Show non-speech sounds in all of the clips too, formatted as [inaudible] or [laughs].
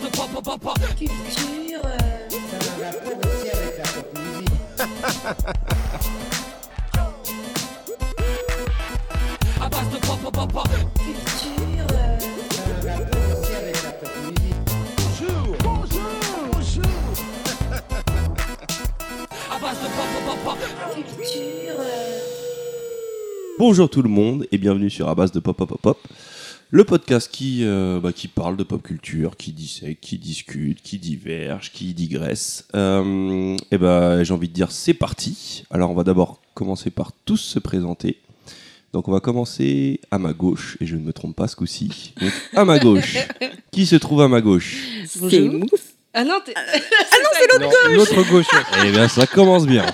Culture. Ça a un rapport aussi avec la pop musique. Culture. Ça a un rapport aussi avec la pop musique. Culture. Bonjour tout le monde et bienvenue sur À base de Pop Pop Pop Pop, le podcast qui, euh, bah, qui parle de pop culture, qui dissèque, qui discute, qui diverge, qui digresse. Euh, et ben j'ai envie de dire c'est parti. Alors on va d'abord commencer par tous se présenter. Donc on va commencer à ma gauche, et je ne me trompe pas ce coup-ci. Donc, à ma gauche. [laughs] qui se trouve à ma gauche C'est Mousse. Ah non, t'es- Non, [laughs] l'autre gauche. [laughs] Eh bien ça commence bien.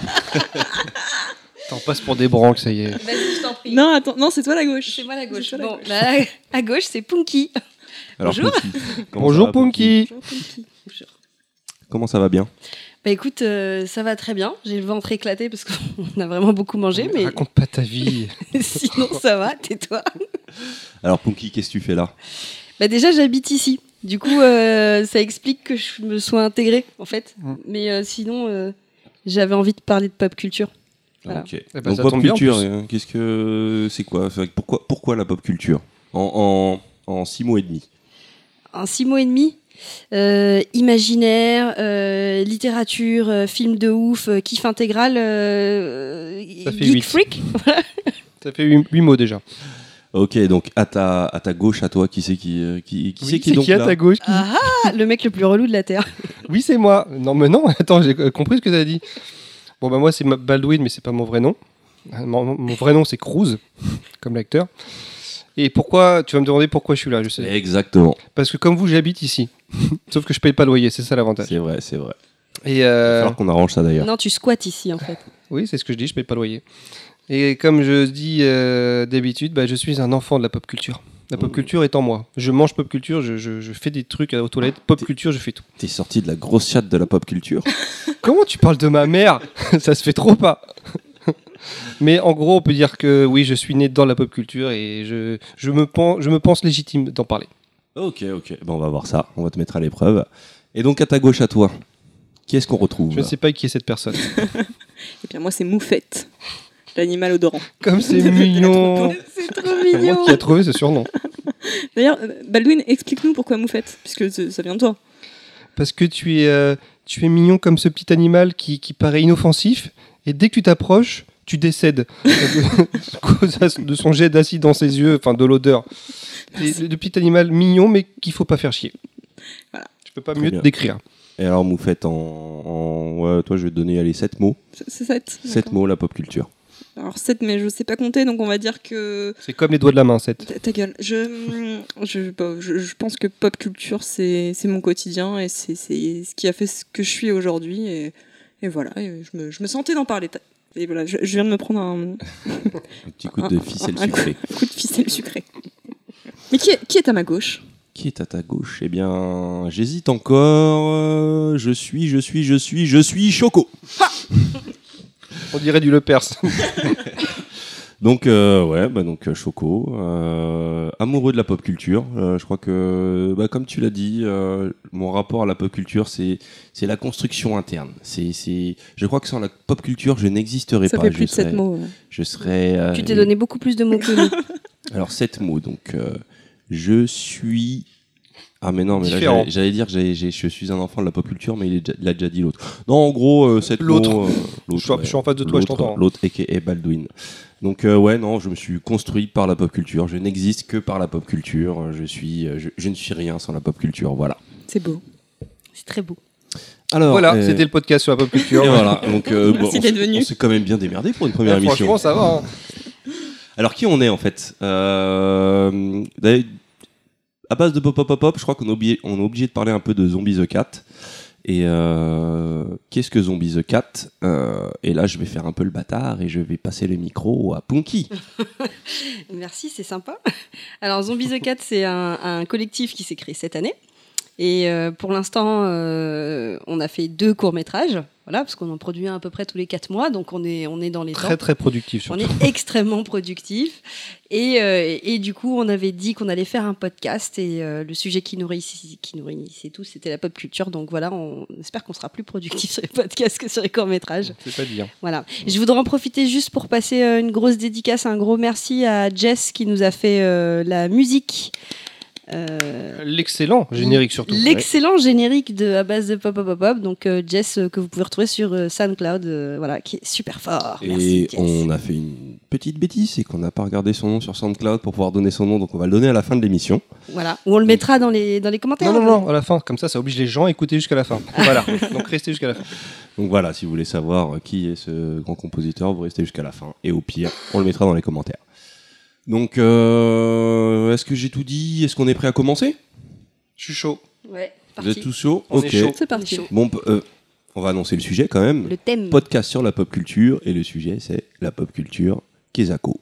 T'en passes pour des branques, ça y est. vas-y, je t'en prie. Non, attends, non, c'est toi la gauche. C'est moi la gauche. C'est toi la Bon, gauche. bah, à gauche, c'est Punky. Alors, Bonjour. Punky, comment ça Bonjour va, Punky. Comment ça va bien Bah écoute, euh, ça va très bien. J'ai le ventre éclaté parce qu'on [laughs] a vraiment beaucoup mangé, mais Raconte pas ta vie. [laughs] sinon ça va, tais-toi. Alors Punky, qu'est-ce que tu fais là Bah déjà, j'habite ici. Du coup, euh, ça explique que je me sois intégrée, en fait. Mm. Mais euh, sinon, euh, j'avais envie de parler de pop culture. Voilà. Eh ben, Donc pop culture, hein, qu'est-ce que c'est quoi Enfin, pourquoi, pourquoi la pop culture en, en, en six mots et demi? En six mots et demi, euh, imaginaire, euh, littérature, euh, film de ouf, euh, kiff intégral, euh, geek freak. Ça fait 8 [laughs] mots déjà. Ok, donc à ta, à ta gauche, à toi, qui c'est qui, qui, qui, Oui, c'est qui est donc qui à là ta gauche qui- Ah ah, le mec le plus relou de la Terre. Oui, c'est moi. Non, mais non, [laughs] attends, j'ai compris ce que t'as dit. Bon, bah moi, c'est Baldwin, mais c'est pas mon vrai nom. Euh, Mon, mon vrai nom, c'est Cruz, comme l'acteur. Et pourquoi Tu vas me demander pourquoi je suis là, je sais. Exactement. Parce que comme vous, j'habite ici. [laughs] Sauf que je paye pas le loyer, c'est ça l'avantage. C'est vrai, c'est vrai. Et Il va euh, falloir qu'on arrange ça d'ailleurs. Non, tu squattes ici en fait. [laughs] Oui, c'est ce que je dis, je paye pas le loyer. Et comme je dis euh, d'habitude, bah, je suis un enfant de la pop culture. La pop culture est en moi. Je mange pop culture, je, je- je fais des trucs aux toilettes. Pop culture, je fais tout. T'es sorti de la grosse chatte de la pop culture. [laughs] Comment tu parles de ma mère [laughs] Ça se fait trop pas. [laughs] Mais en gros, on peut dire que oui, je suis né dans la pop culture et je, je, me, pense, je me pense légitime d'en parler. ok, ok. Bon, on va voir ça. On va te mettre à l'épreuve. Et donc à ta gauche, à toi, qui est-ce qu'on retrouve Je ne sais pas qui est cette personne. [laughs] Et bien moi c'est Moufette, l'animal odorant. Comme c'est mignon C'est trop C'est moi qui a trouvé ce surnom. D'ailleurs, Baldwin, explique-nous pourquoi Moufette, puisque ça vient de toi. Parce que tu es, euh, tu es mignon comme ce petit animal qui, qui paraît inoffensif et dès que tu t'approches, tu décèdes [laughs] à cause de son jet d'acide dans ses yeux, enfin de l'odeur. Le, le petit animal mignon mais qu'il faut pas faire chier. Voilà. Je peux pas Très mieux bien. te décrire. Et alors, Moufette, en, en- ouais, toi, je vais te donner allez, 7 mots. C'est c'est 7. 7 mots, la pop culture. Alors 7, mais je sais pas compter, donc on va dire que... C'est comme les doigts de la main, cette. Ta, ta gueule. Je, je, bah, je, je pense que pop culture, c'est c'est mon quotidien et c'est c'est ce qui a fait ce que je suis aujourd'hui. Et, et voilà, et je, me, je me sentais d'en parler. Et voilà, je, je viens de me prendre un, [laughs] Un petit coup de [laughs] Un- ficelle un coup. sucrée. coup de ficelle sucrée. Mais qui est, qui est à ma gauche? Qui est à ta gauche? Eh bien, j'hésite encore. euh, je suis, je suis, je suis, je suis Choco. [laughs] On dirait du Lepers. [laughs] Donc, euh, ouais, bah donc euh, Choco, euh, amoureux de la pop culture. Euh, je crois que, bah, comme tu l'as dit, euh, mon rapport à la pop culture, c'est c'est la construction interne. C'est, c'est, je crois que sans la pop culture, je n'existerais Ça pas. fait je plus de 7 serais- mots. Je serais. euh, Tu t'es donné beaucoup plus de mots que nous. [laughs] Alors, sept mots. Donc, euh, je suis. Ah, mais non, mais là, j'allais- j'allais dire que j'ai- j'ai- je suis un enfant de la pop culture, mais il, est déjà- il a déjà dit l'autre. Non, en gros, euh, sept L'autre. mots, euh, [laughs] Je suis- je suis en face de toi, je L'autre- t'entends. L'autre, a.k.a. Baldwin. Donc, euh, ouais, non, je me suis construit par la pop culture. Je n'existe que par la pop culture. Je, suis, euh, je, je ne suis rien sans la pop culture. Voilà. C'est beau. C'est très beau. Alors, voilà, euh, c'était le podcast sur la pop culture. Et voilà. [laughs] Donc, euh, bon, Merci on, d'être venu. on s'est quand même bien démerdé pour une première Ouais, émission. franchement, ça va. hein. Alors, qui on est en fait? Euh, d'ailleurs, À base de pop pop pop pop, je crois qu'on est obligé, de parler un peu de Zombie the Cat. Et euh, qu'est-ce que Zombie the Cat? Euh, Et là, je vais faire un peu le bâtard et je vais passer le micro à Punky. [laughs] Merci, c'est sympa. Alors, Zombie the Cat, c'est un, collectif qui s'est créé cette année. Et euh, pour l'instant, on a fait deux courts-métrages. Voilà, parce qu'on en produit un à peu près tous les quatre mois, donc on est, on est dans les temps. Très très productif On surtout. est [laughs] extrêmement productif. Et, euh, et du coup, on avait dit qu'on allait faire un podcast. Et euh, le sujet qui nous, réunissait, qui nous réunissait tous, c'était la pop culture. Donc voilà, on espère qu'on sera plus productif sur les podcasts que sur les courts-métrages. C'est pas dire. Voilà. Je voudrais en profiter juste pour passer euh, une grosse dédicace, un gros merci à Jess qui nous a fait euh, la musique. Euh, L'excellent générique surtout. L'excellent générique de à base de pop pop pop pop. Donc euh, Jess euh, que vous pouvez retrouver sur euh, SoundCloud, euh, voilà, qui est super fort. Merci, Et Jess. on a fait une petite bêtise, c'est qu'on n'a pas regardé son nom sur SoundCloud pour pouvoir donner son nom, donc on va le donner à la fin de l'émission. Voilà. Ou on le mettra dans les dans les commentaires. Non, non, non, à la fin, comme ça, ça oblige les gens à écouter jusqu'à la fin. [laughs] voilà, donc restez jusqu'à la fin. Donc voilà, si vous voulez savoir qui est ce grand compositeur, vous restez jusqu'à la fin. Et au pire, on le mettra dans les commentaires. Donc, euh, est-ce que j'ai tout dit? Est-ce qu'on est prêt à commencer? Je suis chaud. Ouais. Vous êtes Parti. tous chauds? On est chaud. C'est parti. Bon, euh, on va annoncer le sujet quand même. Le thème. Podcast sur la pop culture, et le sujet c'est la pop culture Kezako.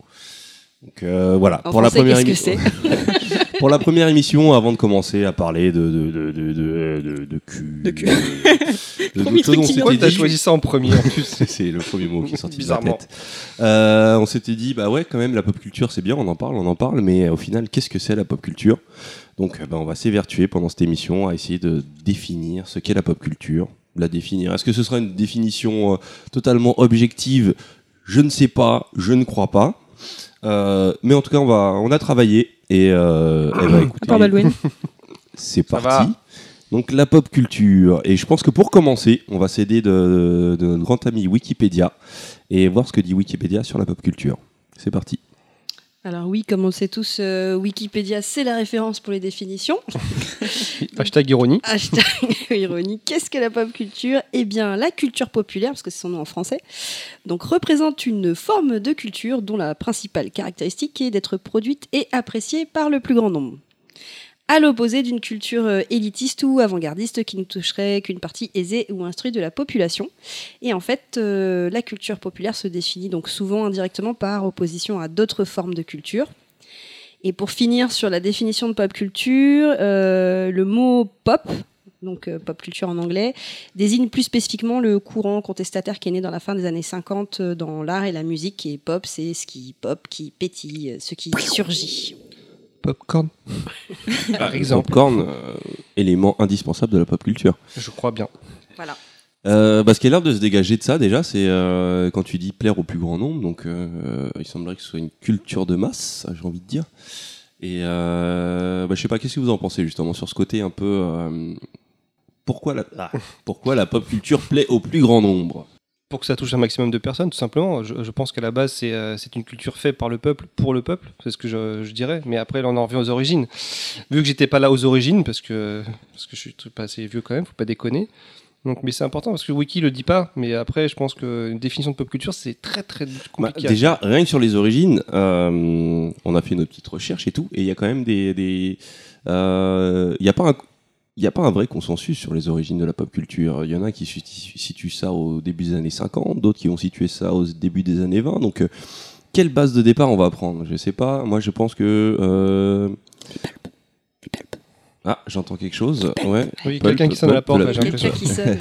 Donc euh, voilà, En pour la français, première qu'est-ce que émission. [laughs] pour la première émission, avant de commencer à parler de de de de de, de, de cul, De cul. Pourquoi t'as choisi ça en premier en plus c'est le premier mot qui est sorti de Bizarrement. tête. Euh, on s'était dit, bah ouais, quand même, la pop culture, c'est bien, on en parle, on en parle, mais euh, au final, qu'est-ce que c'est la pop culture Donc, euh, bah, on va s'évertuer pendant cette émission à essayer de définir ce qu'est la pop culture, la définir. Est-ce que ce sera une définition euh, totalement objective Je ne sais pas, je ne crois pas. Euh, mais en tout cas, on, va, on a travaillé et, euh, eh ben, [coughs] écoutez, [laughs] c'est parti. Donc la pop culture. Et je pense que pour commencer, on va s'aider de, de notre grand ami Wikipédia et voir ce que dit Wikipédia sur la pop culture. C'est parti. Alors oui, comme on le sait tous, euh, Wikipédia, c'est la référence pour les définitions. [laughs] Hashtag ironie. [laughs] Hashtag ironie. Qu'est-ce que la pop culture? Eh bien, la culture populaire, parce que c'est son nom en français, donc représente une forme de culture dont la principale caractéristique est d'être produite et appréciée par le plus grand nombre. À l'opposé d'une culture euh, élitiste ou avant-gardiste qui ne toucherait qu'une partie aisée ou instruite de la population. Et en fait, euh, la culture populaire se définit donc souvent indirectement par opposition à d'autres formes de culture. Et pour finir sur la définition de pop culture, euh, le mot pop, donc pop culture en anglais, désigne plus spécifiquement le courant contestataire qui est né dans la fin des années 50 euh, dans l'art et la musique. Et pop, c'est ce qui pop, qui pétille, ce qui surgit. Popcorn. [laughs] Par exemple. Popcorn, euh, élément indispensable de la pop culture. Je crois bien. Voilà. Euh, bah, ce qui a l'air de se dégager de ça déjà, c'est euh, quand tu dis plaire au plus grand nombre. Donc, euh, il semblerait que ce soit une culture de masse, j'ai envie de dire. Et euh, bah, je sais pas, qu'est-ce que vous en pensez justement sur ce côté un peu euh, pourquoi la ah, pourquoi la pop culture plaît au plus grand nombre? Pour que ça touche un maximum de personnes, tout simplement. Je, je pense qu'à la base, c'est euh, c'est une culture faite par le peuple, pour le peuple. C'est ce que je, je dirais. Mais après, là, on en revient aux origines. Vu que j'étais pas là aux origines, parce que, parce que je suis pas assez vieux quand même, faut pas déconner. Donc, mais c'est important parce que Wiki le dit pas. Mais après, je pense qu'une définition de pop culture, c'est très très Bah, compliqué. déjà, rien que sur les origines, euh, on a fait notre petite recherche et tout, et il y a quand même des. des euh, il n'y a pas un. Il n'y a pas un vrai consensus sur les origines de la pop culture. Il y en a qui situ- situent ça au début des années 50, d'autres qui vont situer ça au début des années 20. Donc, euh, quelle base de départ on va prendre? Je sais pas. Moi, je pense que. euh, Ah, j'entends quelque chose. Ouais. Oui, quelqu'un qui sonne à la porte, Quelqu'un qui sonne.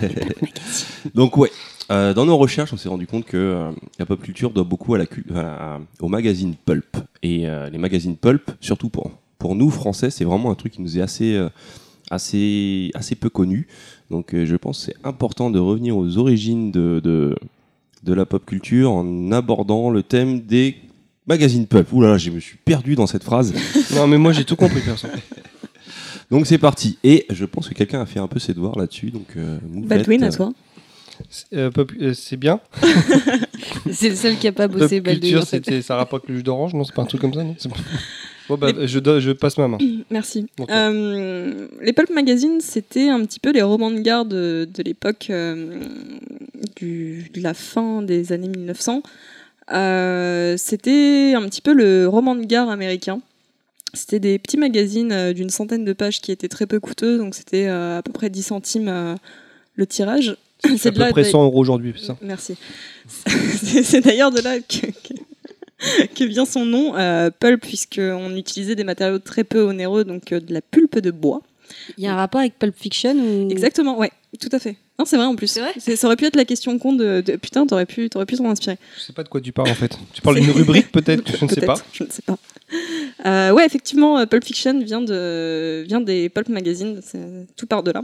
[laughs] Donc ouais, euh, dans nos recherches, on s'est rendu compte que euh, la pop culture doit beaucoup à la cul- à- au magazine Pulp. Et euh, les magazines Pulp, surtout pour, pour nous, Français, c'est vraiment un truc qui nous est assez, euh, assez, assez peu connu. Donc euh, je pense que c'est important de revenir aux origines de, de, de la pop culture en abordant le thème des magazines Pulp. Ouh là là, je me suis perdu dans cette phrase. [laughs] Non, mais moi, j'ai tout compris, perso. [laughs] Donc c'est parti. Et je pense que quelqu'un a fait un peu ses devoirs là-dessus. Donc euh, Baldwin, à euh, toi. C'est euh, pop- c'est bien. [laughs] C'est le seul qui a pas Pop bossé Baldwin. culture, c'était- ça rapporte le jus d'orange Non, c'est pas un truc comme ça, non? Bon, bah, je, passe ma main. [clears throat] Merci. Euh, les pulp magazines, c'était un petit peu les romans de gare de, de l'époque euh, de la fin des années 1900. Euh, c'était un petit peu le roman de gare américain. C'était des petits magazines d'une centaine de pages qui étaient très peu coûteux, donc c'était à peu près 10 centimes le tirage. C'est [laughs] à peu près 100 euros aujourd'hui, ça? Merci. [laughs] C'est d'ailleurs de là que, [laughs] que- vient son nom, euh, pulp, puisqu'on utilisait des matériaux très peu onéreux, donc euh, de la pulpe de bois. Il y a un rapport avec Pulp Fiction ou... Exactement, ouais, tout à fait. Non, c'est vrai en plus. C'est vrai? C'est- Ça aurait pu être la question con de, de- putain, t'aurais pu, t'aurais pu t'en inspirer. Je sais pas de quoi tu parles en fait. Tu parles d'une rubrique peut-être que [laughs] je ne sais pas. Je ne sais pas. Euh, ouais, effectivement, euh, Pulp Fiction vient, de, vient des Pulp Magazines, c'est- tout part de là.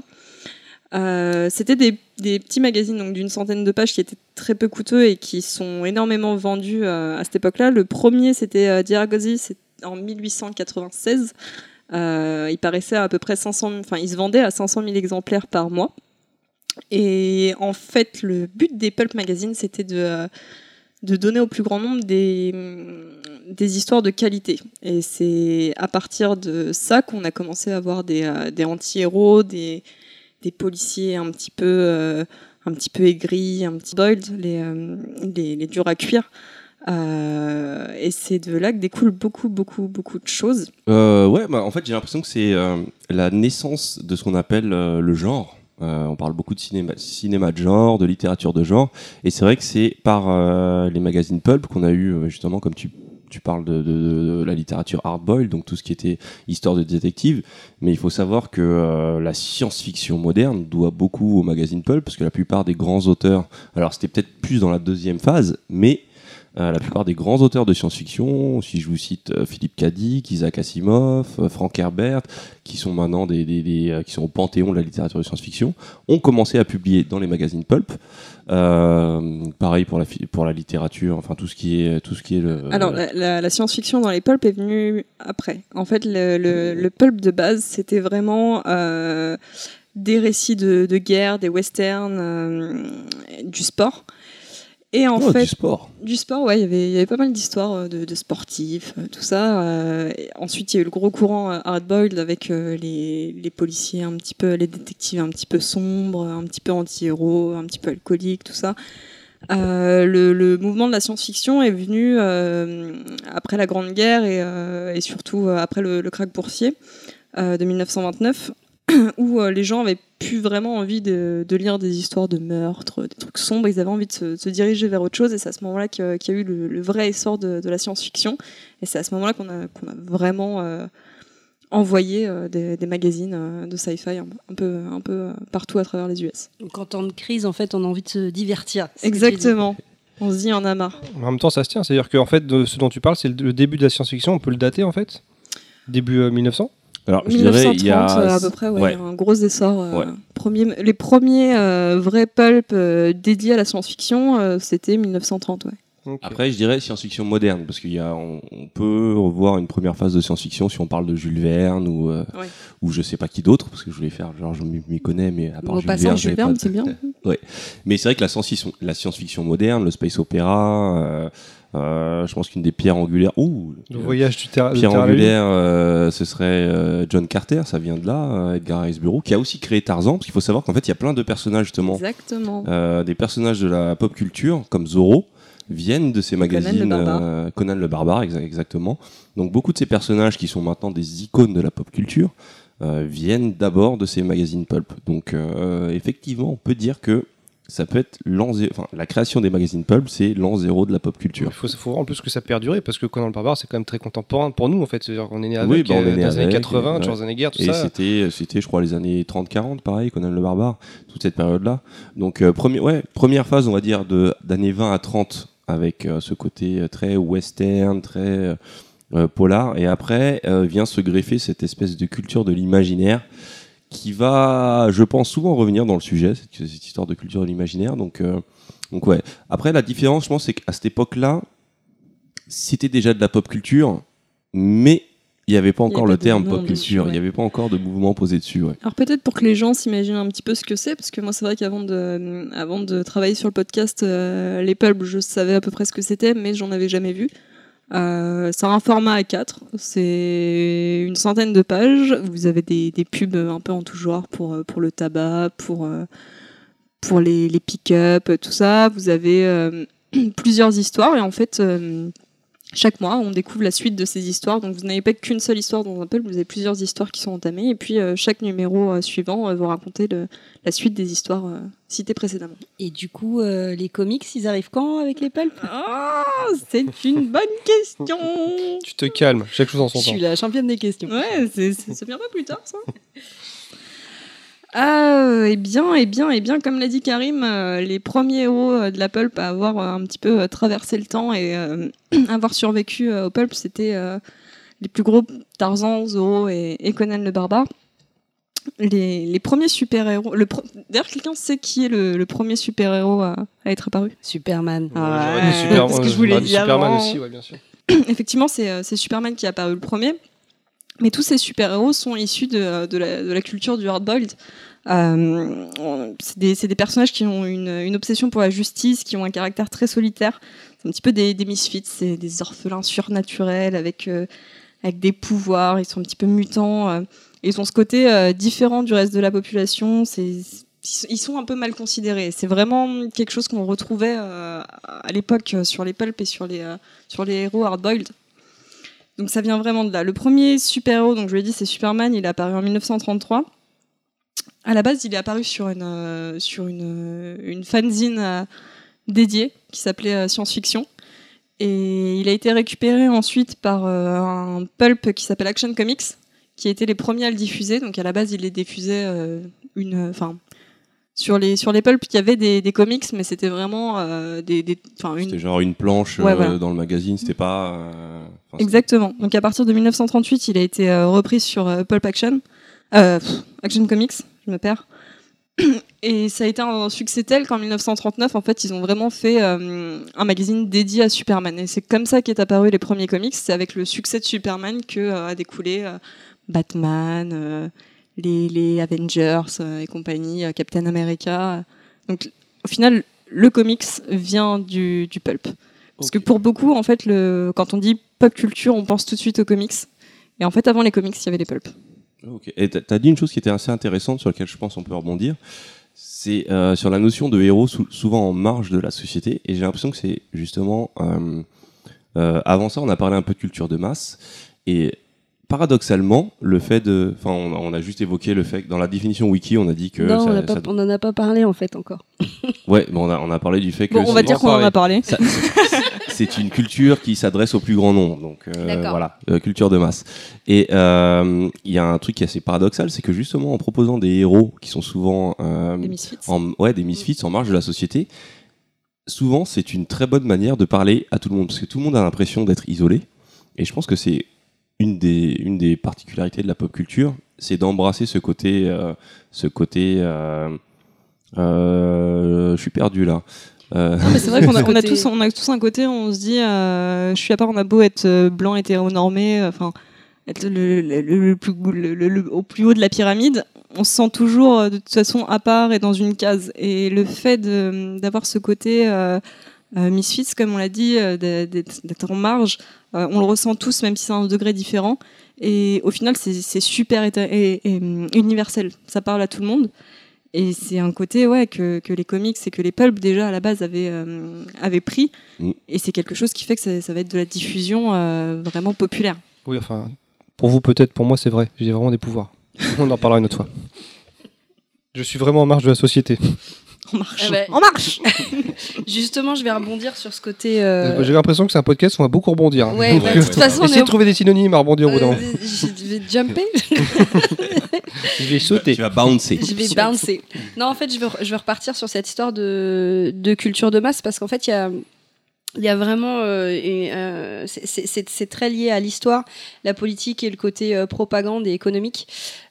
Euh, C'était des, petits magazines donc d'une centaine de pages qui étaient très peu coûteux et qui sont énormément vendus euh, à cette époque-là. Le premier, c'était euh, c'est en 1896. Euh, il paraissait à, peu près 500, 000 enfin, il se vendait à 500 000 exemplaires par mois. Et en fait, le but des Pulp Magazines, c'était de, donner au plus grand nombre des, des histoires de qualité. Et c'est à partir de ça qu'on a commencé à avoir des anti-héros, des, des policiers un petit peu, euh, un petit peu aigris, un petit boiled, les, euh, les, les durs à cuire. Euh, et c'est de là que découlent beaucoup, beaucoup, beaucoup de choses. Ouais, bah, en fait, j'ai l'impression que c'est la naissance de ce qu'on appelle le genre. On parle beaucoup de cinéma, de genre, de littérature de genre, et c'est vrai que c'est par les magazines pulp qu'on a eu justement, comme tu, tu parles de, la littérature hardboiled, donc tout ce qui était histoire de détective. Mais il faut savoir que euh, la science-fiction moderne doit beaucoup aux magazines pulp, parce que la plupart des grands auteurs, alors c'était peut-être plus dans la deuxième phase, mais la plupart des grands auteurs de science-fiction, si je vous cite euh, Philippe Cadic, Isaac Asimov, euh, Frank Herbert, qui sont maintenant des, euh, qui sont au panthéon de la littérature de science-fiction, ont commencé à publier dans les magazines pulp. Euh, pareil pour la, pour la littérature, enfin tout ce qui est tout ce qui est le. Alors, la, science-fiction dans les pulps est venue après. En fait, le, pulp de base, c'était vraiment euh, des récits de, guerre, des westerns, euh, du sport. Et en Oh, fait, du sport. du sport, ouais, il y avait- il y avait pas mal d'histoires euh, de, de sportifs, euh, tout ça. euh, ensuite, il y a eu le gros courant hardboiled avec euh, les, les policiers un petit peu, les détectives un petit peu sombres, un petit peu anti-héros, un petit peu alcooliques, tout ça. Euh, le, le mouvement de la science-fiction est venu après la Grande Guerre et, et surtout après le, le krach boursier de 1929, [clears throat] où euh, les gens avaient plus vraiment envie de, de lire des histoires de meurtres, des trucs sombres, ils avaient envie de se, de se diriger vers autre chose, et c'est à ce moment-là qu'il y a eu le, le vrai essor de, de la science-fiction, et c'est à ce moment-là qu'on a, vraiment euh, envoyé euh, des, des magazines euh, de sci-fi un, un peu, un peu partout à travers les US. Donc en temps de crise, en fait, on a envie de se divertir. Exactement. On se dit, on a marre. En même temps, ça se tient. C'est-à-dire qu'en fait, de ce dont tu parles, c'est le, le début de la science-fiction. On peut le dater en fait? Début euh, 1900 Alors je dirais 1930 il y a à peu près, ouais, ouais. un gros essor. euh, Ouais. premier- les premiers euh, vrais pulp euh, dédiés à la science-fiction, euh, c'était 1930. Ouais. Ok. Après, je dirais science-fiction moderne, parce qu'il y a, on, on peut revoir une première phase de science-fiction si on parle de Jules Verne ou, euh, Ouais. ou je sais pas qui d'autre, parce que je voulais faire, genre, je m'y connais, mais à part Au Jules Verne, Jules Verne, pas- c'est bien. [laughs] Mais c'est vrai que la science-fiction, la science-fiction moderne, le space opéra, euh, je pense qu'une des pierres angulaires, ouh, Le voyage du terrain. pierre angulaire, euh, ce serait euh, John Carter, ça vient de là, Edgar Rice Burroughs, qui a aussi créé Tarzan, parce qu'il faut savoir qu'en fait, il y a plein de personnages justement Exactement. euh, des personnages de la pop culture comme Zorro viennent de ces magazines le euh, Conan le barbare exa- exactement donc beaucoup de ces personnages qui sont maintenant des icônes de la pop culture euh, viennent d'abord de ces magazines pulp donc euh, effectivement on peut dire que ça peut être l'an zé- enfin la création des magazines pulp c'est l'an zéro de la pop Il culture faut, faut voir en plus que ça perduré parce que Conan le Barbare c'est quand même très contemporain pour nous en fait. C'est-à-dire qu'on est né avec Oui, bah, on est euh, né dans les années avec, 80, ouais. Schwarzenegger, tout Et ça. c'était, c'était, je crois, les années 30-40, pareil, Conan le Barbare, toute cette période-là. Donc, euh, premier, ouais, première phase, on va dire, de, d'années 20 à 30, avec euh, ce côté euh, très western, très euh, polar. Et après, vient se greffer cette espèce de culture de l'imaginaire qui va, je pense, souvent revenir dans le sujet, cette, cette histoire de culture de l'imaginaire. Donc, euh, donc, ouais. Après, la différence, je pense, c'est qu'à cette époque-là, c'était déjà de la pop culture, mais il n'y avait pas encore avait le terme pop culture, il ouais. n'y avait pas encore de mouvement posé dessus. Ouais. Alors peut-être pour que les gens s'imaginent un petit peu ce que c'est, parce que moi c'est vrai qu'avant de, avant de travailler sur le podcast, euh, les pulps, je savais à peu près ce que c'était, mais j'en avais jamais vu. Euh, c'est un format A4, c'est une centaine de pages. Vous avez des, pubs un peu en tout genre pour, euh, pour le tabac, pour, euh, pour les, pick-up, tout ça. Vous avez [clears throat] plusieurs histoires et en fait, chaque mois, on découvre la suite de ces histoires. Donc vous n'avez pas qu'une seule histoire dans un pulp, vous avez plusieurs histoires qui sont entamées et puis euh, chaque numéro euh, suivant euh, va raconter le- la suite des histoires euh, citées précédemment. Et du coup, euh, les comics, ils arrivent quand avec les pulps? Ah, c'est une bonne question. Tu te calmes, chaque chose en Je son temps. suis la championne des questions. Ouais, c'est- ça vient pas plus tard, ça? Ah, eh bien, eh bien, eh bien, comme l'a dit Karim, euh, les premiers héros euh, de la pulp à avoir euh, un petit peu euh, traversé le temps et euh, [clears throat] avoir survécu euh, au pulp, c'était euh, les plus gros Tarzan, Zoro et, et Conan le barbare. Les, les premiers super-héros. le pro- D'ailleurs, quelqu'un sait qui est le, le premier super-héros à, à être apparu? Superman. Ah ouais, Super- parce que je voulais Superman avant. aussi, ouais, bien sûr. Effectivement, c'est c'est Superman qui est apparu le premier. Mais tous ces super-héros sont issus de, de la, culture du hard-boiled. Euh, c'est des, personnages qui ont une, obsession pour la justice, qui ont un caractère très solitaire. C'est un petit peu des, misfits, c'est des orphelins surnaturels avec, euh, avec des pouvoirs, ils sont un petit peu mutants. euh, ils ont ce côté euh, différent du reste de la population. Ils sont un peu mal considérés. C'est vraiment quelque chose qu'on retrouvait euh, à l'époque euh, sur les pulps et sur les, euh, sur les héros hard-boiled. Donc ça vient vraiment de là. Le premier super-héros, donc je l'ai dit, c'est Superman. Il est apparu en 1933. À la base, il est apparu sur une, euh, sur une, euh, une fanzine euh, dédiée qui s'appelait Science Fiction. Et il a été récupéré ensuite par un pulp qui s'appelle Action Comics, qui été les premiers à le diffuser. Donc à la base, il les diffusait une, sur les sur les pulps, il y avait des, des comics, mais c'était vraiment euh, des, des, une C'était genre une planche Ouais, euh, voilà. dans le magazine, c'était pas. euh, enfin, Exactement. Donc à partir de 1938, il a été repris sur Pulp Action, Action Comics, je me perds. [clears throat] Et ça a été un succès tel qu'en 1939, en fait, ils ont vraiment fait un magazine dédié à Superman. Et c'est comme ça qu'est apparu les premiers comics. C'est avec le succès de Superman que a découlé Batman, les, les Avengers euh, et compagnie, euh, Captain America. Donc au final, le comics vient du, du pulp. Parce que pour beaucoup, en fait, le, quand on dit pop culture, on pense tout de suite aux comics. Et en fait, avant les comics, il y avait les pulps. Ok. Et t'as as dit une chose qui était assez intéressante sur laquelle je pense on peut rebondir. C'est euh, sur la notion de héros sou- souvent en marge de la société. Et j'ai l'impression que c'est justement. euh, euh, avant ça, on a parlé un peu de culture de masse. Et paradoxalement, le fait de. Enfin, on, a- on a juste évoqué le fait que dans la définition wiki, on a dit que. non, ça- on ça- n'en a pas parlé en fait encore. [laughs] Ouais, mais on a, on a parlé du fait que. Bon, on va dire qu'on en a parlé. [laughs] C'est- une culture qui s'adresse au plus grand nombre, donc euh, voilà, euh, culture de masse. Et euh, il y a un truc qui est assez paradoxal, c'est que justement en proposant des héros qui sont souvent Les Misfits. en, ouais, des misfits en marge de la société, souvent c'est une très bonne manière de parler à tout le monde, parce que tout le monde a l'impression d'être isolé. Et je pense que c'est une des, une des particularités de la pop culture, c'est d'embrasser ce côté, euh, ce côté. euh, euh, je suis perdu là. Euh, Non, mais c'est vrai [laughs] qu'on a, on a Côté- tous, on a tous un côté, on se dit, euh, je suis à part, on a beau être blanc, hétéronormé, enfin, être le, le- le- le plus, le- le- le- au plus haut de la pyramide, on se sent toujours de toute façon à part et dans une case. Et le fait d'avoir ce côté euh, misfits, comme on l'a dit, euh, d'être en marge, euh, on le ressent tous, même si c'est un degré différent. Et au final, c'est super éta- et, et, hum, universel. Ça parle à tout le monde. Et c'est un côté ouais, que, que les comics et que les pulps déjà à la base avaient, euh, avaient pris. Mm. Et c'est quelque chose qui fait que ça, ça va être de la diffusion euh, vraiment populaire. Oui, enfin, pour vous peut-être, pour moi c'est vrai. J'ai vraiment des pouvoirs. [laughs] On en parlera une autre fois. Je suis vraiment en marge de la société. En marche. Ah bah, En marche [laughs] Justement, je vais rebondir sur ce côté. euh, J'ai l'impression que c'est un podcast où on va beaucoup rebondir. hein. Ouais, bah, euh, de toute façon, on est de trouver des synonymes à rebondir au bout Euh, je vais jumper, [laughs] Je vais sauter. tu vas bouncer. je vais bouncer. Non, en fait, je vais repartir sur cette histoire de, de culture de masse parce qu'en fait, il y a, il y a vraiment. euh, euh, c'est- très lié à l'histoire, la politique et le côté euh, propagande et économique.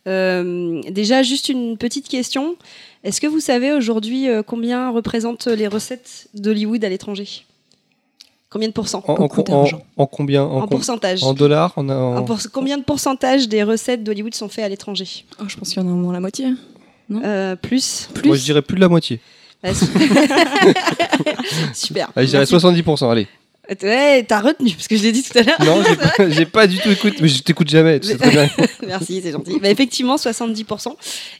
Euh, déjà, juste une petite question. Est-ce que vous savez aujourd'hui euh, combien représentent les recettes d'Hollywood à l'étranger? Combien de pourcents? En, en- combien en, pourcentage en dollars on a en- En pour- Combien de pourcentage des recettes d'Hollywood sont faits à l'étranger? Oh, Je pense qu'il y en a au moins la moitié. Euh, Plus Plus Moi je dirais plus de la moitié. Su- [laughs] [laughs] Super. Allez, je dirais Merci. 70%. Allez. Ouais, t'as retenu, parce que je l'ai dit tout à l'heure. Non, [laughs] j'ai pas, pas du tout écouté, mais je t'écoute jamais. tu sais très bien. [laughs] Merci, c'est gentil. Bah, effectivement, 70%.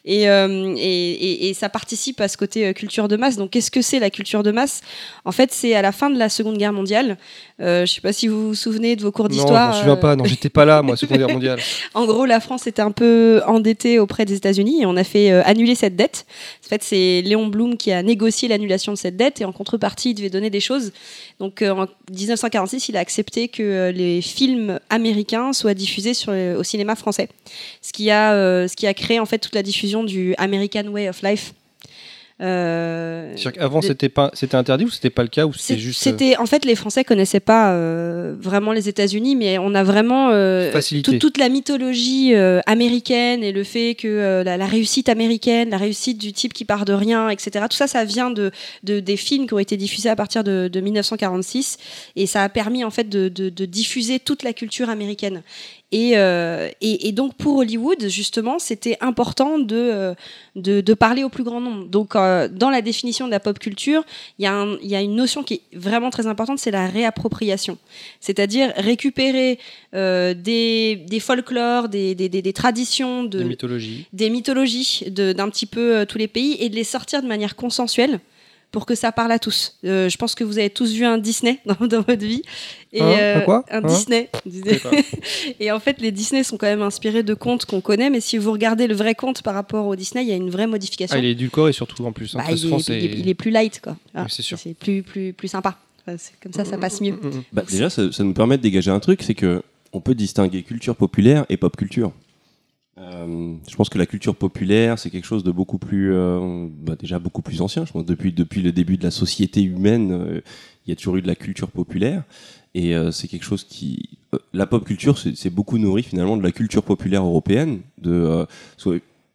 Et, euh, et, et- et ça participe à ce côté euh, culture de masse. Donc, qu'est-ce que c'est la culture de masse? En fait, c'est à la fin de la Seconde Guerre mondiale. Euh, je sais pas si vous vous souvenez de vos cours Non, je d'histoire. m'en souviens euh, pas. Non, j'étais pas là, moi, [laughs] Seconde Guerre mondiale. En gros, la France était un peu endettée auprès des États-Unis et on a fait euh, annuler cette dette. En fait, c'est Léon Blum qui a négocié l'annulation de cette dette et en contrepartie, il devait donner des choses. Donc, euh, en 1946, il a accepté que euh, les films américains soient diffusés sur, au cinéma français, ce qui a, euh, ce qui a créé en fait toute la diffusion du American Way of Life. Euh, C'est-à-dire qu'avant, de- c'était pas, c'était interdit ou c'était pas le cas ou c'était juste euh, C'était en fait les Français connaissaient pas euh, vraiment les États-Unis, mais on a vraiment euh, toute- la mythologie euh, américaine et le fait que euh, la, la réussite américaine, la réussite du type qui part de rien, etc. Tout ça, ça vient de, de- des films qui ont été diffusés à partir de, de 1946 et ça a permis en fait de, de- de diffuser toute la culture américaine. Et, euh, et, et donc pour Hollywood, justement, c'était important de, euh, de, de parler au plus grand nombre. Donc euh, dans la définition de la pop culture, il y, a y une notion qui est vraiment très importante, c'est la réappropriation. C'est-à-dire récupérer euh, des, des folklores, des, des, des- traditions, de, des mythologies. des mythologies de- d'un petit peu tous les pays et de les sortir de manière consensuelle pour que ça parle à tous. Euh, je pense que vous avez tous vu un Disney [laughs] dans, dans votre vie. Et, euh, Un- un quoi Un Un Disney. [laughs] [laughs] Et en fait, les Disney sont quand même inspirés de contes qu'on connaît, mais si vous regardez le vrai conte par rapport au Disney, il y a une vraie modification. Ah, il est édulcoré surtout en plus. hein. Bah, il, est, c'est- il est- il est plus light, quoi. Ah, c'est sûr. C'est plus, plus, plus sympa. Enfin, comme ça, ça passe mieux. Mm, mm. Bah, déjà, ça, ça nous permet de dégager un truc, c'est que on peut distinguer culture populaire et pop culture. Euh, je pense que la culture populaire, c'est quelque chose de beaucoup plus, euh, bah, déjà beaucoup plus ancien. Je pense depuis depuis le début de la société humaine, euh, il y a toujours eu de la culture populaire, et c'est quelque chose qui, la pop culture, c'est beaucoup nourri finalement de la culture populaire européenne. De,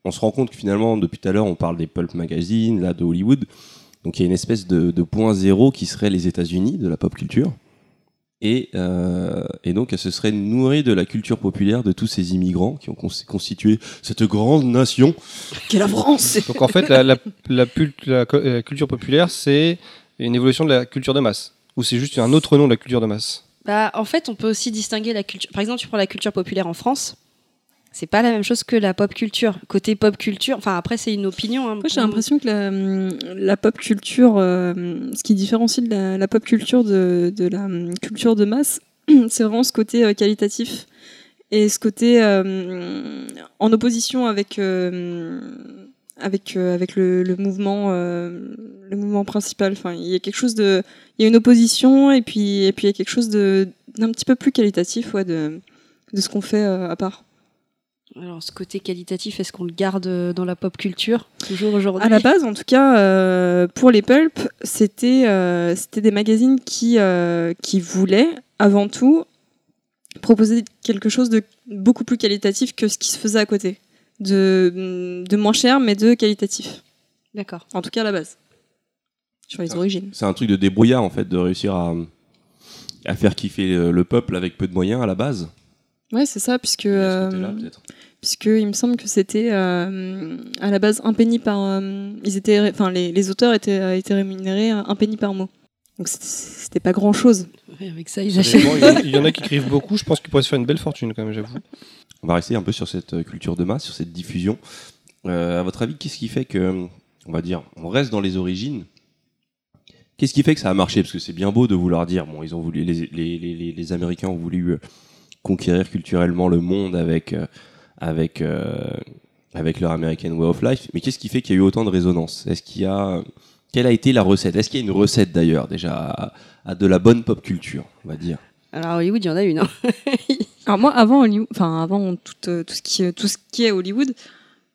on se rend compte que finalement, depuis tout à l'heure, on parle des pulp magazines, là, de Hollywood. Donc il y a une espèce de point zéro qui serait les États-Unis de la pop culture. Et, euh, et donc, elle se serait nourrie de la culture populaire de tous ces immigrants qui ont cons- constitué cette grande nation. Qu'est la France Donc en fait, la, la, la culture populaire, c'est une évolution de la culture de masse. Ou c'est juste un autre nom de la culture de masse? Bah, en fait, on peut aussi distinguer la culture. Par exemple, tu prends la culture populaire en France. C'est pas la même chose que la pop culture. Côté pop culture, enfin après c'est une opinion. hein, Moi, j'ai l'impression que la, hum, pop culture, euh, ce qui différencie la, pop culture de, la hum, culture de masse, [clears throat] c'est vraiment ce côté euh, qualitatif et ce côté euh, en opposition avec euh, avec avec le, mouvement le mouvement principal. Enfin, il y a quelque chose de, il y a une opposition et puis et puis il y a quelque chose d'un petit peu plus qualitatif, ouais, de ce qu'on fait à part. Alors ce côté qualitatif, est-ce qu'on le garde euh, dans la pop culture toujours aujourd'hui? À la base, en tout cas, euh, pour les pulps, c'était euh, c'était des magazines qui, euh, qui voulaient, avant tout, proposer quelque chose de beaucoup plus qualitatif que ce qui se faisait à côté. De, de moins cher, mais de qualitatif. D'accord. En tout cas, à la base. Sur les Ah. origines. C'est un truc de débrouillard, en fait, de réussir à, à faire kiffer le peuple avec peu de moyens à la base. Ouais, c'est ça, puisque, euh, puisque il me semble que c'était euh, à la base un penny par. euh, ils étaient, enfin, les, les auteurs étaient, étaient rémunérés à un penny par mot. Donc c'était- pas grand chose. Ouais, avec ça, ils achètent. il y en- il y en a qui écrivent beaucoup. Je pense qu'ils pourraient se faire une belle fortune quand même, j'avoue. On va rester un peu sur cette culture de masse, sur cette diffusion. Euh, à votre avis, qu'est-ce qui fait que, on va dire, on reste dans les origines? Qu'est-ce qui fait que ça a marché? Parce que c'est bien beau de vouloir dire, bon, ils ont voulu, les, les, les, Américains ont voulu conquérir culturellement le monde avec, euh, avec, euh, avec leur American Way of Life. Mais qu'est-ce qui fait qu'il y a eu autant de résonance? Est-ce qu'il y a, quelle a été la recette? Est-ce qu'il y a une recette d'ailleurs déjà à, à de la bonne pop culture, on va dire? Alors à Hollywood, il y en a une. hein. [laughs] Alors moi, avant Hollywood, enfin avant tout, euh, tout ce qui tout ce qui est Hollywood,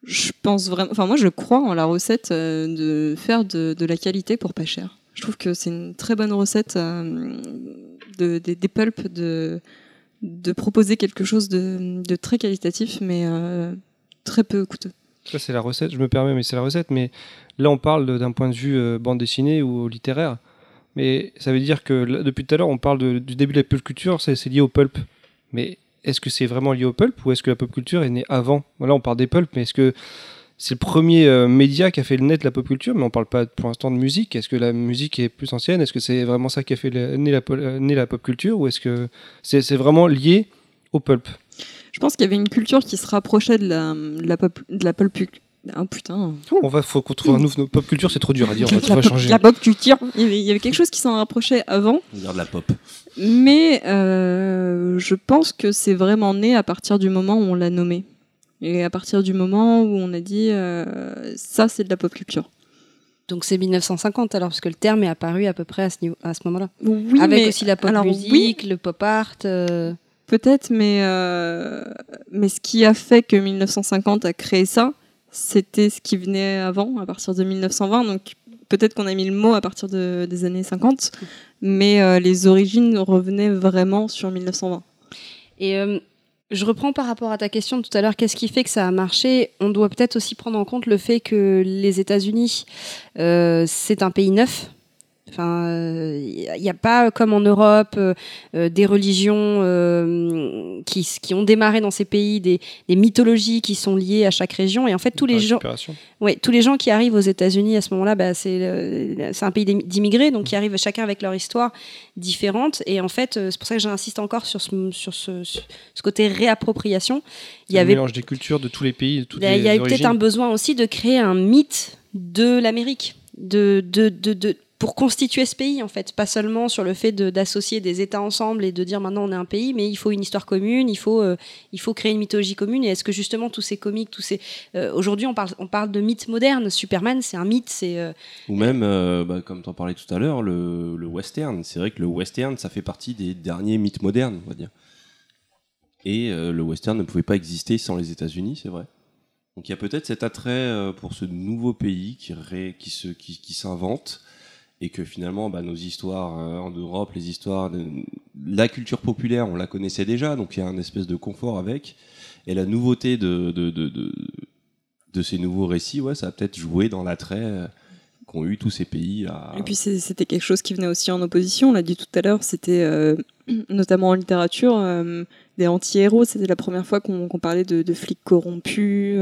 je pense vraiment, enfin moi je crois en la recette euh, de faire de, de la qualité pour pas cher. Je trouve que c'est une très bonne recette euh, de, des, des pulps de de proposer quelque chose de, très qualitatif mais euh, très peu coûteux. Ça, c'est la recette, je me permets, mais c'est la recette. Mais là, on parle d'un point de vue euh, bande dessinée ou littéraire. Mais ça veut dire que depuis tout à l'heure, on parle du début de la pop culture, c'est lié au pulp. Mais est-ce que c'est vraiment lié au pulp ou est-ce que la pop culture est née avant? Là, on parle des pulps, mais est-ce que c'est le premier euh, média qui a fait le net de la pop culture Mais on parle pas pour l'instant de musique. Est-ce que la musique est plus ancienne? Est-ce que c'est vraiment ça qui a fait la, naît la pop culture? Ou est-ce que c'est vraiment lié au pulp? Je pense qu'il y avait une culture qui se rapprochait de la, de la pop, de la pulp, Ah putain. On va, faut qu'on trouve un nouveau pop culture, c'est trop dur à dire. On va, [laughs] la, changer. la pop culture. Il y, avait, il y avait quelque chose qui s'en rapprochait avant, Regarde la pop. mais euh, je pense que c'est vraiment né à partir du moment où on l'a nommé. Et à partir du moment où on a dit euh, ça, c'est de la pop culture. Donc c'est 1950 alors, parce que le terme est apparu à peu près à ce, niveau, à ce moment-là. Oui, Avec mais- aussi la pop alors, musique, oui, le pop art. euh, Peut-être, mais, euh, mais ce qui a fait que 1950 a créé ça, c'était ce qui venait avant, à partir de 1920. Donc peut-être qu'on a mis le mot à partir de- des années 50, mais euh, les origines revenaient vraiment sur 1920. Et je reprends par rapport à ta question tout à l'heure, qu'est-ce qui fait que ça a marché? On doit peut-être aussi prendre en compte le fait que les États-Unis, euh, c'est un pays neuf. Enfin, il n'y a pas comme en Europe euh, euh, des religions euh, qui, qui ont démarré dans ces pays, des, des mythologies qui sont liées à chaque région. Et en fait, tous les gens. Ouais, tous les gens qui arrivent aux États-Unis à ce moment-là, bah, c'est un pays d'im- d'immigrés, donc qui arrivent chacun avec leur histoire différente. Et en fait, euh, c'est pour ça que j'insiste encore sur ce, sur ce, ce côté réappropriation. Il y avait, mélange des cultures de tous les pays, de toutes il y a, les il y a peut-être un besoin aussi de créer un mythe de l'Amérique, de, de, de, de- pour constituer ce pays en fait, pas seulement sur le fait d'associer des États ensemble et de dire maintenant on est un pays, mais il faut une histoire commune, il faut, euh, il faut créer une mythologie commune. Et est-ce que justement tous ces comiques, tous ces, euh, aujourd'hui on parle, on parle de mythes modernes. Superman, c'est un mythe, c'est euh, Ou même, bah, comme tu en parlais tout à l'heure, le, le western. C'est vrai que le western, ça fait partie des derniers mythes modernes, on va dire. Et le western ne pouvait pas exister sans les États-Unis, c'est vrai. Donc il y a peut-être cet attrait pour ce nouveau pays qui, qui s'invente et que finalement bah, nos histoires euh, en Europe, les histoires de la culture populaire, on la connaissait déjà, donc il y a un espèce de confort avec. Et la nouveauté de, ces nouveaux récits, ouais, ça a peut-être joué dans l'attrait euh, qu'ont eu tous ces pays à... Et puis c'était quelque chose qui venait aussi en opposition, on l'a dit tout à l'heure, c'était euh, [clears throat] notamment en littérature, des anti-héros, c'était la première fois qu'on parlait de, flics corrompus,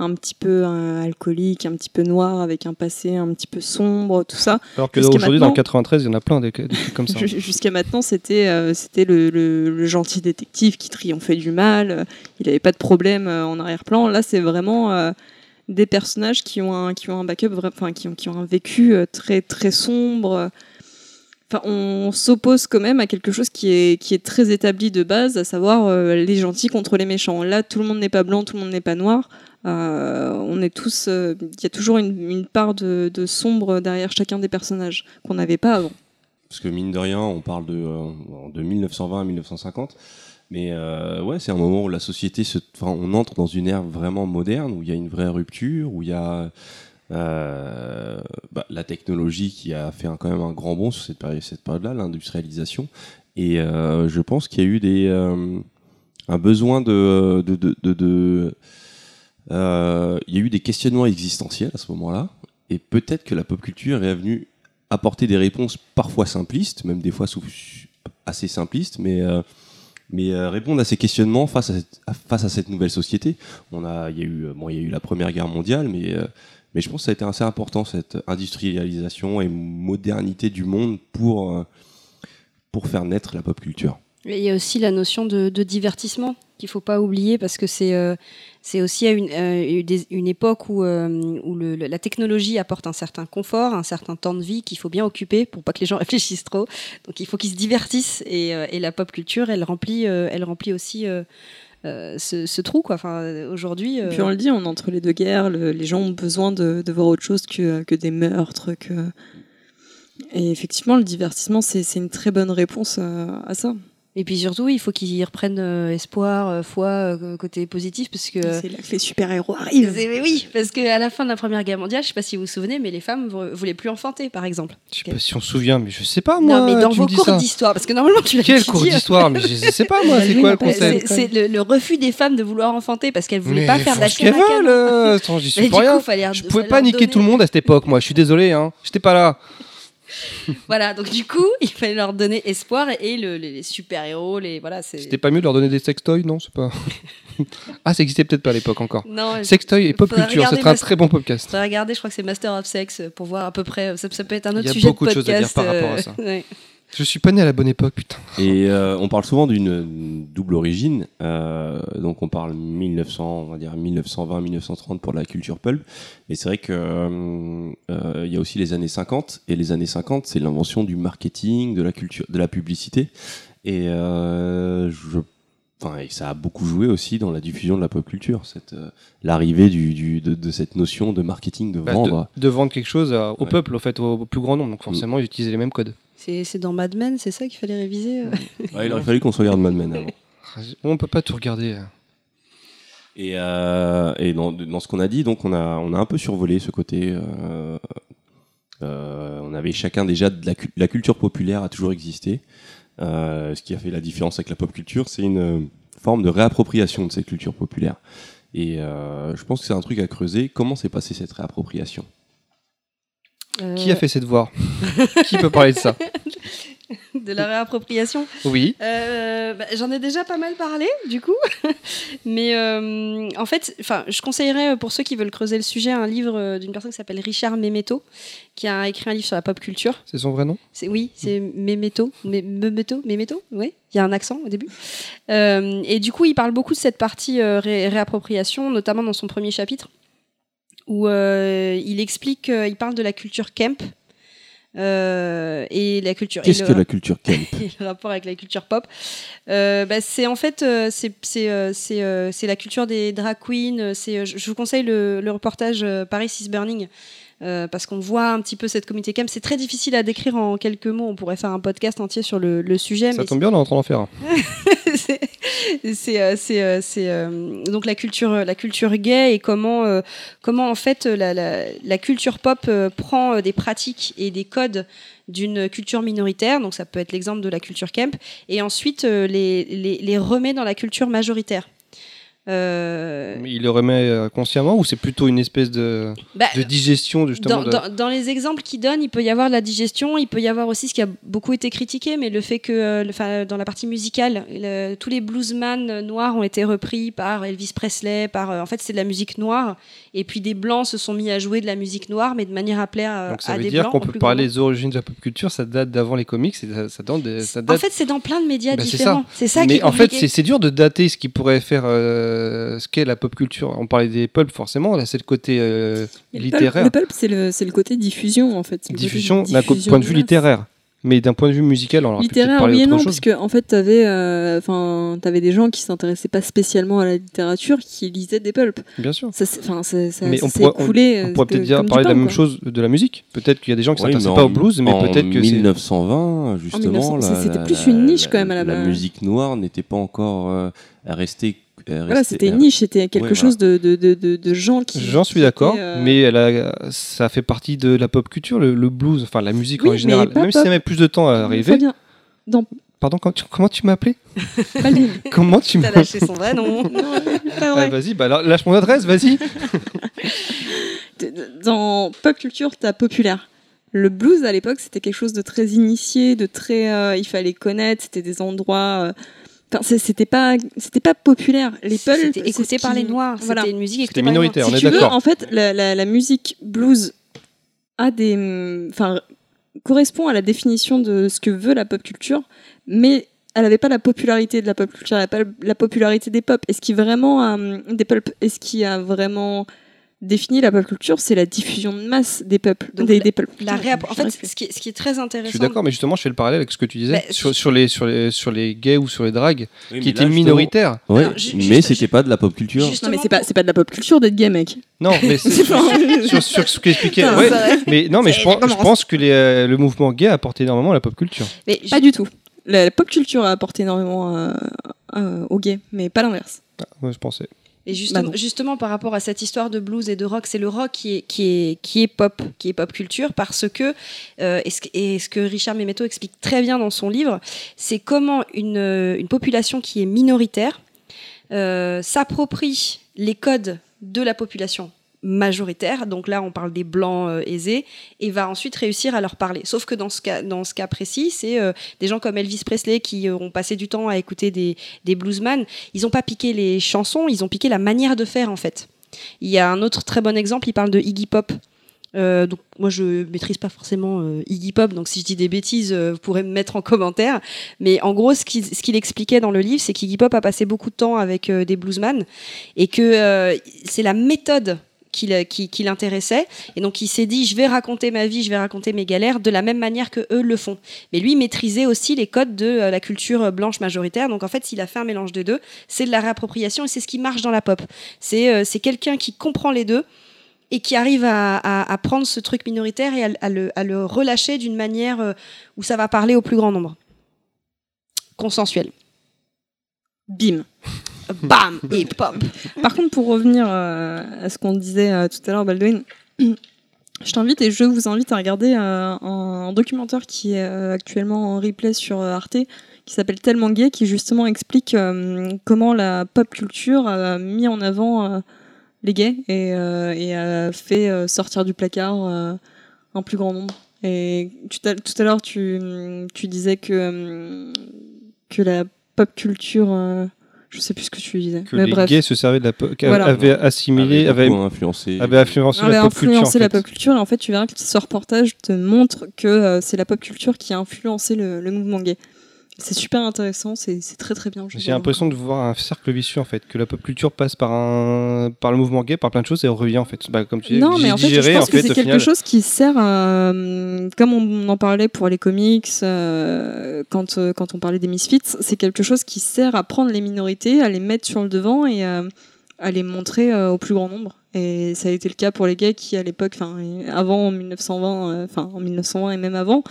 un petit peu euh, alcooliques, un petit peu noirs, avec un passé un petit peu sombre, tout ça. Alors que aujourd'hui, dans le maintenant- 93, il y en a plein des, des trucs comme ça. [laughs] Ju- Jusqu'à maintenant, c'était euh, c'était le, le- le gentil détective qui triomphait du mal. euh, Il n'avait pas de problème en arrière-plan. Là, c'est vraiment des personnages qui ont un qui ont un backup, enfin qui ont qui ont un vécu très très sombre. Enfin, on s'oppose quand même à quelque chose qui est qui est très établi de base, à savoir euh, les gentils contre les méchants. Là, tout le monde n'est pas blanc, tout le monde n'est pas noir. Euh, on est tous. euh, Il y a toujours une, part de, sombre derrière chacun des personnages qu'on n'avait pas avant. Parce que mine de rien, on parle de, euh, de 1920 à 1950. Mais ouais, c'est un moment où la société on entre dans une ère vraiment moderne, où il y a une vraie rupture, où il y a bah, la technologie qui a fait un- quand même un grand bond sur cette période, cette période-là, l'industrialisation. Et je pense qu'il y a eu des, un besoin de- euh, il y a eu des questionnements existentiels à ce moment-là. Et peut-être que la pop culture est venue apporter des réponses parfois simplistes, même des fois assez simplistes, mais, euh, euh, répondre à ces questionnements face à cette, nouvelle société. On a, il, y a eu, bon, il y a eu la Première Guerre mondiale, mais, je pense que ça a été assez important, cette industrialisation et modernité du monde pour faire naître la pop culture. Il y a aussi la notion de, divertissement qu'il faut pas oublier parce que c'est euh, aussi à une, euh, époque où, euh, la technologie apporte un certain confort, un certain temps de vie qu'il faut bien occuper pour pas que les gens [laughs] réfléchissent trop. Donc il faut qu'ils se divertissent et, la pop culture, elle remplit, elle remplit aussi ce, trou quoi. Enfin aujourd'hui. Puis on le dit, on entre les deux guerres, le- les gens ont besoin de, voir autre chose que, des meurtres. Et effectivement, le divertissement, c'est une très bonne réponse à ça. Et puis surtout, il faut qu'ils reprennent euh, espoir, euh, foi, euh, côté positif parce que. C'est là que les super-héros arrivent. C'est- mais oui, parce qu'à la fin de la Première Guerre mondiale, je sais pas si vous vous souvenez, mais les femmes vou- voulaient plus enfanter, par exemple. Je sais pas si on se souvient, mais je sais pas moi. non, mais dans tu vos cours d'histoire, parce que normalement tu l'as Quel cours d'histoire Mais je sais pas moi, [laughs] c'est quoi le concept C'est le, le refus des femmes de vouloir enfanter parce qu'elles voulaient Mais pas faire de la euh, attends, j'y suis pour rien. Je pouvais pas niquer tout le monde à cette époque, moi. Je suis désolé, hein. J'étais pas là. [laughs] Voilà, donc du coup, il fallait leur donner espoir et le- les, les super-héros, les. Voilà. C'était pas mieux de leur donner des sextoys, non C'est pas. [laughs] ah, ça existait peut-être pas à l'époque encore. Non, Sextoy et pop culture, c'est un très bon podcast. faudrait regarder, je crois que c'est Master of Sex euh, pour voir à peu près. Ça, ça peut être un Il autre y a sujet beaucoup de choses à dire par rapport à euh, ça. [laughs] ouais. Je suis pas né à la bonne époque, putain. Et euh, on parle souvent d'une double origine. euh, donc on parle 1900, on va dire 1920-1930 pour la culture pulp. Et c'est vrai que euh, euh, il y a aussi les années 50. Et les années 50, c'est l'invention du marketing, de la culture, de la publicité. Et euh, je Enfin, et ça a beaucoup joué aussi dans la diffusion de la pop culture, cette euh, l'arrivée du, du- de, de cette notion de marketing, de Bah, vendre. de, de vendre quelque chose à- au Ouais. peuple, au fait, au, au plus grand nombre. Donc forcément, ils utilisaient les mêmes codes. C'est dans Mad Men, c'est ça qu'il fallait réviser euh [laughs] Ouais, il aurait fallu qu'on se regarde Mad Men avant. [laughs] On peut pas tout regarder. hein. Et, euh, et dans, dans ce qu'on a dit, donc on a, on a un peu survolé ce côté. euh, euh, on avait chacun déjà de la, la culture populaire a toujours existé. Euh, ce qui a fait la différence avec la pop culture, c'est une forme de réappropriation de cette culture populaire. Et euh, je pense que c'est un truc à creuser. Comment s'est passée cette réappropriation? Qui a Euh, fait ses devoirs? Qui peut parler de ça? [laughs] De la réappropriation? Oui. Euh, bah, J'en ai déjà pas mal parlé, du coup. [laughs] Mais euh, en fait, je conseillerais euh, pour ceux qui veulent creuser le sujet un livre euh, d'une personne qui s'appelle Richard Memeto, qui a écrit un livre sur la pop culture. C'est son vrai nom? Oui, c'est Memeto, Memeto, Memeto, oui. Il y a un accent au début. Euh, et du coup, il parle beaucoup de cette partie euh, ré- réappropriation, notamment dans son premier chapitre, où euh, il explique, il parle de la culture camp. euh, et la culture. Qu'est-ce que la culture camp [laughs] et le rapport avec la culture pop. Euh, bah, c'est en fait c'est c'est c'est c'est la culture des drag queens. C'est je, vous conseille le, le reportage Paris is Burning. Euh, parce qu'on voit un petit peu cette communauté camp. C'est très difficile à décrire en quelques mots. On pourrait faire un podcast entier sur le, le sujet. Ça mais tombe bien, on est en train d'en faire [laughs] c'est euh, euh, donc la culture la culture gay et comment euh, comment en fait la, la, la culture pop euh, prend des pratiques et des codes d'une culture minoritaire donc ça peut être l'exemple de la culture camp et ensuite les, les, les remet dans la culture majoritaire Euh, il le remet euh, consciemment ou c'est plutôt une espèce de, bah, de digestion justement dans, de... dans- dans les exemples qu'il donne, il peut y avoir de la digestion, il peut y avoir aussi ce qui a beaucoup été critiqué, mais le fait que euh, le- dans la partie musicale, le- tous les bluesman noirs ont été repris par Elvis Presley, par en fait c'est de la musique noire, et puis des blancs se sont mis à jouer de la musique noire, mais de manière à plaire à, Donc ça à veut des dire qu'on peut parler des origines de la pop culture, ça date d'avant les comics, ça, ça date, ça. En fait, c'est dans plein de médias Bah, différents. C'est ça, qui mais est en fait, compliqué. c'est c'est dur de dater ce qui pourrait faire euh, ce qu'est la pop culture. On parlait des pulps, forcément, là c'est le côté euh, littéraire, pulp- Le pulp, c'est le, c'est le côté diffusion, en fait. Diffusion d'un co- diffusion point de vue littéraire. Mais d'un point de vue musical, on Littéraire, oui et non, chose. parce que en fait, t'avais, euh, enfin, t'avais des gens qui s'intéressaient pas spécialement à la littérature, qui lisaient des pulps. Bien sûr. Ça, ça, ça, Mais ça on pourrait- on- écoulé, On euh, pourrait peut-être dire parler de la même chose de la musique. Peut-être qu'il y a des gens qui Oui, s'intéressent mais pas au blues, mais en peut-être que c'est 1920, justement, 1900, la- c'était plus une niche, la- quand même, à la La musique noire n'était pas encore euh, restée. Voilà, c'était une niche, c'était quelque Ouais, chose de, de, de, de, de gens qui. J'en suis d'accord, euh, mais elle a- ça fait partie de la pop culture, le, le blues, enfin la musique Oui, en général. pas Même si ça met plus de temps à arriver. Fabien, dans Pardon, comment tu, comment tu m'as appelé? [laughs] [laughs] Comment tu T'as m'as lâché son vrai [laughs] nom. non, Ah. Vas-y, bah, lâche mon adresse, vas-y. Dans pop culture, t'as populaire. Le blues à l'époque, c'était quelque chose de très initié, de très. euh, il fallait connaître, c'était des endroits. euh, c'était pas, c'était pas populaire. Les pulps, C'était écouté par qui- les noirs. Voilà. C'était une musique C'était écoutée par les minoritaire, Noirs. on si est tu veux, en fait, la, la- la musique blues a des, enfin, correspond à la définition de ce que veut la pop culture, mais elle n'avait pas la popularité de la pop culture, elle n'avait pas la popularité des pop. Et ce qui vraiment a, des pulp, et ce qui a vraiment défini la pop culture, c'est la diffusion de masse des peuples, Donc des, la- des En fait, ce qui est, ce qui est très intéressant. Je suis d'accord, mais justement, je fais le parallèle avec ce que tu disais Bah, sur, les, sur, les, sur les gays ou sur les Oui, mais qui étaient justement- minoritaires. Ouais, Alors, ju- mais juste- c'était pas de la pop culture. Non mais c'est pas pas de la pop culture d'être gay mec. Non, mais [laughs] c'est C'est sur, pas- sur, sur ce Ouais, vrai. mais non, mais je pense, je commence. pense que les, euh, le mouvement gay a apporté énormément à la pop culture. Mais Pas du tout. La, la pop culture a apporté énormément euh, euh, aux gays, mais pas l'inverse. Ah, ouais, je pensais. Et justement, Bah justement, par rapport à cette histoire de blues et de rock, c'est le rock qui est, qui est, qui est pop, qui est pop culture, parce que, euh, et, ce, que- et ce que Richard Memeto explique très bien dans son livre, c'est comment une, une population qui est minoritaire euh, s'approprie les codes de la population majoritaire, donc là on parle des blancs euh, aisés, et va ensuite réussir à leur parler. Sauf que dans ce cas, précis, c'est euh, des gens comme Elvis Presley qui euh, ont passé du temps à écouter des, des bluesman, ils n'ont pas piqué les chansons, ils ont piqué la manière de faire en fait. Il y a un autre très bon exemple, il parle de Iggy Pop. Donc moi je maîtrise pas forcément Iggy Pop, donc si je dis des bêtises, vous pourrez me mettre en commentaire. Mais en gros, ce qu'il expliquait dans le livre, c'est qu'Iggy Pop a passé beaucoup de temps avec des bluesman et que c'est la méthode qui, le- qui, l'intéressait. Et donc il s'est dit, je vais raconter ma vie, je vais raconter mes galères de la même manière que eux le font. Mais lui maîtrisait aussi les codes de euh, la culture euh, blanche majoritaire. Donc en fait, s'il a fait un mélange des deux, c'est de la réappropriation et c'est ce qui marche dans la pop. C'est euh, quelqu'un qui comprend les deux et qui arrive à, prendre ce truc minoritaire et à, à le, relâcher d'une manière euh, où ça va parler au plus grand nombre. Consensuel. Bim. Bam Et pop Par contre, pour revenir euh, à ce qu'on disait euh, tout à l'heure, Baldwin, [clears throat] je t'invite et je vous invite à regarder euh, un, documentaire qui est actuellement en replay sur Arte, qui s'appelle Tellement Gay, qui justement explique comment la pop culture a mis en avant les gays et, a fait sortir du placard un plus grand nombre. Et tout à l'heure, tu, tu disais que, que la pop culture. Je sais plus ce que tu disais. Que mais les bref. gays se servaient de la pop, Voilà. avaient assimilé, avaient, influencé. avaient influencé avait la pop culture. en influencé la fait. pop culture et en fait tu verras que ce reportage te montre que euh, c'est la pop culture qui a influencé le, le mouvement gay. C'est super intéressant, c'est très très bien. J'ai l'impression de voir un cercle vicieux en fait, que la pop culture passe par un par le mouvement gay, par plein de choses et on revient en fait. Bah, comme tu dis, Non, mais en fait, je pense en que c'est quelque final. chose qui sert, euh, comme on en parlait pour les comics, euh, quand, euh, quand on parlait des Misfits, c'est quelque chose qui sert à prendre les minorités, à les mettre sur le devant et euh, à les montrer au plus grand nombre. Et ça a été le cas pour les gays qui, à l'époque, enfin, avant en 1920, euh, enfin, en 1920 et même avant,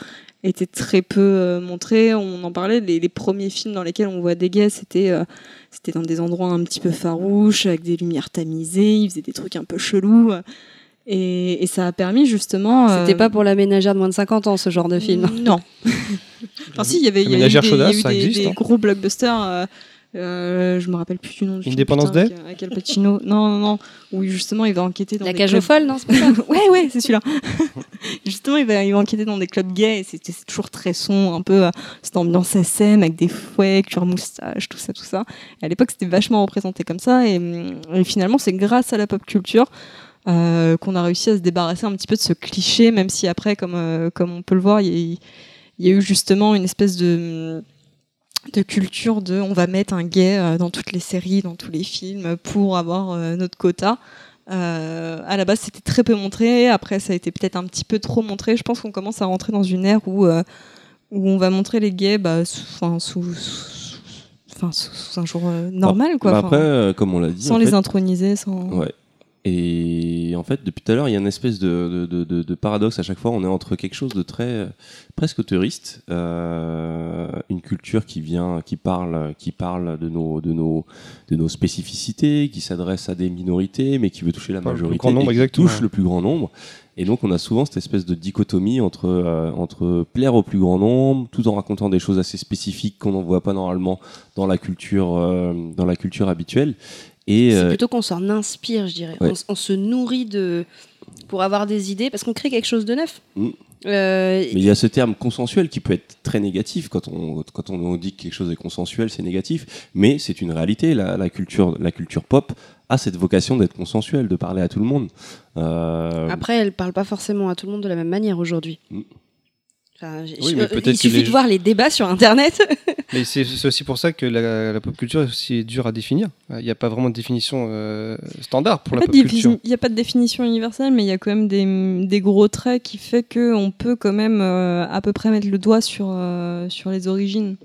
étaient très peu euh, montrés. On en parlait, les, les premiers films dans lesquels on voit des gays, c'était euh, c'était dans des endroits un petit peu farouches, avec des lumières tamisées, ils faisaient des trucs un peu chelous. Et, et ça a permis justement. euh, C'était pas pour la ménagère de moins de 50 ans, ce genre de film. Non. [laughs] enfin, si, il y avait, il y a eu des, il y a eu des- existe, des hein. gros blockbusters. Euh, je me rappelle plus du nom du film. Independence putain, Day avec, Al Pacino. [laughs] Non, non, non. Où justement il va enquêter dans La des cage aux clubs- folles, non c'est pas ça [laughs] ouais, ouais, c'est celui-là. [laughs] Justement, il va, il va enquêter dans des clubs gays c'est toujours très son, un peu euh, cette ambiance SM avec des fouets, cuir moustache, tout ça, tout ça. Et à l'époque, c'était vachement représenté comme ça et, et finalement, c'est grâce à la pop culture euh, qu'on a réussi à se débarrasser un petit peu de ce cliché, même si après, comme, euh, comme on peut le voir, il y, a- il y a eu justement une espèce de de culture de on va mettre un gay euh, dans toutes les séries, dans tous les films pour avoir euh, notre quota. Euh, à la base, c'était très peu montré. Après, ça a été peut-être un petit peu trop montré. Je pense qu'on commence à rentrer dans une ère où, euh, où on va montrer les gays bah, sous, enfin, sous, sous, un jour euh, normal, quoi. Bah, après, comme on l'a dit, sans en les fait, introniser, sans. Ouais. Et en fait, depuis tout à l'heure, il y a une espèce de, de, de- de- de paradoxe à chaque fois. On est entre quelque chose de très euh, presque autoriste, euh, une culture qui vient, qui parle, qui parle de nos, de nos, de nos spécificités, qui s'adresse à des minorités, mais qui veut toucher la Par le plus majorité, grand nombre, et qui exactement. touche le plus grand nombre. Et donc, on a souvent cette espèce de dichotomie entre, euh, entre plaire au plus grand nombre, tout en racontant des choses assez spécifiques qu'on n'en voit pas normalement dans la culture, euh, dans la culture habituelle. Et, C'est euh, plutôt qu'on s'en inspire, je dirais. Ouais. On, se nourrit de pour avoir des idées parce qu'on crée quelque chose de neuf. Mm. Euh, Mais il y a ce terme consensuel qui peut être très négatif quand on, quand on dit que quelque chose est consensuel, c'est négatif. Mais c'est une réalité. La, la culture, la culture pop a cette vocation d'être consensuelle, de parler à tout le monde. Euh, Après, elle parle pas forcément à tout le monde de la même manière aujourd'hui. Mm. Enfin, Oui, je- il suffit les de voir les débats sur Internet. [laughs] Mais c'est aussi pour ça que la, la pop culture est aussi dure à définir. Il n'y a pas vraiment de définition euh, standard pour la n'y pop culture. il y a pas de définition universelle, mais il y a quand même des, des gros traits qui fait qu'on peut quand même euh, à peu près mettre le doigt sur, euh, sur les origines.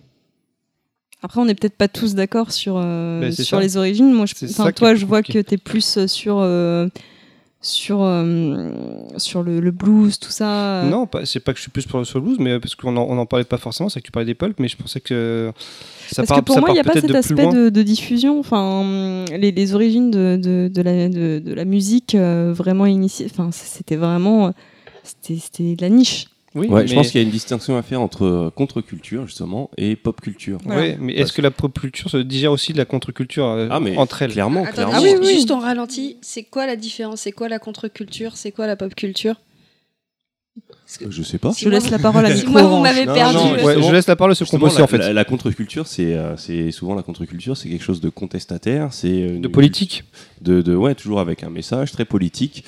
Après, on n'est peut-être pas tous d'accord sur, c'est sur ça. les origines. Moi, je, toi, je vois que tu es plus sur, sur, euh, sur le, le blues, tout ça. Non, pas- c'est pas que je suis plus pour sur le blues, mais parce qu'on en, on en parlait pas forcément, c'est que tu parlais des pulps, mais je pensais que ça Parce part, que pour moi, il n'y a pas cet de aspect de, de diffusion. Enfin, les, les origines de, de, la, de, la musique euh, vraiment initiée, enfin, c'était vraiment. euh, c'était de la niche. Oui, ouais, mais, Je pense qu'il y a une distinction à faire entre euh, contre-culture, justement, et pop-culture. Voilà. ouais, mais est-ce que la pop culture se digère aussi de la contre-culture euh, Ah, mais entre elles? Clairement, Attendez, clairement. Ah oui, juste, oui. juste en ralenti, c'est quoi la différence? C'est quoi la contre-culture? C'est quoi la pop culture Je sais pas. Si Je laisse la parole à [laughs] Nico moi, vous m'avez perdu. non, ouais. Je laisse la parole à ce la, en fait. la- la contre-culture, c'est euh, c'est souvent la contre-culture, c'est quelque chose de contestataire, c'est De politique. de, de- ouais, toujours avec un message très politique.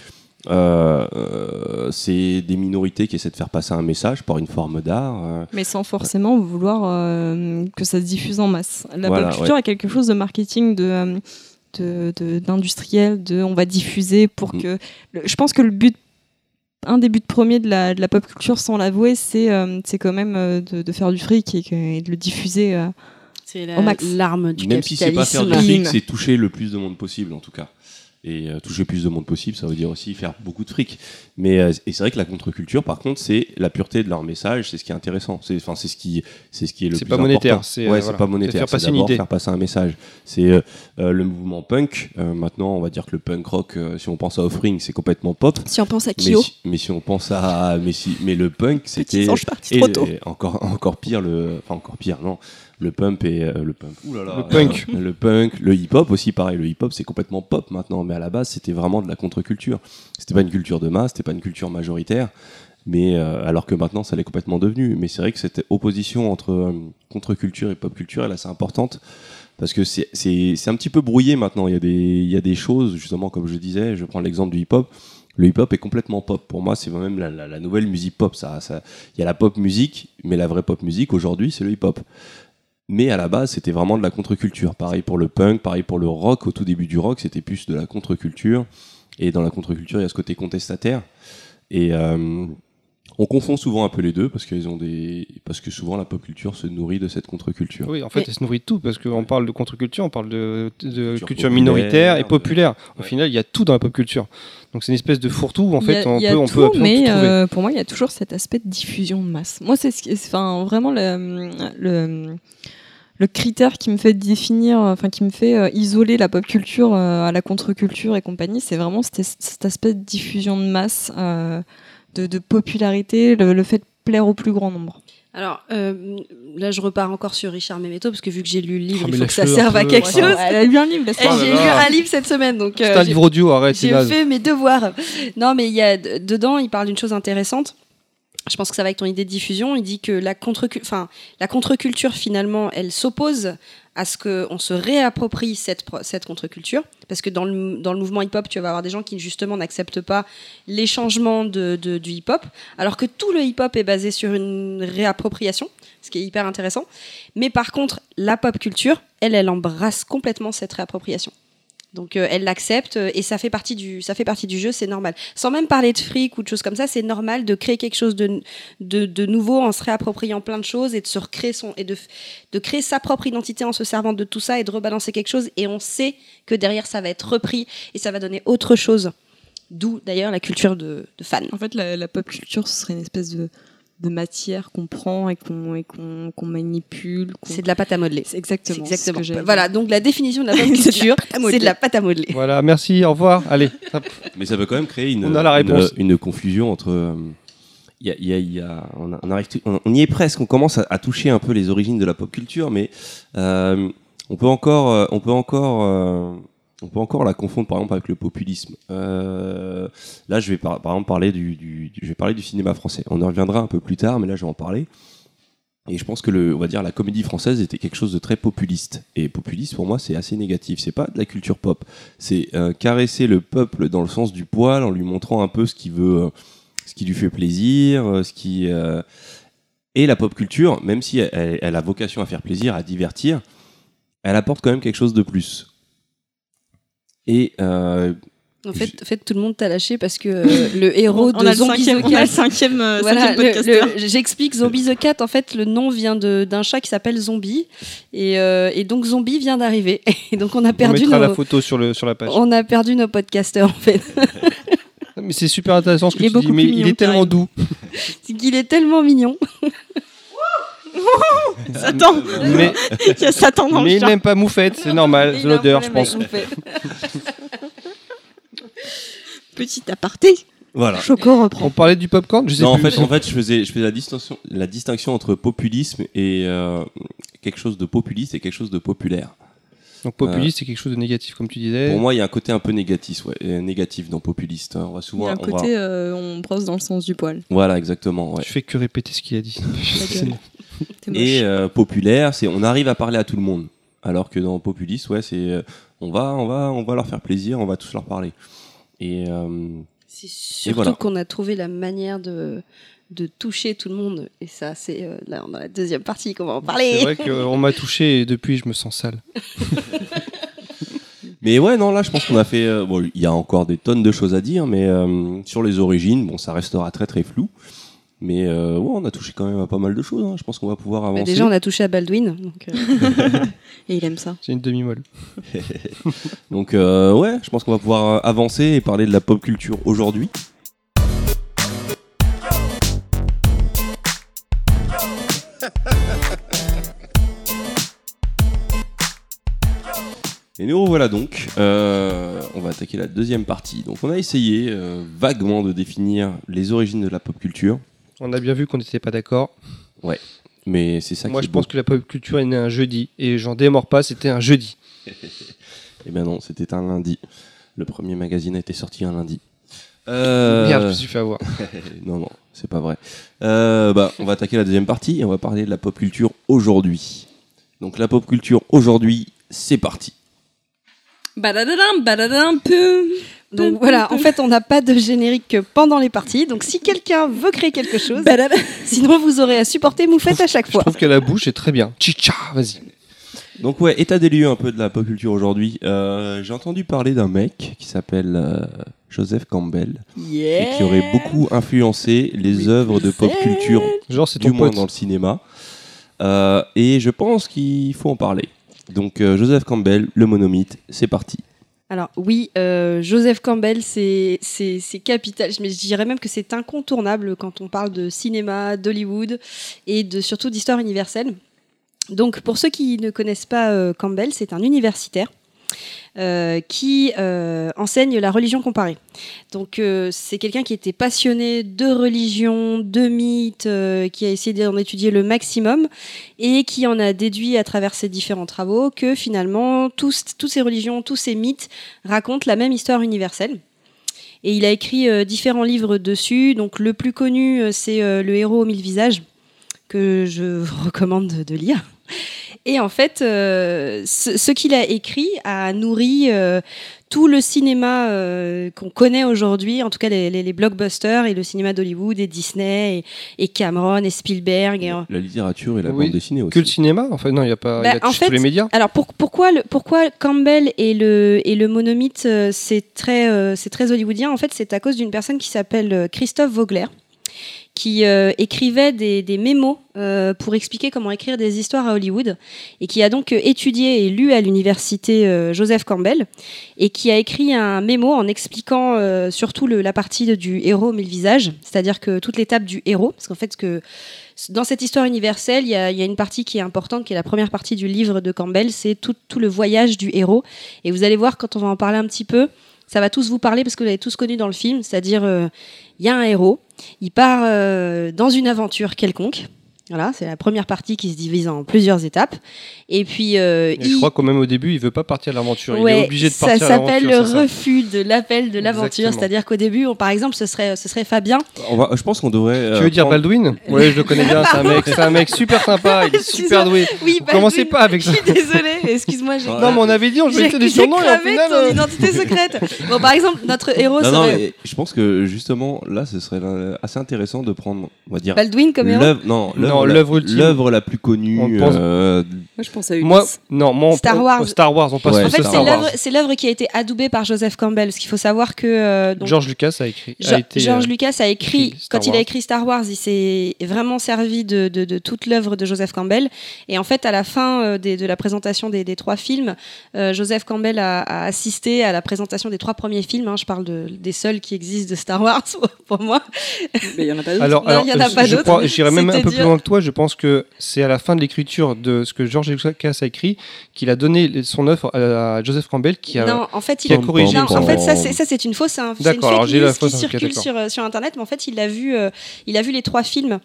Euh, euh, c'est des minorités qui essaient de faire passer un message par une forme d'art. euh, Mais sans forcément vouloir euh, que ça se diffuse en masse. La Voilà, pop culture a quelque chose de marketing, de, euh, de, de- d'industriel, de, on va diffuser pour Mhm. que. le- je pense que le but, un des buts premiers de la, de la pop culture, sans l'avouer, c'est, euh, c'est quand même euh, de, de faire du fric et, que- et de le diffuser. euh. Au max. l'arme du Même si c'est pas faire capitalisme. du fric, c'est toucher le plus de monde possible en tout cas. Et euh, toucher plus de monde possible, ça veut dire aussi faire beaucoup de fric. Mais euh, et c'est vrai que la contre-culture, par contre, c'est la pureté de leur message, c'est ce qui est intéressant. C'est enfin c'est ce qui c'est ce qui est le C'est plus pas monétaire, important. c'est, ouais, euh, c'est voilà. pas C'est monétaire. faire C'est passer une d'abord idée. faire passer un message. C'est euh, euh, le mouvement punk. euh, maintenant, on va dire que le punk rock, euh, si on pense à Offering, c'est complètement pop. Si on pense à Mais Kyo, si, mais si on pense à mais si mais le punk, c'était encore encore pire le enfin encore pire non le pump et euh, le punk Ouh là là, Le punk. euh, le punk le hip hop aussi pareil le hip hop c'est complètement pop maintenant mais à la base c'était vraiment de la contre-culture c'était pas une culture de masse c'était pas une culture majoritaire mais euh, alors que maintenant ça l'est complètement devenu mais c'est vrai que cette opposition entre euh, contre-culture et pop culture elle est assez importante parce que c'est un petit peu brouillé maintenant il y a des choses justement comme je disais je prends l'exemple du hip hop le hip-hop est complètement pop. Pour moi, c'est même la, nouvelle musique pop. Il y a la pop musique, mais la vraie pop musique aujourd'hui, c'est le hip-hop. Mais à la base, c'était vraiment de la contre-culture. Pareil pour le punk, pareil pour le rock. Au tout début du rock, c'était plus de la contre-culture. Et dans la contre-culture, il y a ce côté contestataire. Et euh, on confond souvent un peu les deux parce qu'ils ont des, parce que souvent la pop culture se nourrit de cette contre-culture. Oui, en fait, Mais- elle se nourrit de tout parce qu'on parle de contre-culture, on parle de, de Culture minoritaire et de- populaire. Au Ouais. final, il y a tout dans la pop culture. Donc c'est une espèce de fourre-tout. En y a- fait, on peut, on tout, peut absolument mais tout trouver. euh, pour moi, il y a toujours cet aspect de diffusion de masse. Moi, c'est ce qui- c'est- enfin, vraiment le, le, le critère qui me fait définir, enfin, qui me fait euh, isoler la pop culture euh, à la contre-culture et compagnie, c'est vraiment cet, cet aspect de diffusion de masse, euh, de, de popularité, le, le fait de plaire au plus grand nombre. Alors euh, là, je repars encore sur Richard Méméto parce que vu que j'ai lu le livre, Oh, mais il faut que ça un serve à quelque Ouais, chose. Elle a lu un livre, j'ai lu un livre cette semaine, donc euh, C'est un j'ai- livre audio, arrête, J'ai fait mes devoirs. Non, mais il y a dedans, il parle d'une chose intéressante. Je pense que ça va avec ton idée de diffusion. Il dit que la contre, enfin, la contre-culture finalement, elle s'oppose à ce qu'on se réapproprie cette, cette contre-culture. Parce que dans le, dans le mouvement hip-hop, tu vas avoir des gens qui justement n'acceptent pas les changements de, de- du hip-hop, alors que tout le hip-hop est basé sur une réappropriation, ce qui est hyper intéressant. Mais par contre, la pop culture, elle, elle embrasse complètement cette réappropriation. Donc euh, elle l'accepte euh, et ça fait partie du ça fait partie du jeu, c'est normal. Sans même parler de fric ou de choses comme ça, c'est normal de créer quelque chose de, de, de nouveau en se réappropriant plein de choses et de se recréer son et de, de créer sa propre identité en se servant de tout ça et de rebalancer quelque chose et on sait que derrière ça va être repris et ça va donner autre chose. D'où d'ailleurs la culture de, de fan. En fait, la, la pop culture, ce serait une espèce de, de matière qu'on prend et qu'on et qu'on qu'on manipule. C'est de la pâte à modeler. Exactement. exactement. ce que j'allais Voilà, donc la définition de la pop [laughs] C'est de la culture, pâte à modeler. c'est de la pâte à modeler. Voilà, merci, au revoir. Allez, hop. Mais ça peut quand même créer une, On a la une- réponse. une, confusion entre. euh, il y a- il y a- il y a- on, a- on arrive tout- on- on y est presque, on commence à, à toucher un peu les origines de la pop culture, mais euh, on peut encore, euh, on peut encore, euh, on peut encore la confondre par exemple avec le populisme. Euh, là, je vais par, exemple parler du, je vais parler du cinéma français. On y reviendra un peu plus tard, mais là, je vais en parler. Et je pense que le, on va dire la comédie française était quelque chose de très populiste. Et populiste pour moi c'est assez négatif. C'est pas de la culture pop. C'est euh, caresser le peuple dans le sens du poil en lui montrant un peu ce qu'il veut, euh, ce qui lui fait plaisir, ce qui et la pop culture, même si elle a vocation à faire plaisir, à divertir, elle apporte quand même quelque chose de plus. Et euh, En fait, en fait, tout le monde t'a lâché parce que euh, [laughs] le héros on de Zombie cinquième, the on a Cat. le cinquième, euh, Voilà, j'explique Zombie the Cat. En fait, le nom vient de- d'un chat qui s'appelle Zombie, et, euh, et donc Zombie vient d'arriver. [laughs] Et donc on a on perdu mettra la nos, photo sur, le, sur la page. on a perdu nos podcasteurs en fait. Mais c'est super intéressant ce que Il tu dis, mais [laughs] il est tellement doux. C'est qu'il est tellement mignon. [laughs] Satan Mais, Il y a Satan dans mais le il chat. n'aime pas Moufette, c'est normal, c'est l'odeur, je pense. [laughs] Petit aparté. voilà. Choco reprend. On parlait du popcorn Je sais Non, en fait, en fait, je faisais, je faisais la distinction, la distinction entre populisme et euh, quelque chose de populiste et quelque chose de populaire. Donc populiste, c'est quelque chose de négatif, comme tu disais. Pour moi, il y a un côté un peu négatif, ouais, euh, négatif dans populiste. hein. On va Il y souvent, a un on va- côté, euh, on brosse dans le sens du poil. voilà, exactement. ouais. Je fais que répéter ce qu'il a dit. [laughs] Et euh, populaire, c'est on arrive à parler à tout le monde. Alors que dans populiste, ouais, c'est euh, on va, on va, on va leur faire plaisir, on va tous leur parler. Et euh, C'est surtout voilà. qu'on a trouvé la manière de, de toucher tout le monde. Et ça, c'est euh, là, dans la deuxième partie qu'on va en C'est parler. vrai qu'on m'a touché et depuis je me sens sale. [laughs] Mais ouais, non, là, je pense qu'on a fait. euh, bon, il y a encore des tonnes de choses à dire, mais euh, sur les origines, bon, ça restera très très flou. Mais euh, ouais, on a touché quand même à pas mal de choses. hein. Je pense qu'on va pouvoir Bah, avancer. déjà, on a touché à Baldwin. Donc, euh, [laughs] Et il aime ça. C'est une demi-molle. [laughs] Donc euh, ouais, je pense qu'on va pouvoir avancer et parler de la pop culture aujourd'hui. [laughs] Et nous revoilà donc. Euh, on va attaquer la deuxième partie. Donc on a essayé euh, vaguement de définir les origines de la pop culture, On a bien vu qu'on n'était pas d'accord. mais c'est ça Moi qui je est pense beau. que la pop culture est née un jeudi et j'en démords pas, c'était un jeudi. [laughs] Eh ben non, c'était un lundi. Le premier magazine a été sorti un lundi. Euh, Merde, je me suis fait avoir. [laughs] non, non, c'est pas vrai. Euh, bah, on va attaquer la deuxième partie et on va parler de la pop culture aujourd'hui. Donc la pop culture aujourd'hui, c'est parti. Badadadam, badadam, pum. Donc [laughs] voilà, en fait, on n'a pas de générique pendant les parties. Donc si quelqu'un veut créer quelque chose, Badadam. sinon vous aurez à supporter Moufette à chaque Je fois. trouve que la bouche est très bien. Chicha, vas-y. Donc ouais, état des lieux un peu de la pop culture aujourd'hui. Euh, J'ai entendu parler d'un mec qui s'appelle euh, Joseph Campbell et qui aurait beaucoup influencé les œuvres de pop culture, Genre c'est du moins pote. dans le cinéma. Euh, et je pense qu'il faut en parler. Donc euh, Joseph Campbell, le monomythe, c'est parti. Alors oui, euh, Joseph Campbell, c'est capital. Mais je dirais même que c'est incontournable quand on parle de cinéma, d'Hollywood et de surtout d'histoire universelle. Donc pour ceux qui ne connaissent pas euh, Campbell, c'est un universitaire. Euh, qui euh, enseigne la religion comparée. Donc euh, c'est quelqu'un qui était passionné de religion, de mythes, qui a essayé d'en étudier le maximum et qui en a déduit à travers ses différents travaux que finalement tous, toutes ces religions, tous ces mythes racontent la même histoire universelle. Et il a écrit différents livres dessus. Donc le plus connu, c'est Le héros aux mille visages, que je vous recommande de, de lire. [laughs] Et en fait, euh, ce, ce qu'il a écrit a nourri euh, tout le cinéma euh, qu'on connaît aujourd'hui, en tout cas les, les- les blockbusters et le cinéma d'Hollywood et Disney et, et Cameron et Spielberg. Et, La littérature et la Oui, bande dessinée aussi. Que le cinéma En fait, non, il n'y a pas. Bah, il y a en tous les médias. Alors pour- pourquoi, le, pourquoi Campbell et le, et le monomythe, c'est très, euh, c'est très hollywoodien? En fait, c'est à cause d'une personne qui s'appelle Christophe Vogler, qui euh, écrivait des, des mémos euh, pour expliquer comment écrire des histoires à Hollywood, et qui a donc euh, étudié et lu à l'université euh, Joseph Campbell, et qui a écrit un mémo en expliquant euh, surtout le- la partie du héros mille visages, c'est-à-dire que toute l'étape du héros, parce qu'en fait, que dans cette histoire universelle, il y, y a une partie qui est importante, qui est la première partie du livre de Campbell, c'est tout, tout le voyage du héros. Et vous allez voir, quand on va en parler un petit peu, ça va tous vous parler parce que vous l'avez tous connu dans le film, c'est-à-dire il y a un héros, il part euh, dans une aventure quelconque. Voilà, c'est la première partie qui se divise en plusieurs étapes. Et puis, euh, Mais je il- crois qu'au même au début, il veut pas partir à l'aventure. il Ouais, est obligé de ça partir à s'appelle l'aventure. le c'est ça refus de l'appel de l'aventure. C'est-à-dire qu'au début, on- par exemple, ce serait, ce serait Fabien. On va, je pense qu'on devrait. euh, Tu veux dire prendre- Baldwin [laughs] Oui, je le connais bien. C'est un mec, c'est un mec super sympa. Il est [laughs] super doué. Oui, Vous commencez pas avec Je ça. suis désolée, excuse-moi. Non, mais on avait dit, on jouait des surnoms et au cramé final. ton euh, identité [laughs] secrète. Bon, par exemple, notre héros Non, non, serait mais je pense que justement, là, ce serait assez intéressant de prendre, on va dire, Baldwin comme héros. non, Non, l'œuvre la- l'œuvre ultime. l'œuvre la plus connue. On pense- euh, Moi, je pense à Ulysse. Moi, non, moi, on- Star Wars. Star Wars, on passe Ouais, sur En fait, Star c'est l'œuvre, c'est l'œuvre qui a été adoubée par Joseph Campbell. Parce qu'il faut savoir que euh, donc, George Lucas a écrit. Jo- a été, George euh, Lucas a écrit, quand il a Wars. écrit Star Wars, il s'est vraiment servi de, de- de toute l'œuvre de Joseph Campbell. Et en fait, à la fin euh, des- de la présentation des, des trois films, euh, Joseph Campbell a, a assisté à la présentation des trois premiers films. hein. je parle de, des seuls qui existent de Star Wars [laughs] pour moi. Mais il y en a pas d'autres. Alors, il y en a je- pas je d'autres. crois- J'irais même un peu plus loin que toi. Je pense que c'est à la fin de l'écriture de ce que George Lucas a écrit qu'il a donné son œuvre à Joseph Campbell qui a. non, en fait, il a corrigé Non, en fait, ça c'est ça c'est une fausse, hein, c'est une D'accord, alors fake j'ai news la qui circule sur, euh, sur internet, mais en fait, il a vu, euh, il a vu les trois films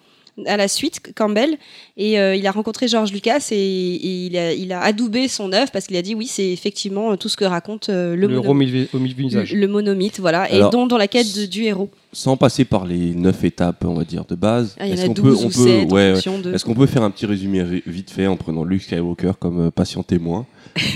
à la suite, Campbell, et euh, il a rencontré George Lucas et, et il, a, il a adoubé son œuvre parce qu'il a dit oui, c'est effectivement tout ce que raconte euh, le, Le mono- héros au mille- au mille visages. le monomythe, voilà, et dont dans la quête de- du héros. Sans passer par les neuf étapes, on va dire, de base, Ah, est-ce a qu'on 12 peut, ou on 7 peut, en ouais, ouais. fonction de... Est-ce qu'on peut faire un petit résumé vi- vite fait en prenant Luke Skywalker comme euh, patient témoin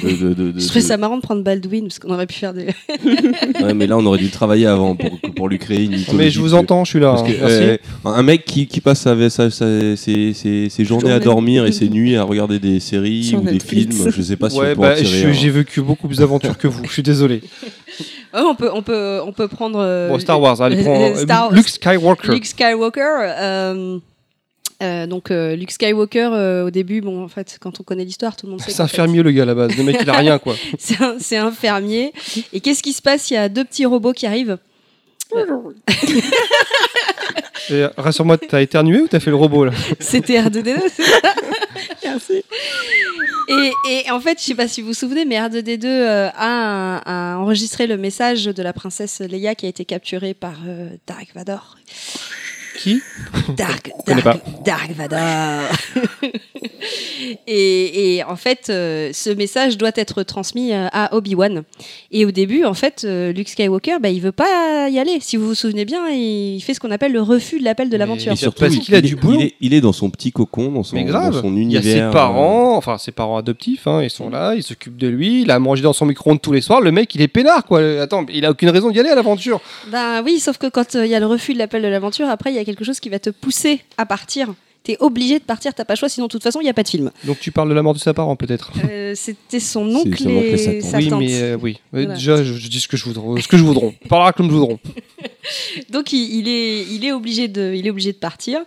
de- de- de- de- [laughs] Je trouvais de- ça marrant de prendre Baldwin parce qu'on aurait pu faire des. [laughs] Ouais, mais là, on aurait dû le travailler avant pour, pour lui créer une. Mais je vous entends, je suis là. Parce hein. que, euh, un mec qui, qui passe sa, sa- sa- ses, ses- ses journées à dormir et ses [laughs] nuits à regarder des séries Sur ou des films, je sais pas si ouais, on peut bah, en tirer j'ai vécu beaucoup plus d'aventures que vous. Je suis désolé. Ouais, on peut, on peut, on peut prendre. euh, Bon, Star Wars, allez, prends Star- Luke Skywalker. Luke Skywalker. euh, euh, donc euh, Luke Skywalker euh, au début, bon en fait quand on connaît l'histoire, tout le monde sait. C'est un fait, fermier le gars à la base. Le mec il a rien quoi. [laughs] C'est un, fermier. Et qu'est-ce qui se passe? Il y a deux petits robots qui arrivent. Euh, Rassure-moi, t'as éternué ou t'as fait le robot là? C'était R2D2. c'est ça [laughs] Merci. Et, et en fait, je sais pas si vous vous souvenez, mais R2D2 euh, a, enregistré le message de la princesse Leia qui a été capturée par euh, Dark Vador. Qui? Dark, Dark, Dark Vador. [laughs] et, et en fait, euh, ce message doit être transmis euh, à Obi-Wan. Et au début, en fait, euh, Luke Skywalker, bah, il veut pas y aller. Si vous vous souvenez bien, il fait ce qu'on appelle le refus de l'appel de l'aventure. Surtout, Parce il- qu'il a du est- boulot. Il est, il est dans son petit cocon, dans son, Mais grave. dans son Il y a univers. ses parents, enfin ses parents adoptifs, hein, ils sont là, ils s'occupent de lui, il a mangé dans son micro-ondes tous les soirs. Le mec il est peinard quoi. Attends, il a aucune raison d'y aller à l'aventure. Ben oui, sauf que quand euh, il y a le refus de l'appel de l'aventure, après il y a quelque chose qui va te pousser à partir. T'es obligé de partir, t'as pas le choix, sinon de toute façon il y a pas de film. Donc tu parles de la mort de ses parents peut-être. Euh, C'était son oncle et sa tante. sa oui, mais euh, oui. Euh, Voilà. Déjà, je, je dis ce que je voudrais, ce que je voudrais. On parlera comme je voudrais. [laughs] Donc il, il est, il est obligé de, il est obligé de partir.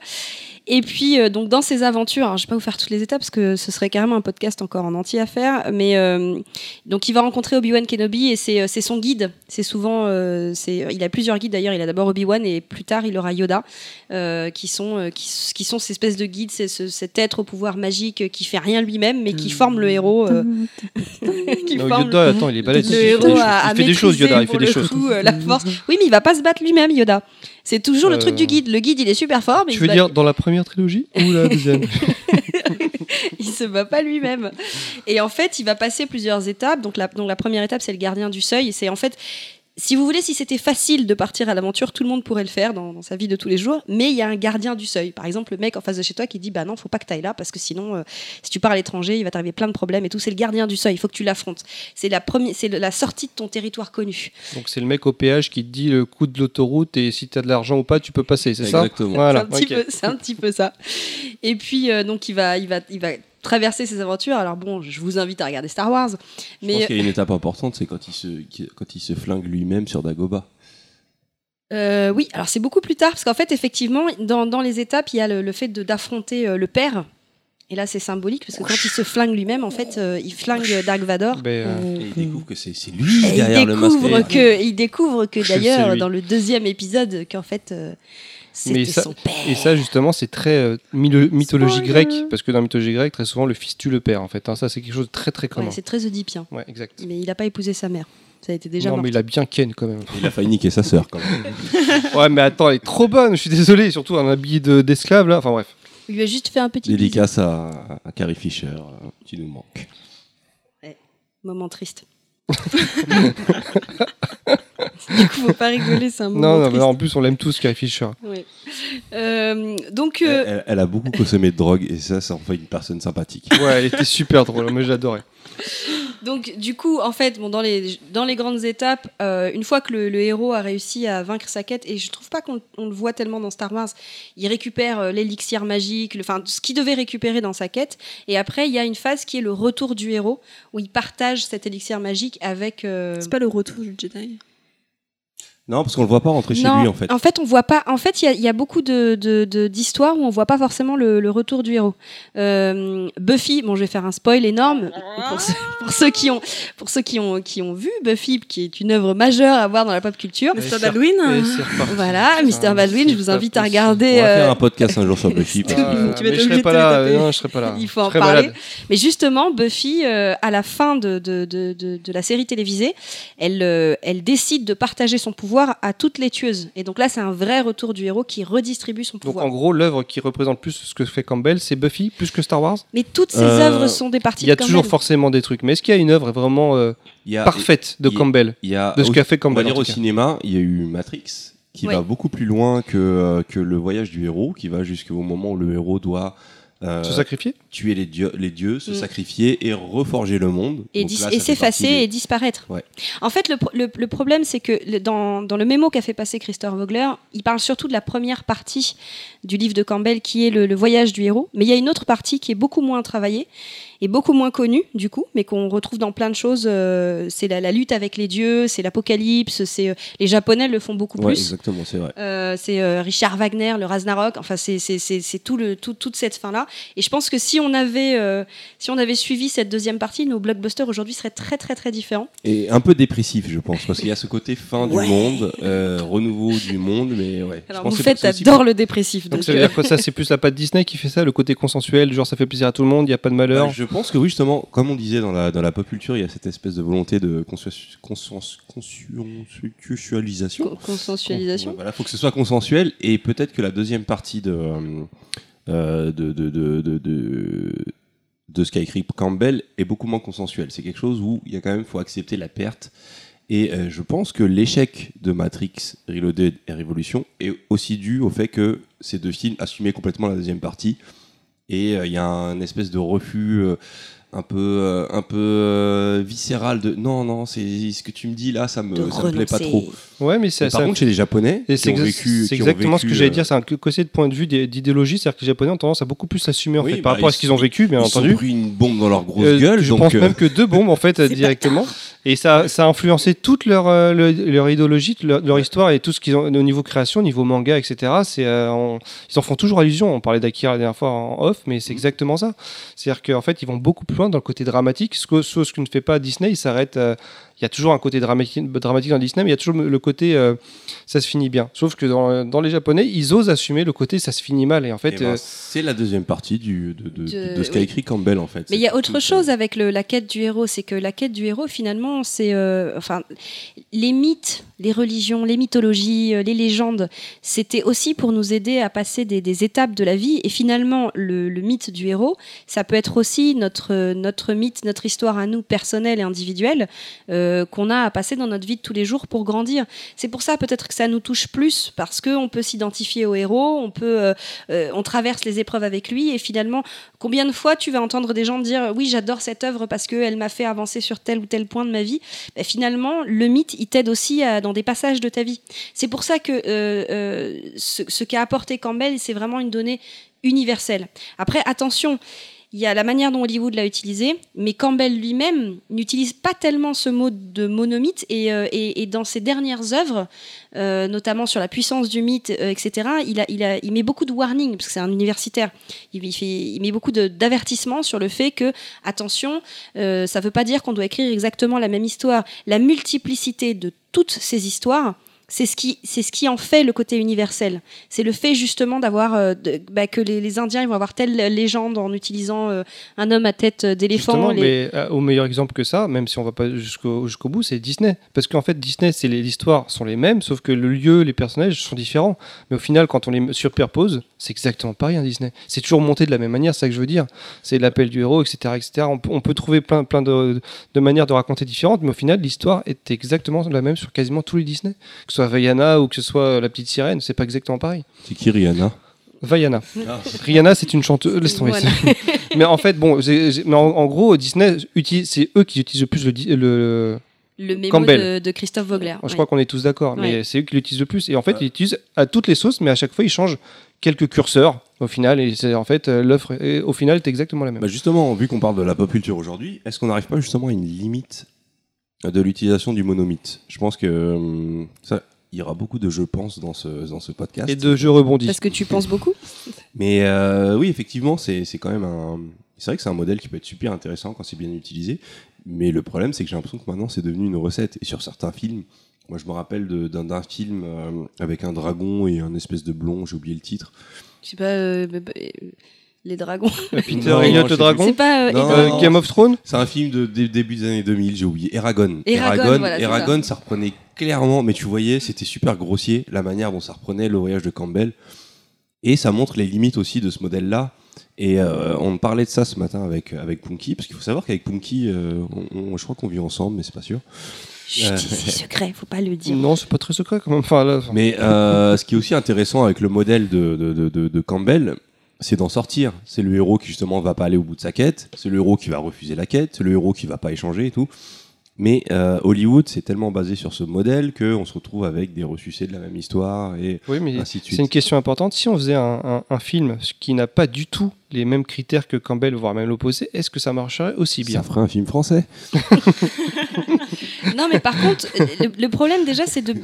Et puis euh, donc dans ses aventures, alors, je vais pas vous faire toutes les étapes parce que ce serait carrément un podcast encore en entier à faire, mais euh, donc il va rencontrer Obi-Wan Kenobi et c'est euh, son guide. C'est souvent, euh, c'est, il a plusieurs guides d'ailleurs. Il a d'abord Obi-Wan et plus tard il aura Yoda, euh, qui sont euh, qui, qui sont ces espèces de guides, c'est ce- cet être au pouvoir magique qui fait rien lui-même mais qui forme le héros. euh, [laughs] qui Non, forme Yoda, attends, il est le héros Il fait des choses, Yoda. Il fait des le choses. coup, euh, la force. Oui, mais il va pas se battre lui-même, Yoda. C'est toujours le Euh, truc du guide. Le guide, il est super fort, mais Tu veux dire dans la première trilogie ou la [laughs] deuxième? Il se bat pas lui-même. Et en fait, il va passer plusieurs étapes. Donc la, donc la première étape, c'est le gardien du seuil. Et C'est en fait, si vous voulez, si c'était facile de partir à l'aventure, tout le monde pourrait le faire dans, dans sa vie de tous les jours. Mais il y a un gardien du seuil. Par exemple, le mec en face de chez toi qui dit, bah non, faut pas que t'ailles là parce que sinon, euh, si tu pars à l'étranger, il va t'arriver plein de problèmes et tout. C'est le gardien du seuil. Il faut que tu l'affrontes. C'est la première, c'est le- la sortie de ton territoire connu. Donc c'est le mec au péage qui te dit le coût de l'autoroute et si t'as de l'argent ou pas, tu peux passer, c'est ça? Exactement. Voilà. c'est un, un petit peu ça. Et puis, euh, donc, il va, il, va, il va traverser ses aventures. Alors, bon, je vous invite à regarder Star Wars. Je pense Mais qu'il y a une étape importante, c'est quand il se, quand il se flingue lui-même sur Dagoba. euh, oui, alors c'est beaucoup plus tard, parce qu'en fait, effectivement, dans, dans les étapes, il y a le, le fait de- d'affronter euh, le père. Et là, c'est symbolique, parce que quand il se flingue lui-même, en fait, euh, il flingue Dark Vador. Euh, Et il découvre que c'est lui il derrière le masque. que, il découvre que d'ailleurs, dans le deuxième épisode, qu'en fait, euh, c'était Mais ça- son père. Et ça, justement, c'est très euh, mythologie Spoiler. grecque, parce que dans la mythologie grecque, très souvent, le fils tue le père, en fait. hein. Ça, c'est quelque chose de très, très Ouais, commun. c'est très oedipien. Ouais, exact. Mais il n'a pas épousé sa mère. Ça a été déjà non, mais il a bien Ken, quand même. Il a failli niquer sa sœur quand même. [laughs] ouais, mais attends, elle est trop bonne, je suis désolé, surtout un habillé de- d'esclave, là. Enfin, bref. Il lui a juste fait un petit. Dédicace à, à Carrie Fisher, euh, qui nous manque. Moment triste. [laughs] du coup, faut pas rigoler, c'est un moment Non, non, mais en plus, on l'aime tous, Carrie Fisher. Ouais. Euh, donc, euh, Elle, elle a beaucoup consommé de drogue et ça, ça en fait une personne sympathique. Ouais, elle était super drôle, moi, je l'adorais. donc, du coup, en fait, bon, dans, les, dans les grandes étapes, euh, une fois que le, le héros a réussi à vaincre sa quête, et je trouve pas qu'on on le voit tellement dans Star Wars, il récupère euh, l'élixir magique, enfin, ce qu'il devait récupérer dans sa quête, et après, il y a une phase qui est le retour du héros, où il partage cet élixir magique avec... euh, C'est pas le retour du Jedi? Non, parce qu'on le voit pas rentrer chez Non, lui en fait. on voit pas. En fait, il y a- il y, a beaucoup de- de- de- d'histoires où on voit pas forcément le, le retour du héros. Euh, Buffy, bon, je vais faire un spoil énorme pour ceux, pour ceux qui ont, pour ceux qui ont, qui ont vu Buffy, qui est une œuvre majeure à voir dans la pop culture. Mr. Baldwin. Voilà, Mr. Baldwin, je vous invite à possible. On regarder. va faire euh, un podcast un jour sur Buffy. [laughs] Tu je serai pas là, non, je serai pas là. Il faut en parler. malade. Mais justement, Buffy, euh, à la fin de, de, de, de, de la série télévisée, elle, euh, elle décide de partager son pouvoir à toutes les tueuses. Et donc là, c'est un vrai retour du héros qui redistribue son Donc pouvoir. en gros, l'œuvre qui représente plus ce que fait Campbell, c'est Buffy plus que Star Wars. Mais toutes ces Euh, œuvres sont des parties Il y a de toujours Campbell. forcément des trucs, mais est-ce qu'il y a une œuvre vraiment euh, il y a, parfaite de y a- Campbell, il y a, de ce qu'a fait on va Campbell dire au cinéma, il y a eu Matrix, qui Ouais. va beaucoup plus loin que, euh, que le voyage du héros, qui va jusqu'au moment où le héros doit euh, Se sacrifier tuer les dieux, les dieux se Mm. sacrifier et reforger le monde. et, s'effacer des- et disparaître. Ouais. En fait, le, pro- le- le problème, c'est que le- dans, dans le mémo qu'a fait passer Christophe Vogler, il parle surtout de la première partie du livre de Campbell, qui est le, le voyage du héros. Mais il y a une autre partie qui est beaucoup moins travaillée et beaucoup moins connue, du coup, mais qu'on retrouve dans plein de choses. euh, c'est la, la lutte avec les dieux, c'est l'apocalypse, c'est euh, les Japonais le font beaucoup Ouais, plus. exactement, c'est vrai. Euh, c'est euh, Richard Wagner, le Ragnarok. Enfin, c'est c'est- c'est- c'est tout le tout, toute cette fin là. Et je pense que si on avait euh, si on avait suivi cette deuxième partie, nos blockbusters aujourd'hui seraient très très très différents. Et un peu dépressif, je pense, parce qu'il y a ce côté fin Ouais. du monde, euh, renouveau du monde, mais ouais. je Alors pense vous faites, adore le dépressif. Donc Donc, ça veut dire que ça, c'est plus la patte Disney qui fait ça, le côté consensuel, genre ça fait plaisir à tout le monde, il n'y a pas de malheur. Bah, je pense que oui, justement, comme on disait dans la, dans la pop culture, il y a cette espèce de volonté de conscience- conscience- consciensualisation. co- consensualisation. Voilà, faut que ce soit consensuel et peut-être que la deuxième partie de euh, de, de, de, de, de, de Sky Creek Campbell est beaucoup moins consensuelle. C'est quelque chose où il y a quand même faut accepter la perte. Et euh, je pense que l'échec de Matrix Reloaded et Révolution est aussi dû au fait que ces deux films assumaient complètement la deuxième partie. Et euh, il y a un espèce de refus euh, un peu, euh, un peu euh, viscéral de non, non, c'est ce que tu me dis là, ça me, de ça me plaît pas trop. Ouais, mais c'est Et par ça- contre, chez les Japonais, Et qui c'est ont vécu, ont exactement ce que j'allais euh, dire, c'est un côté de point de vue d'é- d'idéologie, c'est-à-dire que les Japonais ont tendance à beaucoup plus s'assumer en Oui, fait, par bah, rapport à ils ce qu'ils ont vécu, bien ils entendu. sont pris une bombe dans leur grosse Euh, gueule. je donc, pense euh, même que deux bombes en [laughs] fait directement et ça, ça a influencé toute leur, euh, le- leur idéologie, leur, leur histoire et tout ce qu'ils ont au niveau création, au niveau manga, etc. C'est euh, on- ils en font toujours allusion. On parlait d'Akira la dernière fois en off, mais c'est exactement ça. C'est-à-dire qu'en fait ils vont beaucoup plus loin dans le côté dramatique, ce que, chose que ne fait pas Disney. Il s'arrête. Il y a toujours un côté dramatique, dramatique dans Disney, mais il y a toujours le côté euh, ça se finit bien. Sauf que dans, dans les Japonais, ils osent assumer le côté ça se finit mal et en eh fait. ben, euh, c'est la deuxième partie du, de, de, De- de Sky oui. Creek Campbell en fait. Mais il y a autre chose avec le- la quête du héros, c'est que la quête du héros, finalement, c'est, euh, enfin, les mythes, les religions, les mythologies, euh, les légendes, c'était aussi pour nous aider à passer des, étapes de la vie. Et finalement, le, mythe du héros, ça peut être aussi notre notre mythe, notre histoire à nous personnelle et individuelle euh, qu'on a à passer dans notre vie de tous les jours pour grandir. C'est pour ça peut-être que ça nous touche plus parce que on peut s'identifier au héros, on peut, euh, on traverse les épreuves avec lui et finalement Combien de fois tu vas entendre des gens dire oui j'adore cette œuvre parce qu'elle m'a fait avancer sur tel ou tel point de ma vie Ben, Finalement le mythe il t'aide aussi à- dans des passages de ta vie. C'est pour ça que euh, euh, ce, ce qu'a apporté Campbell c'est vraiment une donnée universelle. Après attention. Il y a la manière dont Hollywood l'a utilisé, mais Campbell lui-même n'utilise pas tellement ce mot de monomythe et, euh, dans ses dernières œuvres, euh, notamment sur la puissance du mythe, euh, etc., il, met beaucoup de warning, parce que c'est un universitaire. Il, il met beaucoup d'avertissements sur le fait que, attention, ça ne veut pas dire qu'on doit écrire exactement la même histoire. La multiplicité de toutes ces histoires, c'est ce qui c'est ce qui en fait le côté universel. C'est le fait justement d'avoir euh, bah, que les, les Indiens ils vont avoir telle légende en utilisant euh, un homme à tête Justement, d'éléphant. les- mais euh, au meilleur exemple que ça, même si on va pas jusqu'au jusqu'au bout, c'est Disney. Parce qu'en fait, Disney, c'est les histoires sont les mêmes, sauf que le lieu, les personnages sont différents. Mais au final, quand on les superpose, c'est exactement pareil, un Disney. C'est toujours monté de la même manière, c'est ça que je veux dire. C'est l'appel du héros, etc., etc. On, peut- on peut trouver plein, plein de, de manières de raconter différentes, mais au final, l'histoire est exactement la même sur quasiment tous les Disney. Que ce soit Vaiana ou que ce soit La Petite Sirène, c'est pas exactement pareil. C'est qui Rihanna? Vaiana. Ah. Rihanna, c'est une chanteuse. Laisse tomber. Voilà. [laughs] mais en fait, bon, mais en, en gros, Disney utilise, c'est eux qui utilisent le plus le, le, le mémo Campbell. de, de Christophe Vogler. je ouais. crois qu'on est tous d'accord, mais Ouais. c'est eux qui l'utilisent le plus. Et en fait, ils l'utilisent à toutes les sauces, mais à chaque fois, ils changent quelques curseurs au final. Et c'est en fait euh, l'offre, au final, est exactement la même. Bah justement, vu qu'on parle de la pop culture aujourd'hui, est-ce qu'on n'arrive pas justement à une limite de l'utilisation du monomythe Je pense que hum, ça, il y aura beaucoup de je pense dans ce, dans ce podcast. Et de je rebondis. Parce que tu penses beaucoup [laughs] Mais euh, oui, effectivement, c'est c'est quand même un. C'est vrai que c'est un modèle qui peut être super intéressant quand c'est bien utilisé. Mais le problème, c'est que j'ai l'impression que maintenant, c'est devenu une recette. Et sur certains films, moi, je me rappelle d'un d'un film euh, avec un dragon et un espèce de blond, j'ai oublié le titre. Je sais pas. Les dragons. [laughs] Peter Non, sais le dragon. C'est pas. euh, Non, Euh. Game of Thrones. C'est un film de dé- début des années 2000, j'ai oublié. Eragon. Eragon, voilà, c'est Eragon, ça. reprenait clairement, mais tu voyais, c'était super grossier, la manière dont ça reprenait le voyage de Campbell. Et ça montre les limites aussi de ce modèle-là. Et euh, on parlait de ça ce matin avec, avec Punky, parce qu'il faut savoir qu'avec Punky, euh, on- on- je crois qu'on vit ensemble, mais c'est pas sûr. Chut, Euh. c'est secret, faut pas le dire. Non, c'est pas très secret quand même. Enfin, là, enfin, Mais euh, ce qui est aussi intéressant avec le modèle de, de, de, de- de Campbell, c'est d'en sortir. C'est le héros qui justement va pas aller au bout de sa quête, c'est le héros qui va refuser la quête, c'est le héros qui va pas échanger et tout. Mais euh, Hollywood, c'est tellement basé sur ce modèle qu'on se retrouve avec des ressucés de la même histoire et oui, mais ainsi de c'est une suite. question importante. Si on faisait un, un- un film qui n'a pas du tout les mêmes critères que Campbell, voire même l'opposé, est-ce que ça marcherait aussi bien? Ça ferait un film français. [laughs] Non, mais par contre, le, le problème déjà, c'est de.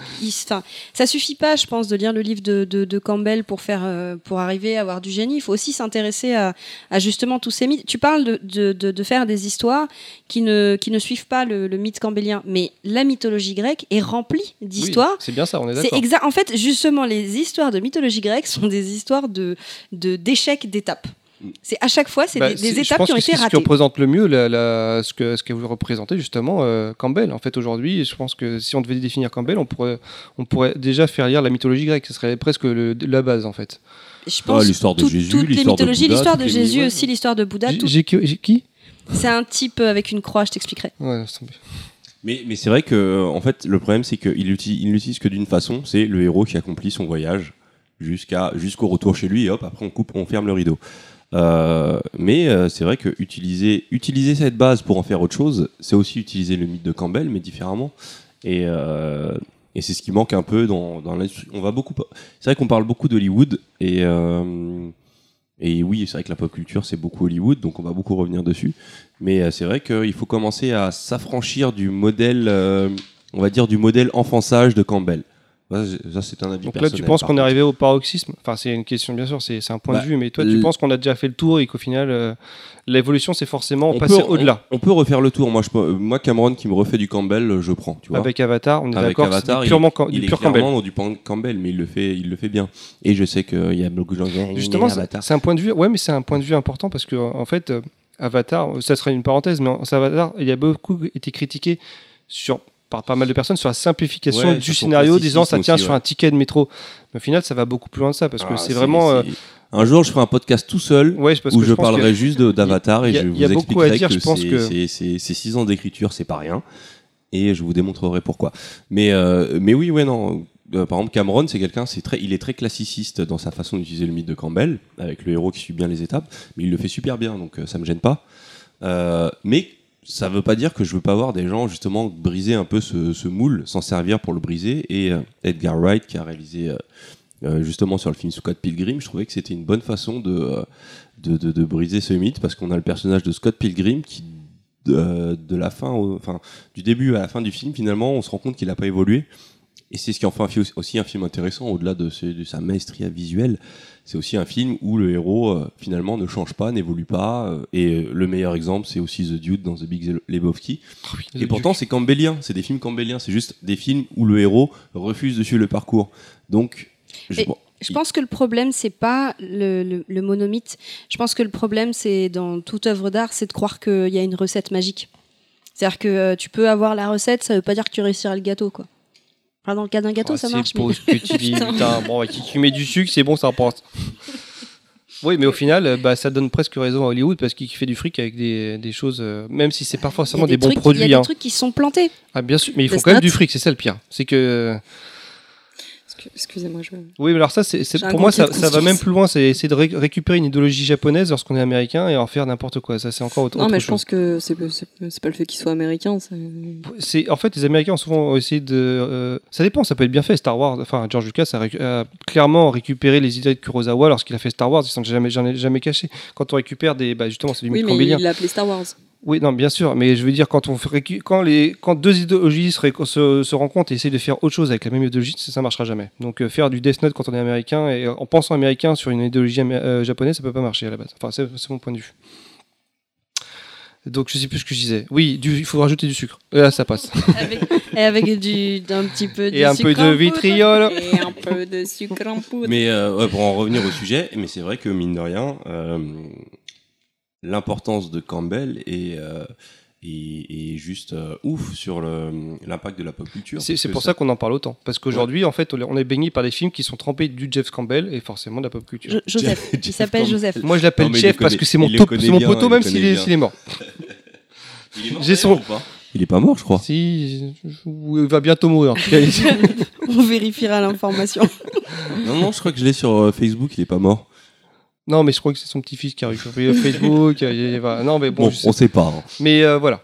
Enfin, ça suffit pas, je pense, de lire le livre de, de- de Campbell pour faire, euh, pour arriver à avoir du génie. Il faut aussi s'intéresser à, à justement tous ces mythes. Tu parles de, de- de- faire des histoires qui ne, qui ne suivent pas le, le mythe campbellien, mais la mythologie grecque est remplie Oui, d'histoires. C'est bien ça, on est C'est d'accord. exact. En fait, justement, les histoires de mythologie grecque sont des histoires de de- d'échecs d'étapes. C'est à chaque fois, c'est Bah, des, étapes pense qui ont que été c'est ce qui ratées. représente le mieux la, la- ce que ce qu'elle voulait représenter justement euh, Campbell. En fait, aujourd'hui, je pense que si on devait définir Campbell, on pourrait on pourrait déjà faire lire la mythologie grecque. Ce serait presque le- la base en fait. Je Ah, pense l'histoire de tout- Jésus, toutes les l'histoire de mythologies, Bouddha, l'histoire de Jésus aussi, l'histoire de Bouddha. J'ai tout- j'ai- j'ai qui? C'est un type avec une croix, je t'expliquerai. Ouais. Mais, mais c'est vrai que en fait, le problème, c'est qu'il l'utilise, il l'utilise que d'une façon, c'est le héros qui accomplit son voyage jusqu'à jusqu'au retour chez lui, et hop, après on coupe, on ferme le rideau. Euh, mais euh, c'est vrai que utiliser, utiliser cette base pour en faire autre chose, c'est aussi utiliser le mythe de Campbell, mais différemment. Et, euh, c'est ce qui manque un peu dans, l'industrie. On va beaucoup. C'est vrai qu'on parle beaucoup d'Hollywood et et oui, c'est vrai que la pop culture c'est beaucoup Hollywood, donc on va beaucoup revenir dessus. Mais c'est vrai qu'il faut commencer à s'affranchir du modèle, on va dire du modèle enfant-sage de Campbell. Ça, c'est- un avis Donc là, tu penses qu'on est arrivé au paroxysme? Enfin, c'est une question, bien sûr, c'est un point Bah, de vue, mais toi, tu penses qu'on a déjà fait le tour et qu'au final, euh, l'évolution, c'est forcément On passer peut- au-delà. On, on peut refaire le tour. Moi, je, peux- euh, moi, Cameron qui me refait du Campbell, euh, je prends. Tu vois. Avec Avatar, on est d'accord, c'est il- purement il du est pur Campbell. clairement dans du Campbell, mais il le fait, il le fait bien. Et je sais qu'il y a beaucoup de gens qui Justement, c'est un point de vue. Ouais, mais c'est un point de vue important parce que en fait, euh, Avatar, ça serait une parenthèse, mais en- Avatar, il a beaucoup été critiqué sur par pas mal de personnes sur la simplification Ouais, du scénario, disant ça tient aussi, sur un ticket de métro. Mais au final, ça va beaucoup plus loin de ça parce que Ah, c'est vraiment. euh, Un jour, je ferai un podcast tout seul ouais, parce où que je, que- parlerai juste d'Avatar et je vous expliquerai dire, que c'est- que- six ans d'écriture, c'est pas rien. Et je vous démontrerai pourquoi. Mais, euh, mais oui, ouais, non. Euh, par exemple, Cameron, c'est quelqu'un, c'est très, il est très classiciste dans sa façon d'utiliser le mythe de Campbell, avec le héros qui suit bien les étapes, mais il le fait super bien, donc euh, ça me gêne pas. Mais ça veut pas dire que je veux pas voir des gens justement briser un peu ce, moule, s'en servir pour le briser. Et euh, Edgar Wright, qui a réalisé euh, euh, justement sur le film Scott Pilgrim, je trouvais que c'était une bonne façon de, de, de- briser ce mythe, parce qu'on a le personnage de Scott Pilgrim qui, de, la fin, enfin, du début à la fin du film, finalement, on se rend compte qu'il n'a pas évolué. Et c'est ce qui en fait aussi un film intéressant, au-delà de sa maestria visuelle. C'est aussi un film où le héros, euh, finalement, ne change pas, n'évolue pas. euh, et euh, le meilleur exemple, c'est aussi The Dude dans The Big Lebowski. Et pourtant, c'est campbellien. C'est des films campbelliens. C'est juste des films où le héros refuse de suivre le parcours. Donc, je, Et- Je pense que le problème, c'est pas le, le- le monomythe. Je pense que le problème, c'est dans toute œuvre d'art, c'est de croire qu'il y a une recette magique. C'est-à-dire que euh, tu peux avoir la recette, ça veut pas dire que tu réussiras le gâteau, quoi. Enfin, dans le cas d'un gâteau, Ah, ça c'est marche. beau mais- que tu [laughs] dis, Putain. putain. Bon, qui, qui met du sucre, c'est bon, ça rapporte. Oui, mais au final, euh, bah, ça donne presque raison à Hollywood parce qu'il fait du fric avec des, des choses, euh, même si c'est pas Il forcément des, bons trucs- Il y produits. a des hein. trucs qui sont plantés. Ah, bien sûr, mais ils font Best quand même du fric, c'est ça le pire. C'est que. Excu- Excusez-moi, je. Oui, mais alors ça, c'est, pour moi, ça, va même plus loin. C'est essayer de ré- récupérer une idéologie japonaise lorsqu'on est américain et en faire n'importe quoi. Ça, c'est encore autre, Non, autre mais je chose. pense que c'est pas le fait qu'il soit américain. c'est- en fait les Américains ont souvent essayé de. euh, ça dépend, ça peut être bien fait. Star Wars, enfin George Lucas a, récu- a clairement récupéré les idées de Kurosawa lorsqu'il a fait Star Wars. Ils sont jamais, jamais, jamais cachés. Quand on récupère des, bah justement, c'est du Oui, mais il l'a appelé Star Wars. Oui, non, bien sûr, mais je veux dire quand on quand les quand deux idéologies se, ré- se, se rencontrent et essayent de faire autre chose avec la même idéologie, ça, ça marchera jamais. Donc euh, faire du Death Note quand on est américain et euh, en pensant américain sur une idéologie euh, japonaise, ça peut pas marcher à la base. Enfin, c'est c'est mon point de vue. Donc je sais plus ce que je disais. Oui, du- il faut rajouter du sucre. Et là, ça passe. [laughs] avec, et avec du, d'un petit peu de Et un peu de vitriol. Et un peu de sucre en poudre. Mais euh, ouais, pour en revenir au sujet, mais c'est vrai que mine de rien, euh, l'importance de Campbell est, euh, est, est juste euh, ouf sur l'impact de la pop culture. C'est pour ça qu'on en parle autant. Parce qu'aujourd'hui, en fait, on est- baigné par des films qui sont trempés du Jeff Campbell et forcément de la pop culture. Jo- Joseph. [laughs] Jeff Il s'appelle. Joseph. Moi, je l'appelle Jeff parce que c'est mon, top- poteau, même s'il est, est mort. [laughs] Il est mort, J'ai son- ou pas? Il est pas mort, je crois. Si, il va bientôt mourir. [laughs] On vérifiera l'information. Non, non, je crois que je l'ai sur euh, Facebook, il est pas mort. Non, mais je crois que c'est son petit-fils qui a récupéré Facebook. voilà. Non, mais bon, Bon, je sais on sait pas. hein. Mais euh, voilà.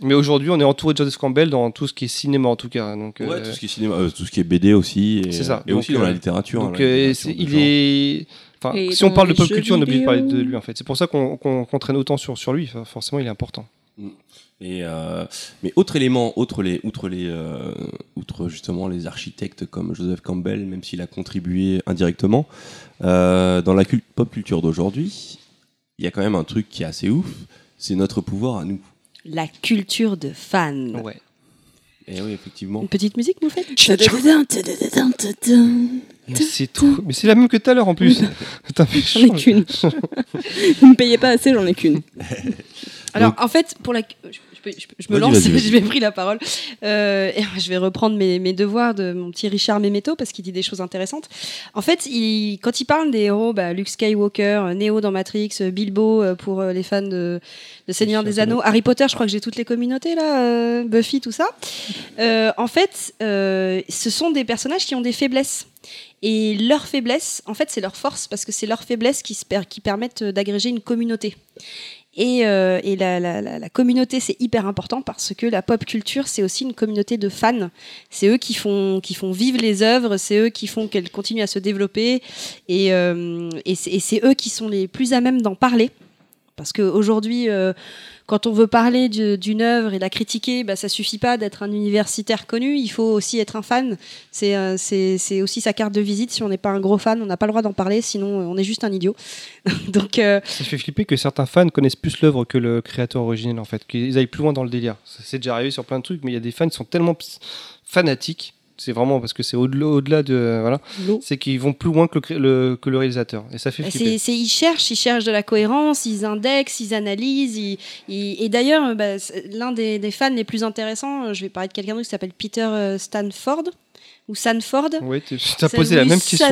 Mais aujourd'hui, on est entouré de Joseph Campbell dans tout ce qui est cinéma en tout cas. Donc, Ouais, euh, tout ce qui est cinéma, euh, tout ce qui est BD aussi. et- C'est ça. Et Donc, aussi dans la littérature. donc, hein, la littérature il genre. est. Enfin, Et si on parle de pop culture, on oublie de parler de lui en fait. C'est pour ça qu'on traîne autant sur, sur lui. Enfin, forcément, il est important. Et euh, mais autre élément, outre les, outre les, euh, outre justement les architectes comme Joseph Campbell, même s'il a contribué indirectement euh, dans la cul- pop culture d'aujourd'hui, il y a quand même un truc qui est assez ouf, c'est notre pouvoir à nous. La culture de fan. Ouais. Et oui, effectivement. Une petite musique, nous faites c'est tout. Mais c'est la même que tout à l'heure en plus. [laughs] J'en ai qu'une. [laughs] Vous me payez pas assez, j'en ai qu'une. [laughs] Alors, en fait, pour la. Je, je peux- je peux- je me lance, [laughs] je vais pris la parole. Euh, et je vais reprendre mes, mes devoirs de mon petit Richard Memeto parce qu'il dit des choses intéressantes. En fait, il, quand il parle des héros, bah, Luke Skywalker, euh, Neo dans Matrix, euh, Bilbo pour les fans de, de Seigneur des Anneaux, Harry Potter, je crois que j'ai toutes les communautés là, euh, Buffy, tout ça. Euh, en fait, ce sont des personnages qui ont des faiblesses. Et leur faiblesse, en fait, c'est leur force parce que c'est leur faiblesse qui, se per- qui permettent d'agréger une communauté. Et, euh, la, communauté, c'est hyper important parce que la pop culture, c'est aussi une communauté de fans. C'est eux qui font, qui font vivre les œuvres, c'est eux qui font qu'elles continuent à se développer. Et, euh, et c'est eux qui sont les plus à même d'en parler. Parce qu'aujourd'hui, euh, quand on veut parler d'une œuvre et la critiquer, bah, ça suffit pas d'être un universitaire connu, il faut aussi être un fan. C'est euh, c'est- aussi sa carte de visite. Si on n'est pas un gros fan, on n'a pas le droit d'en parler, sinon euh, on est juste un idiot. [laughs] Donc, Ça fait flipper que certains fans connaissent plus l'œuvre que le créateur originel en fait, qu'ils aillent plus loin dans le délire. C'est déjà arrivé sur plein de trucs, mais il y a des fans qui sont tellement fanatiques. C'est vraiment parce que c'est au-delà de voilà, c'est qu'ils vont plus loin que le, cré- le- que le réalisateur et ça fait flipper. C'est, ils cherchent, ils cherchent de la cohérence, ils indexent, ils analysent. ils- ils- et d'ailleurs, euh, bah, l'un des, des fans les plus intéressants, euh, je vais parler de quelqu'un d'autre qui s'appelle Peter euh, Stanford ou Sanford. Oui, tu as posé la même question.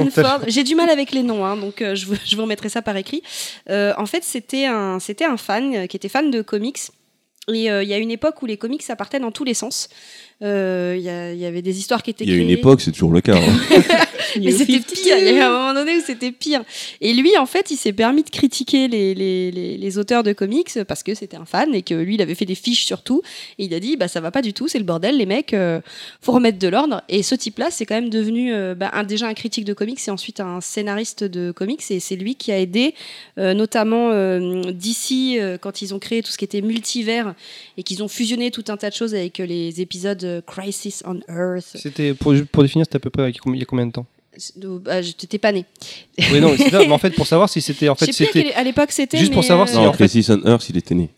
J'ai du mal avec les noms, hein, donc euh, je, vous, je vous remettrai ça par écrit. Euh, en fait, c'était un, c'était un fan euh, qui était fan de comics. Et il y a une époque où les comics ça partait dans tous les sens. Euh, Il y, avait des histoires qui étaient Il y a une époque, c'est toujours le cas. hein. [laughs] Mais c'était pire, il y a un moment donné où c'était pire. Et lui, en fait, il s'est permis de critiquer les, les, les, les auteurs de comics parce que c'était un fan et que lui, il avait fait des fiches sur tout. Et il a dit, bah ça va pas du tout, c'est le bordel, les mecs, euh, faut remettre de l'ordre. Et ce type-là, c'est quand même devenu euh, bah, un, déjà un critique de comics et ensuite un scénariste de comics. Et c'est lui qui a aidé, euh, notamment euh, d'ici, quand ils ont créé tout ce qui était multivers et qu'ils ont fusionné tout un tas de choses avec euh, les épisodes euh, Crisis on Earth. C'était pour, pour définir, c'était à peu près il y a combien de temps? Bah, je t'étais pas né. Oui, non, c'est [laughs] ça, mais en fait, pour savoir si c'était. En fait, je sais plus à, c'était. à l'époque c'était. Juste pour mais, savoir euh, si- non, en fait- Crisis on Earth, il était né.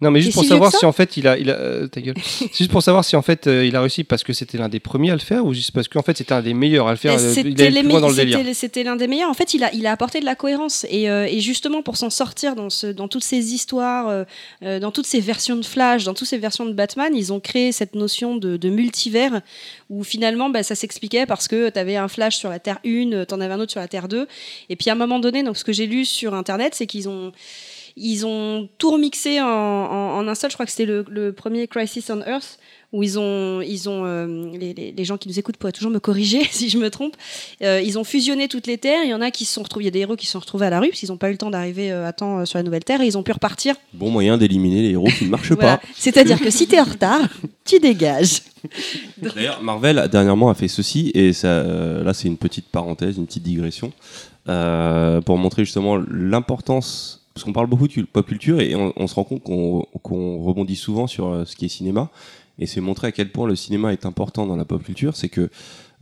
Non, mais juste pour si savoir si en fait il a, il a euh, ta gueule. C'est [laughs] juste pour savoir si en fait euh, il a réussi parce que c'était l'un des premiers à le faire ou juste parce qu'en fait c'était un des meilleurs à le faire. Euh, il C'était les dans le délire. l'un des meilleurs. En fait, il a, il a apporté de la cohérence. Et, euh, et justement, pour s'en sortir dans, ce, dans toutes ces histoires, euh, dans toutes ces versions de Flash, dans toutes ces versions de Batman, ils ont créé cette notion de, de multivers où finalement, bah, ça s'expliquait parce que tu avais un Flash sur la Terre 1, tu en avais un autre sur la Terre 2. Et puis à un moment donné, donc, ce que j'ai lu sur Internet, c'est qu'ils ont ils ont tout remixé en, en- en un seul. Je crois que c'était le, le premier Crisis on Earth où ils ont, ils ont euh, les, les- les gens qui nous écoutent pourraient toujours me corriger [laughs] si je me trompe. Euh, ils ont fusionné toutes les terres. Il y en a qui se sont retrouvés. Il y a des héros qui se sont retrouvés à la rue parce qu'ils n'ont pas eu le temps d'arriver euh, à temps sur la nouvelle terre et ils ont pu repartir. Bon moyen d'éliminer les héros qui ne marchent [laughs] Voilà. pas. C'est-à-dire que si t'es en retard, [laughs] tu dégages. D'ailleurs, Marvel dernièrement a fait ceci, et ça, euh, là c'est une petite parenthèse, une petite digression, pour montrer justement l'importance, parce qu'on parle beaucoup de pop culture et on, se rend compte qu'on rebondit souvent sur euh, ce qui est cinéma, et c'est montrer à quel point le cinéma est important dans la pop culture, c'est que euh,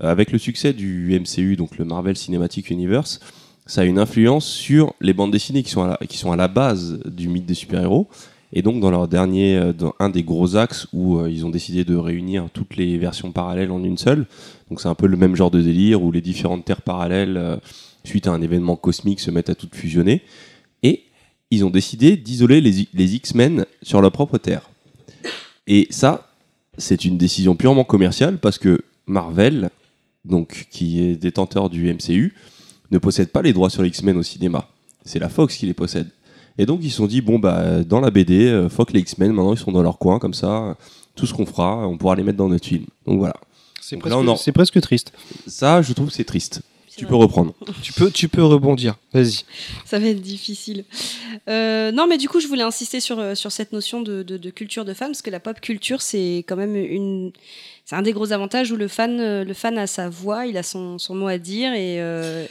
avec le succès du MCU, donc le Marvel Cinematic Universe, ça a une influence sur les bandes dessinées qui sont à la, qui sont à la base du mythe des super-héros. Et donc dans leur dernier, euh, dans un des gros axes où ils ont décidé de réunir toutes les versions parallèles en une seule. Donc c'est un peu le même genre de délire où les différentes terres parallèles, suite à un événement cosmique, se mettent à toutes fusionner. Et ils ont décidé d'isoler les, X-Men sur leur propre terre. Et ça, c'est une décision purement commerciale parce que Marvel, donc qui est détenteur du MCU, ne possède pas les droits sur les X-Men au cinéma. C'est la Fox qui les possède. Et donc ils se sont dit bon bah dans la BD, euh, fuck les X-Men, maintenant ils sont dans leur coin comme ça, tout ce qu'on fera, on pourra les mettre dans notre film. Donc voilà. C'est presque, en- triste. Ça, je trouve que c'est triste. Tu vrai. peux reprendre. Tu peux, tu peux rebondir. Vas-y. Ça va être difficile. Euh, non, mais du coup, je voulais insister sur, euh, sur cette notion de, de- de culture de fan, parce que la pop culture, c'est quand même une. C'est un des gros avantages où le fan, euh, le fan a sa voix, il a son, son mot à dire et. euh,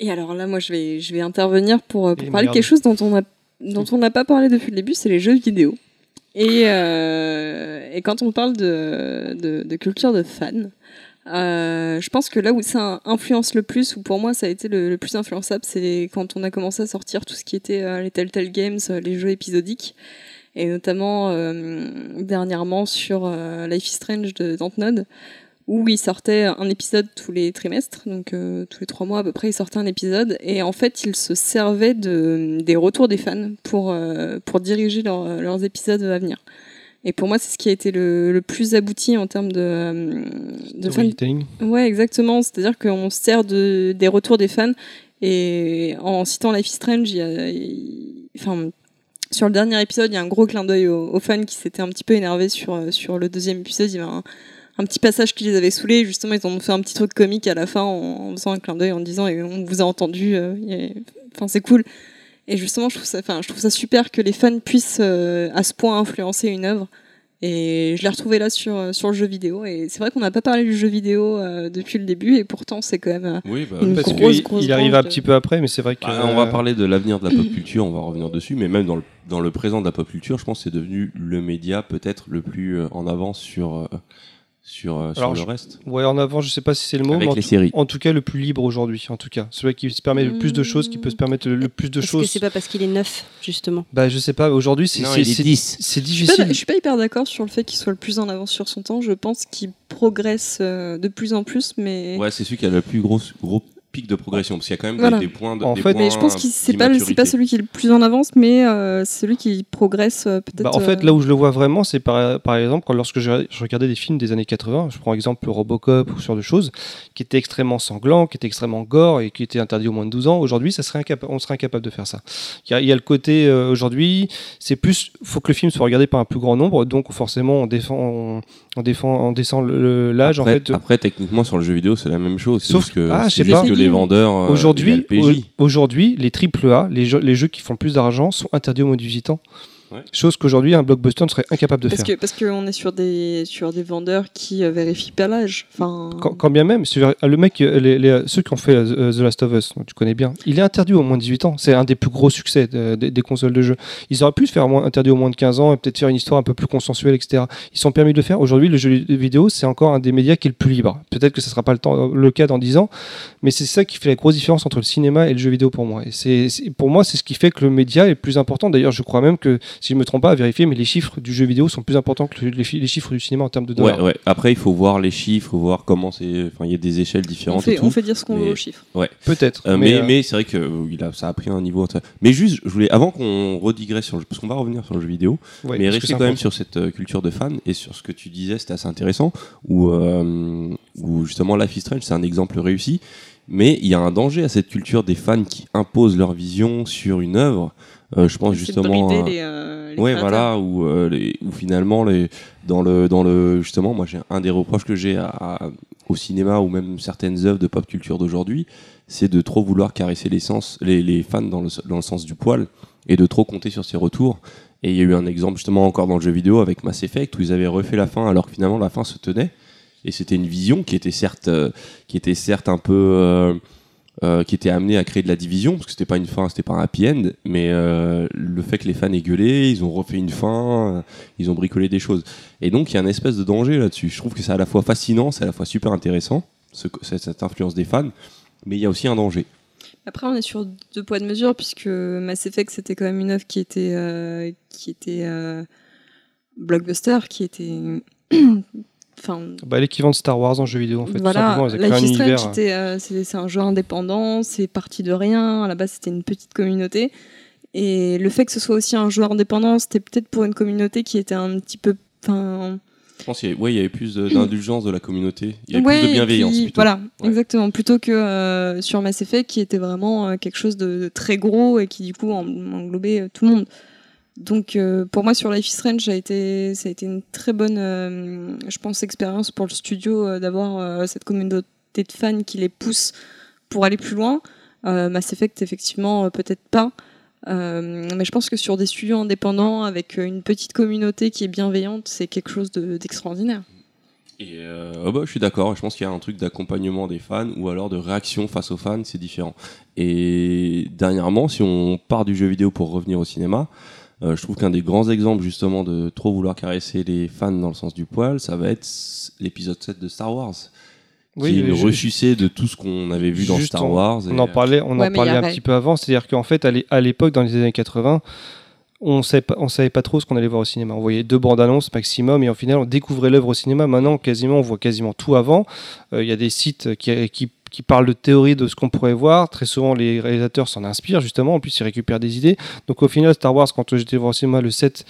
Et alors là, moi, je vais, je vais intervenir pour, pour parler de quelque chose dont on a, dont on n'a pas parlé depuis le début, c'est les jeux vidéo. Et, euh, et quand on parle de, de, de culture de fan, euh, je pense que là où ça influence le plus, ou pour moi ça a été le, plus influençable, c'est quand on a commencé à sortir tout ce qui était euh, les Telltale Games, euh, les jeux épisodiques, et notamment euh, dernièrement sur Life is Strange de Dontnod, où il sortait un épisode tous les trimestres, donc tous les trois mois à peu près, il sortait un épisode, et en fait, il se servait de, des retours des fans pour, pour diriger leur- leurs épisodes à venir. Et pour moi, c'est ce qui a été le, le plus abouti en termes de, euh, de Storytelling. Ouais, exactement. C'est-à-dire qu'on se sert de, des retours des fans. Et en citant Life is Strange, il y a, il- enfin, sur le dernier épisode, il y a un gros clin d'œil aux, aux fans qui s'étaient un petit peu énervés sur, euh, sur le deuxième épisode. Il y avait un, un petit passage qui les avait saoulés. Justement, ils ont fait un petit truc comique à la fin en, en faisant un clin d'œil en disant et on vous a entendu. euh, Enfin, c'est cool. Et justement, je trouve ça, enfin, je trouve ça super que les fans puissent euh, à ce point influencer une œuvre. Et je l'ai retrouvé là sur, euh, sur le jeu vidéo. Et c'est vrai qu'on n'a pas parlé du jeu vidéo euh, depuis le début. Et pourtant, c'est quand même. euh, Oui, bah, Une Parce grosse, qu'il grosse il arrive branche un petit peu après, mais c'est vrai que. Bah, on va parler de l'avenir de la pop [clears throat] culture, on va revenir dessus, mais même dans le, dans le présent de la pop culture, je pense que c'est devenu le média peut-être le plus en avance sur, euh, sur, euh, sur Alors, le je- reste. Ouais, en avant, je sais pas si c'est le mot, mais Avec en les tout- séries. En tout cas, le plus libre aujourd'hui, en tout cas. Celui qui se permet le plus de choses, qui peut se permettre le, le plus de Est-ce que choses. c'est pas parce qu'il est neuf, justement Bah, je sais pas, aujourd'hui, c'est Non, c'est- il est c'est- 10. c'est Je suis, pas, difficile. je suis pas hyper d'accord sur le fait qu'il soit le plus en avance sur son temps. Je pense qu'il progresse euh, de plus en plus, mais. Ouais, c'est celui qui a le plus gros, gros pic de progression, parce qu'il y a quand même Voilà. des, des points de. En des fait- Mais je pense que c'est pas, le- c'est pas celui qui est le plus en avance, mais euh, c'est celui qui progresse euh, peut-être. Bah, en fait, euh, là où je le vois vraiment, c'est par, par exemple quand lorsque je, je regardais des films des années 80, je prends exemple Robocop ou ce genre de choses, qui étaient extrêmement sanglants, qui étaient extrêmement gore et qui étaient interdits au moins de 12 ans. Aujourd'hui, ça serait on serait incapable de faire ça. Il y a, il y a le côté euh, aujourd'hui, c'est plus, faut que le film soit regardé par un plus grand nombre, donc forcément on défend, on, on défend, on descend l'âge en Après, fait. après, techniquement, sur le jeu vidéo, c'est la même chose. C'est Sauf- juste que, ah, je c'est sais juste pas. que vendeurs. euh, Aujourd'hui, aujourd'hui, les triple A, les jeux, les jeux qui font le plus d'argent, sont interdits aux moins de 18 ans. Ouais. Chose qu'aujourd'hui un blockbuster ne serait incapable de Parce faire. que parce qu'on est sur des sur des vendeurs qui euh, vérifient pas l'âge. Enfin. Quand, quand bien même, si je- le mec, euh, les, les- ceux qui ont fait euh, The Last of Us, tu connais bien, il est interdit au moins de 18 ans. C'est un des plus gros succès de- des- des consoles de jeu. Ils auraient pu se faire interdit au moins de 15 ans et peut-être faire une histoire un peu plus consensuelle, etc. Ils sont permis de le faire. Aujourd'hui, le jeu vidéo, c'est encore un des médias qui est le plus libre. Peut-être que ce sera pas le, temps, le cas dans 10 ans, mais c'est ça qui fait la grosse différence entre le cinéma et le jeu vidéo pour moi. Et c'est, pour moi, c'est ce qui fait que le média est plus important. D'ailleurs, je crois même que, si je me trompe pas, à vérifier, mais les chiffres du jeu vidéo sont plus importants que les, chiffres du cinéma en termes de dollars. Ouais, ouais. Après, il faut voir les chiffres, voir comment c'est. Enfin, il y a des échelles on différentes fait, et tout. on fait dire ce qu'on mais- veut aux chiffres. Peut-être. Euh, mais, euh, mais c'est vrai que euh, il a, ça a pris un niveau. Mais juste, je voulais, avant qu'on redigresse sur le, parce qu'on va revenir sur le jeu vidéo, ouais, mais rester quand même sur cette euh, culture de fan et sur ce que tu disais, c'était assez intéressant. Où, euh, où justement, Life is Strange, c'est un exemple réussi. Mais il y a un danger à cette culture des fans qui imposent leur vision sur une œuvre. Euh, je pense de justement. brider à- les, euh, les Ouais, voilà, où, euh, les, où finalement, les, dans, le, dans le. Justement, moi, j'ai un des reproches que j'ai à- à- au cinéma ou même certaines œuvres de pop culture d'aujourd'hui, c'est de trop vouloir caresser les, sens, les, les fans dans le, dans le sens du poil et de trop compter sur ses retours. Et il y a eu un exemple justement encore dans le jeu vidéo avec Mass Effect où ils avaient refait la fin alors que finalement la fin se tenait. Et c'était une vision qui était certes, euh, qui était certes un peu. euh, euh, qui était amenée à créer de la division parce que c'était pas une fin, c'était pas un happy end, mais euh, le fait que les fans aient gueulé, ils ont refait une fin, euh, ils ont bricolé des choses. Et donc il y a une espèce de danger là-dessus. Je trouve que c'est à la fois fascinant, c'est à la fois super intéressant, ce- cette, influence des fans, mais il y a aussi un danger. Après, on est sur deux poids de mesure puisque Mass Effect c'était quand même une œuvre qui était qui était blockbuster, qui était enfin Bah, l'équivalent de Star Wars en jeu vidéo en fait. voilà, Life is Strange, euh, c'est un jeu indépendant, c'est parti de rien. À la base, c'était une petite communauté. Et le fait que ce soit aussi un jeu indépendant, c'était peut-être pour une communauté qui était un petit peu Je pense qu'il y, avait- ouais, il y avait plus d'indulgence de la communauté. Il y avait ouais, plus de bienveillance. puis, plutôt. Voilà, Ouais. exactement. Plutôt que euh, sur Mass Effect, qui était vraiment euh, quelque chose de, de très gros et qui du coup en- englobait euh, tout le monde. Donc euh, pour moi sur Life is Strange, ça a été, une très bonne, euh, je pense, expérience pour le studio euh, d'avoir cette communauté de fans qui les pousse pour aller plus loin. Mass Effect, effectivement, peut-être pas. Mais je pense que sur des studios indépendants, avec une petite communauté qui est bienveillante, c'est quelque chose de- d'extraordinaire. Et oh bah, je suis d'accord, je pense qu'il y a un truc d'accompagnement des fans ou alors de réaction face aux fans, c'est différent. Et dernièrement, si on part du jeu vidéo pour revenir au cinéma, je trouve qu'un des grands exemples justement de trop vouloir caresser les fans dans le sens du poil, ça va être l'épisode 7 de Star Wars. Oui, qui est le de tout ce qu'on avait vu dans Star en- Wars. On et, en parlait, on Ouais, en parlait un vrai. petit peu avant, c'est-à-dire qu'en fait, à l'é- à l'époque, dans les années 80, on savait pas, on savait pas trop ce qu'on allait voir au cinéma. On voyait deux bandes annonces maximum, et au final, on découvrait l'œuvre au cinéma. Maintenant, quasiment, on voit quasiment tout avant. Euh, Il y a des sites qui, qui, qui parlent de théorie de ce qu'on pourrait voir. Très souvent, les réalisateurs s'en inspirent justement. En plus, ils récupèrent des idées. Donc, au final, Star Wars, quand j'étais voir au cinéma le 7,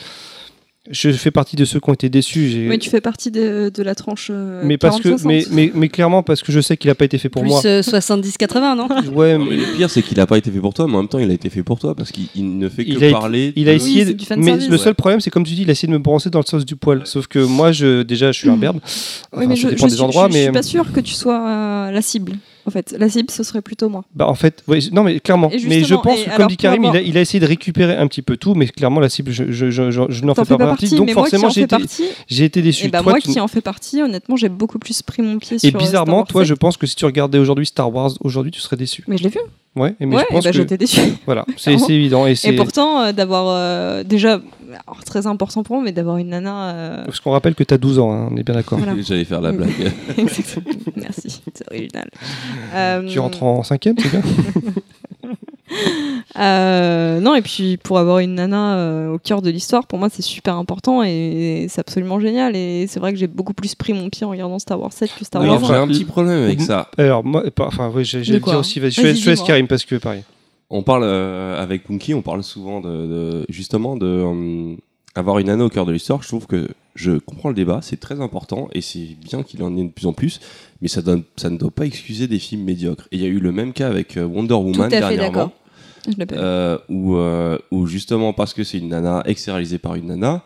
je fais partie de ceux qui ont été déçus. Mais tu fais partie de, de la tranche. euh, mais parce que, 40-60. mais, mais, mais clairement parce que je sais qu'il n'a pas été fait pour Plus moi. euh, 70-80, non? [laughs] Ouais, mais le pire, c'est qu'il a pas été fait pour toi, mais en même temps, il a été fait pour toi parce qu'il il ne fait que Il a été- parler. Il a de- essayé, c'est de- du fan mais service. le seul Ouais. problème, c'est comme tu dis, il a essayé de me brosser dans le sens du poil. Sauf que moi, je, déjà, je suis un [clears throat] berbe. Oui, Enfin, mais ça je, dépend je des suis, endroits, je, je mais suis pas sûre que tu sois euh, la cible. En fait, la cible, ce serait plutôt moi. bah, en fait, non, mais clairement. Et Mais je pense et que, comme dit Karim, avoir- il, a, il a essayé de récupérer un petit peu tout, mais clairement, la cible, je, je, je, je, je n'en fais pas partie. Donc, forcément, en j'ai été, été déçu. et bah Toi, moi tu- qui en fais partie, honnêtement, j'ai beaucoup plus pris mon pied Et sur. euh, bizarrement, Star toi, 7. je pense que si tu regardais aujourd'hui Star Wars, aujourd'hui, tu serais déçu. Mais je l'ai vu. Ouais, et mais ouais, je et pense bah, que j'étais déçue. voilà, [laughs] c'est évident. Et, Et c'est pourtant, euh, d'avoir euh, déjà, alors, très important pour moi, mais d'avoir une nana. euh, parce qu'on rappelle que tu as 12 ans, hein, on est bien d'accord. Voilà. [laughs] J'allais faire la blague. [laughs] Exactement. Merci, c'est original. Euh, Tu rentres en cinquième, c'est bien? [laughs] Euh, non, et puis pour avoir une nana euh, au cœur de l'histoire, pour moi c'est super important et c'est absolument génial. Et c'est vrai que j'ai beaucoup plus pris mon pied en regardant Star Wars 7 que Star Alors, Wars j'ai 1. un petit problème avec ça. Alors, moi, enfin, oui, j'ai j'ai dire aussi. vas-y, Je Vas-y, laisse- je laisse. Karim parce que pareil. On parle euh, avec Punky, on parle souvent de, de- justement de euh, avoir une nana au cœur de l'histoire. Je trouve que je comprends le débat, c'est très important et c'est bien qu'il en ait de plus en plus, mais ça, donne, ça ne doit pas excuser des films médiocres. Et il y a eu le même cas avec euh, Wonder Woman fait dernièrement, vu. euh, où, où justement parce que c'est une nana extériorisée par une nana,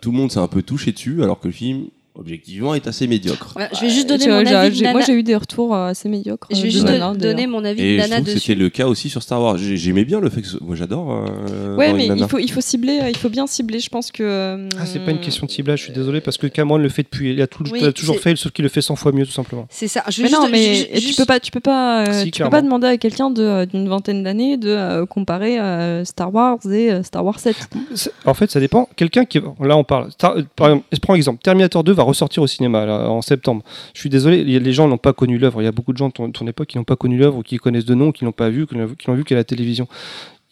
tout le monde s'est un peu touché dessus, alors que le film objectivement est assez médiocre. Voilà, je vais juste donner mon avis. Moi j'ai eu des retours euh, assez médiocres. Je euh, vais de juste donner mon avis Et de je nana trouve que dessus. c'était le cas aussi sur Star Wars. J'ai- J'aimais bien le fait que moi j'adore. euh, Ouais, mais il faut, il faut cibler, euh, il faut bien cibler. Je pense que. euh, Ah, c'est pas une question de ciblage, je suis désolé, parce que Cameron le fait depuis. Il a, tout- Oui, il a toujours fait, sauf qu'il le fait 100 fois mieux, tout simplement. C'est ça. Je Mais vais non, juste- mais tu juste- peux pas, tu peux pas, euh, Si, tu peux pas demander à quelqu'un euh, d'une vingtaine d'années de euh, comparer euh, Star Wars et euh, Star Wars 7. C'est- En fait, ça dépend. Quelqu'un qui. Là, on parle. Star- euh, Par exemple, je prends un exemple. Terminator 2 va ressortir au cinéma en septembre. Je suis désolé, les gens n'ont pas connu l'œuvre. Il y a beaucoup de gens de ton, époque qui n'ont pas connu l'œuvre, qui connaissent de nom, qui l'ont pas vu- qui l'ont vu qu'à la télévision.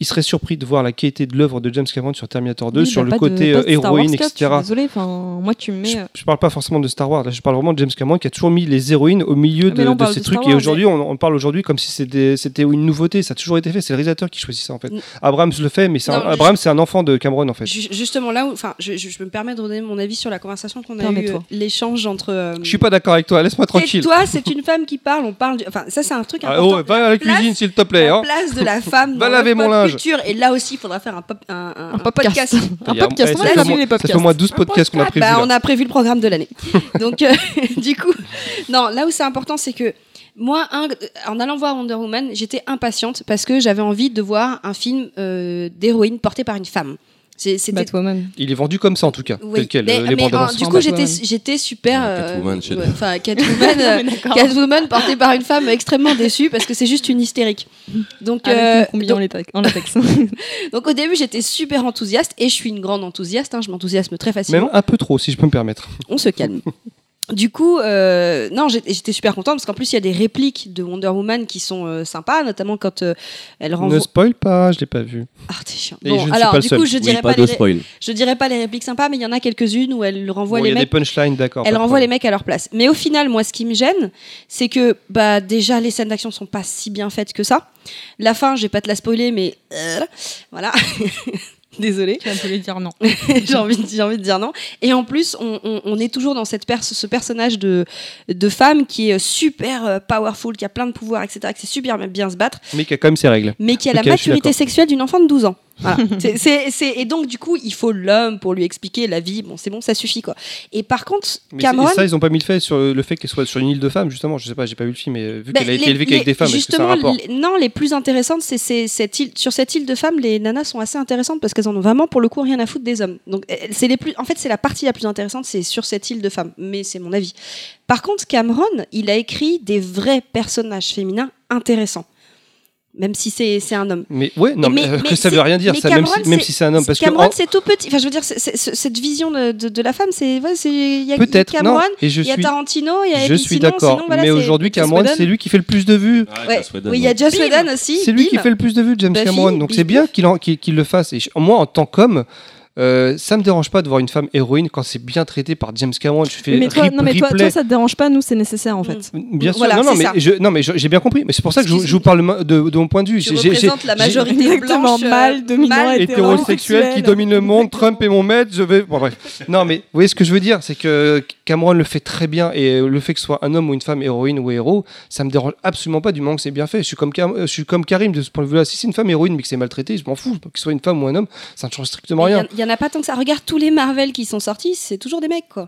Ils seraient surpris de voir la qualité de l'œuvre de James Cameron sur Terminator 2, Oui, sur bah, le de- côté euh, de Star Wars héroïne, 4, etc. Je enfin, moi tu me mets. Je, euh, je parle pas forcément de Star Wars, là, je parle vraiment de James Cameron qui a toujours mis les héroïnes au milieu Ah, de, de ces de trucs. Et aujourd'hui, on, on parle aujourd'hui comme si c'était c'était une nouveauté. Ça a toujours été fait. C'est le réalisateur qui choisit ça en fait. Mm. Abrams le fait, mais c'est un- Non, Abrams c'est un enfant de Cameron en fait. Ju- Justement là où, enfin, je, je- je me permets de donner mon avis sur la conversation qu'on a eue, euh, l'échange entre. euh, Je suis pas d'accord avec toi. Laisse-moi tranquille. toi, c'est une femme qui parle. On parle. du- Enfin, ça, c'est un truc Ah, important. oh, va à la cuisine s'il te plaît. la Hein. place de la femme [laughs] Va laver la mon pop culture. Et là aussi, il faudra faire un, pop, un, un- un Un podcast. podcast. Un podcast, on ça va fait l'appeler au moins- les Ça fait podcasts. au moins 12 podcasts qu'on a prévus. Bah, on a prévu le programme de l'année. [laughs] Donc, euh, [laughs] du coup, non, là où c'est important, c'est que moi, un- en allant voir Wonder Woman, j'étais impatiente parce que j'avais envie de voir un film euh, d'héroïne porté par une femme. C'est- C'était Batwoman. Il est vendu comme ça en tout cas. oui, tel quel. mais, euh, les mais, bandes euh, annonces. du en coup, j'étais super. Euh, Catwoman, d'œuvre. Enfin, Catwoman, [laughs] euh, Catwoman portée par une femme extrêmement déçue parce que c'est juste une hystérique. Donc, Avec euh, donc, latex- en latex. [laughs] donc au début, j'étais super enthousiaste et je suis une grande enthousiaste. hein, je m'enthousiasme très facilement. Même un peu trop, si je peux me permettre. on se calme. [laughs] Du coup, euh, non, j'étais super contente parce qu'en plus il y a des répliques de Wonder Woman qui sont euh, sympas, notamment quand euh, elle renvoie. Ne spoil pas, je l'ai pas vu. Ah, t'es chiant. Bon, je alors du seul. coup, je Oui, dirais pas pas, de les, spoil. je dirais pas les répliques sympas, mais il y en a quelques-unes où elle renvoie Bon, il y les a des mecs. punchlines, d'accord. Elle renvoie les mecs à leur place. Mais au final, moi, ce qui me gêne, c'est que bah déjà les scènes d'action sont pas si bien faites que ça. La fin, je vais pas te la spoiler, mais euh, voilà. [laughs] [laughs] Désolée. Tu vas voulu dire non. [laughs] j'ai envie, de- j'ai envie de dire non. Et en plus, on, on- on est toujours dans cette pers- ce personnage de, de femme qui est super euh, powerful, qui a plein de pouvoirs, etc., qui sait super bien se battre, Mais qui a quand même ses règles. mais qui a la maturité sexuelle d'une enfant de 12 ans. Voilà. [laughs] C'est- c'est- c'est- et donc, du coup, il faut l'homme pour lui expliquer la vie. Bon, c'est bon, ça suffit, quoi. Et par contre, Mais Cameron. ça, ils ont pas mis le fait sur le fait qu'elle soit sur une île de femmes, justement. Je sais pas, j'ai pas vu le film, mais vu Ben, qu'elle a été élevée les- des femmes, est-ce que ça a un justement, rapport les- non, les plus intéressantes, c'est c'est cette île. Sur cette île de femmes, les nanas sont assez intéressantes parce qu'elles en ont vraiment pour le coup rien à foutre des hommes. Donc, euh, c'est les plus. En fait, c'est la partie la plus intéressante, c'est sur cette île de femmes. Mais c'est mon avis. Par contre, Cameron, il a écrit des vrais personnages féminins intéressants, même si c'est c'est un homme. Mais ouais, non, mais, Mais- euh, mais que ça veut rien dire, mais ça, même Cameron, si, même c'est- si c'est un homme. Parce que Cameron, c'est tout petit. Enfin, je veux dire, cette vision de, de- de la femme, c'est ouais, c'est- il y a, il y a peut-être, Cameron, non, et je il y a suis, Tarantino, il y a je suis d'accord. voilà, mais aujourd'hui, Cameron, c'est lui qui fait le plus de vues. Ah, Ouais. Joss Whedon, Oui, il y a. Joss. Whedon aussi. C'est lui bim. qui fait le plus de vues, James Buffy, Cameron. Donc c'est bien qu'il en- qu'il qu'il le fasse. Et moi, en tant qu'homme, euh, ça me dérange pas de voir une femme héroïne quand c'est bien traité par James Cameron. Je fais Mais toi, Rip- non, mais toi, toi, ça te dérange pas, nous, c'est nécessaire en fait. Bien sûr, Voilà, non, mais ça. je, non, mais je- j'ai bien compris. Mais c'est pour ça que je, vous- je vous parle de, mon point de vue. Tu représentes la majorité Exactement, blanche, euh, mâle, dominant, hétérosexuel qui domine le monde, Trump est mon maître, je vais. Bon, bref. Non, mais vous voyez ce que je veux dire, c'est que Cameron le fait très bien et le fait que ce soit un homme ou une femme héroïne ou héros, ça me dérange absolument pas du moment que c'est bien fait. Je suis comme, Cam- je suis comme Karim de ce point de vue-là. Si c'est une femme héroïne mais que c'est maltraité, je m'en fous. Que ce soit une femme ou un homme, ça ne change strictement y, rien. en- il y en a pas tant que ça. Regarde tous les Marvel qui sont sortis, c'est toujours des mecs quoi.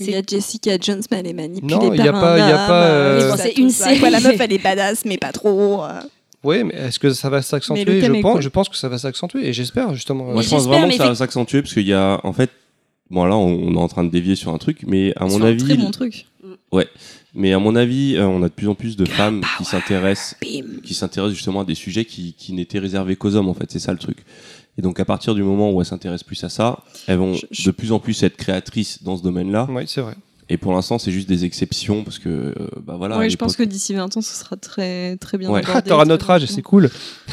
Il y a Jessica Jones, mais elle est manipulée Non, il y a par pas- y a pas, euh, euh, bon, c'est une série. Quoi, la meuf, elle est [laughs] badass, mais pas trop. euh. Oui, mais est-ce que ça va s'accentuer je pense, cool. je pense que ça va s'accentuer et j'espère justement. Moi, je pense j'espère, vraiment que ça va s'accentuer parce qu'il y a, en fait, bon là, on, on est en train de dévier sur un truc, mais à mon Sur un avis, très bon truc. mais à mon avis, euh, on a de plus en plus de femmes qui s'intéressent, qui s'intéressent justement à des sujets qui, qui n'étaient réservés qu'aux hommes. En fait, c'est ça le truc. Et donc, à partir du moment où elles s'intéressent plus à ça, elles vont Je- je- de plus en plus être créatrices dans ce domaine-là. Oui, c'est vrai. Et pour l'instant, c'est juste des exceptions parce que, euh, bah voilà. je pense que d'ici 20 ans, ce sera très, très bien Ouais. Ah, t'auras notre âge, c'est cool.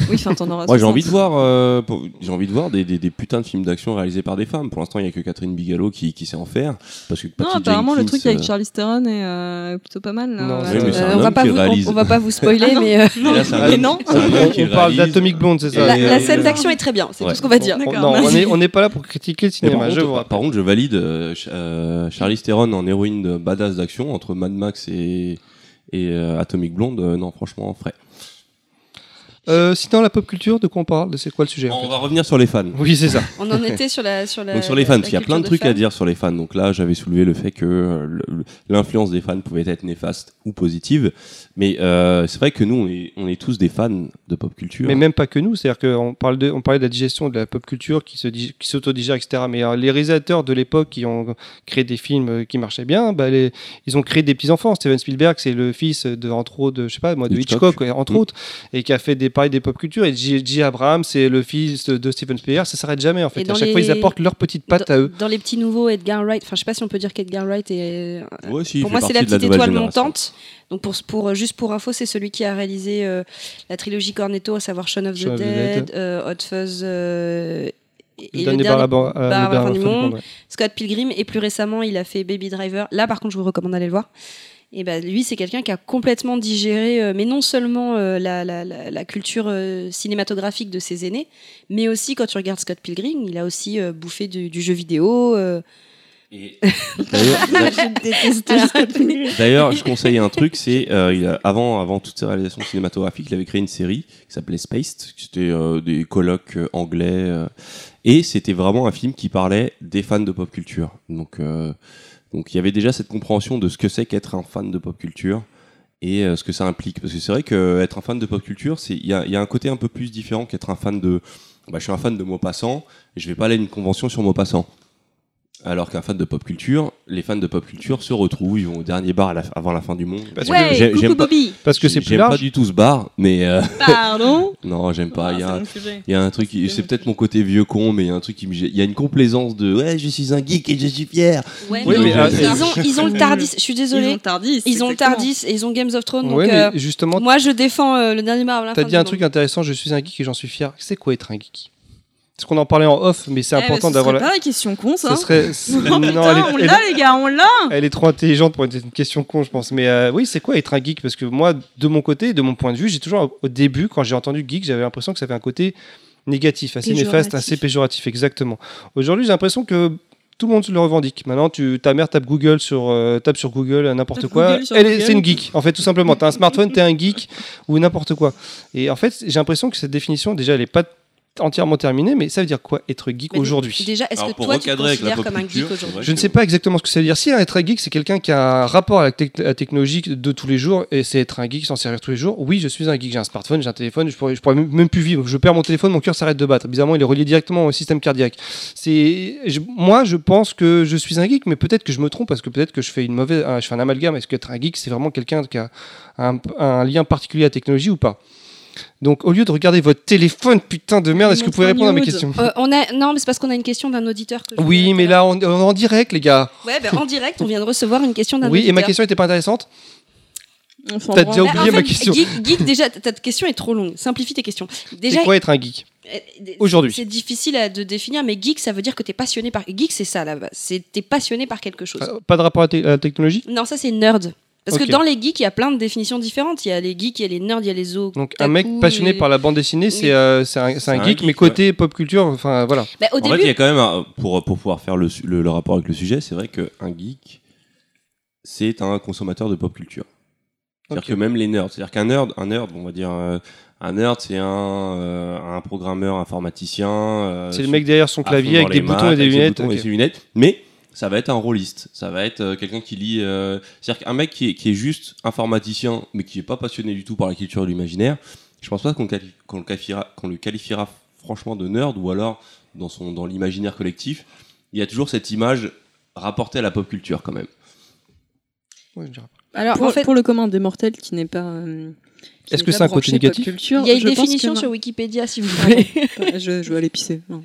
Oui, enfin, t'en auras [laughs] Moi, j'ai 60. envie de voir, euh, pour- j'ai envie de voir des, des, des putains de films d'action réalisés par des femmes. Pour l'instant, il y a que Catherine Bigelow qui, qui sait en faire, parce que Non, Patty apparemment, le truc avec euh, Charlie Theron est euh, plutôt pas mal. Là, Non, oui, euh, on, va pas vous, on, va pas vous spoiler, Ah non. mais euh, là, [laughs] homme- non. c'est un homme qui On parle réalise. d'Atomic Blonde, c'est ça. la, scène d'action est très bien. C'est tout ce qu'on va dire. On- n'est pas là pour critiquer le cinéma. par- contre, je valide euh, Ch- euh, Charlize Theron en héroïne badass d'action entre Mad Max et, et euh, Atomic Blonde. euh, non, franchement, frais. Euh, sinon, la pop culture, de quoi on parle? C'est quoi le sujet en On fait? va revenir sur les fans. Oui, c'est ça. On en était sur la sur la. Donc sur les fans, la parce qu'il y a plein de trucs à dire sur les fans. Donc là, j'avais soulevé le fait que euh, l'influence des fans pouvait être néfaste ou positive. Mais euh, c'est vrai que nous, on est, on est tous des fans de pop culture. Mais même pas que nous, c'est-à-dire qu'on parle de, on parlait de la digestion de la pop culture qui se dig- qui s'autodigère, etc. Mais euh, les réalisateurs de l'époque qui ont créé des films qui marchaient bien, bah, les- ils ont créé des petits enfants. Steven Spielberg, c'est le fils de entre autres, de, je sais pas moi, de Hitchcock. Entre Mm. autres, et qui a fait des pareils des pop culture. Et J. J. Abrams, c'est le fils de, Steven Spielberg. Ça s'arrête jamais en fait. À chaque les- fois, ils apportent leur petite patte dans, à eux. dans les petits nouveaux, Edgar Wright. Enfin, je sais pas si on peut dire qu'Edgar Wright est. Ouais, si, pour moi, c'est la petite étoile génération. montante. Donc pour, pour juste pour info, c'est celui qui a réalisé euh, la trilogie Cornetto, à savoir Shaun of the Shaun Dead, euh, Hot Fuzz euh, et, Le dernier le dernier Bar à la barre fin du monde. monde, ouais. Scott Pilgrim et plus récemment, il a fait Baby Driver. Là, par contre, je vous recommande d'aller le voir. Et ben lui, c'est quelqu'un qui a complètement digéré, euh, mais non seulement euh, la, la- la- la culture euh, cinématographique de ses aînés, mais aussi quand tu regardes Scott Pilgrim, il a aussi euh, bouffé du, du jeu vidéo. euh, Et [laughs] D'ailleurs, Je conseille un truc, c'est euh, il a- avant, avant toutes ses réalisations cinématographiques, il avait créé une série qui s'appelait Spaced, qui c'était euh, des colloques euh, anglais, euh, et c'était vraiment un film qui parlait des fans de pop culture. Donc, euh, donc il y avait déjà cette compréhension de ce que c'est qu'être un fan de pop culture et euh, ce que ça implique. Parce que c'est vrai qu'être un fan de pop culture, c'est il y a, il y a un côté un peu plus différent qu'être un fan de. Bah, je suis un fan de Maupassant et je vais pas aller à une convention sur Maupassant. Alors qu'un fan de pop culture, les fans de pop culture se retrouvent, ils vont au dernier bar à la- avant la fin du monde. Parce que- Ouais, j'aime pas- Bobby. Parce que c'est plus J'aime pas du tout ce bar, mais euh, Pardon. [laughs] non, j'aime pas. Ah, Il y a c'est un- y a truc, qui- c'est peut-être mon côté vieux con, mais il y a un truc qui me, il y a une complaisance de ouais, je suis un geek et je suis fier. Ouais, Oui, mais euh, ils, ont, ils ont le Tardis. Je suis Ils désolée. ont Tardis. Ils ont le. Tardis et ils ont Games of Thrones. Ouais, donc, mais euh, justement, moi, je défends euh, le dernier bar à la T'as fin dit un truc intéressant, je suis un geek et j'en suis fier. C'est quoi être un geek? Parce qu'on en parlait en off, mais c'est Eh, important d'avoir la... pas la question con, ça. Ce serait... [laughs] c'est- non, putain, on est, elle- l'a, les gars, on l'a. elle est trop intelligente pour être une question con, je pense. Mais euh, oui, c'est quoi être un geek? Parce que moi, de mon côté, de mon point de vue, j'ai toujours, au début, quand j'ai entendu geek, j'avais l'impression que ça avait un côté négatif, assez néfaste, assez péjoratif, exactement. Aujourd'hui, j'ai l'impression que tout le monde le revendique. Maintenant, tu, ta mère tape Google sur, euh, tape sur Google euh, n'importe quoi. Google Elle est- c'est une geek, en fait, tout simplement. Tu as un smartphone, tu es un geek ou n'importe quoi. Et en fait, j'ai l'impression que cette définition, déjà, elle n'est pas entièrement terminée, mais ça veut dire quoi être geek aujourd'hui? Déjà, est-ce que toi, tu te considères comme un geek aujourd'hui? Je ne sais pas exactement ce que ça veut dire. Si être un geek, c'est quelqu'un qui a un rapport avec la, tec- la technologie de tous les jours et c'est être un geek, s'en servir tous les jours. Oui, je suis un geek. J'ai un smartphone, j'ai un téléphone. Je pourrais, je pourrais même- plus vivre. Je perds mon téléphone, mon cœur s'arrête de battre. Bizarrement, il est relié directement au système cardiaque. C'est, moi, je pense que je suis un geek, mais peut-être que je me trompe parce que peut-être que je fais une mauvaise, un- je fais un amalgame. Est-ce qu'être un geek, c'est vraiment quelqu'un qui a un, un lien particulier à la technologie ou pas? Donc, au lieu de regarder votre téléphone, putain de merde, est-ce que vous pouvez répondre à mes questions Euh, on a... Non, mais c'est parce qu'on a une question d'un auditeur. Que je Oui, mais là, on, on est en direct, les gars. Ouais, ben, en direct, on vient de recevoir une question d'un Oui, auditeur. et ma question était pas intéressante. T'as déjà Bah, oublié en ma question. Geek, geek, déjà, ta ta question est trop longue. Simplifie tes questions. Déjà, C'est quoi être un geek euh, aujourd'hui C'est difficile à, de définir, mais geek, ça veut dire que t'es passionné par. Geek, c'est ça, là bas C'est t'es passionné par quelque chose. Euh, Pas de rapport à la technologie Non, ça, c'est nerd. Parce que dans les geeks, il y a plein de définitions différentes. Il y a les geeks, il y a les nerds, il y a les os. Donc un mec passionné par la bande dessinée, c'est Oui. euh, c'est un, c'est un un geek, geek, mais côté pop culture, enfin voilà. Bah, au En début, fait, il y a quand même, un- pour, pour pouvoir faire le, le, le rapport avec le sujet, c'est vrai qu'un geek, c'est un consommateur de pop culture. C'est-à-dire que même les nerds, c'est-à-dire qu'un nerd, un nerd, on va dire, euh, un nerd, c'est un, euh, un programmeur informaticien. euh, C'est le mec derrière son clavier avec des les boutons maths, et des lunettes. et ses lunettes. Mais ça va être un rôliste. Ça va être euh, quelqu'un qui lit. euh, C'est-à-dire qu'un mec qui est, qui est juste informaticien, mais qui est pas passionné du tout par la culture de l'imaginaire, je pense pas qu'on quali- le, qualifiera, qu'on le qualifiera franchement de nerd ou alors dans, son, dans l'imaginaire collectif. Il y a toujours cette image rapportée à la pop culture quand même. Ouais, je dirais. alors, pour, en fait, pour le commun des mortels qui n'est pas. euh, Est-ce n'est que c'est un côté négatif? culture, il y a une que définition sur Wikipédia, si vous voulez. [laughs] Je, je vais aller pisser. non.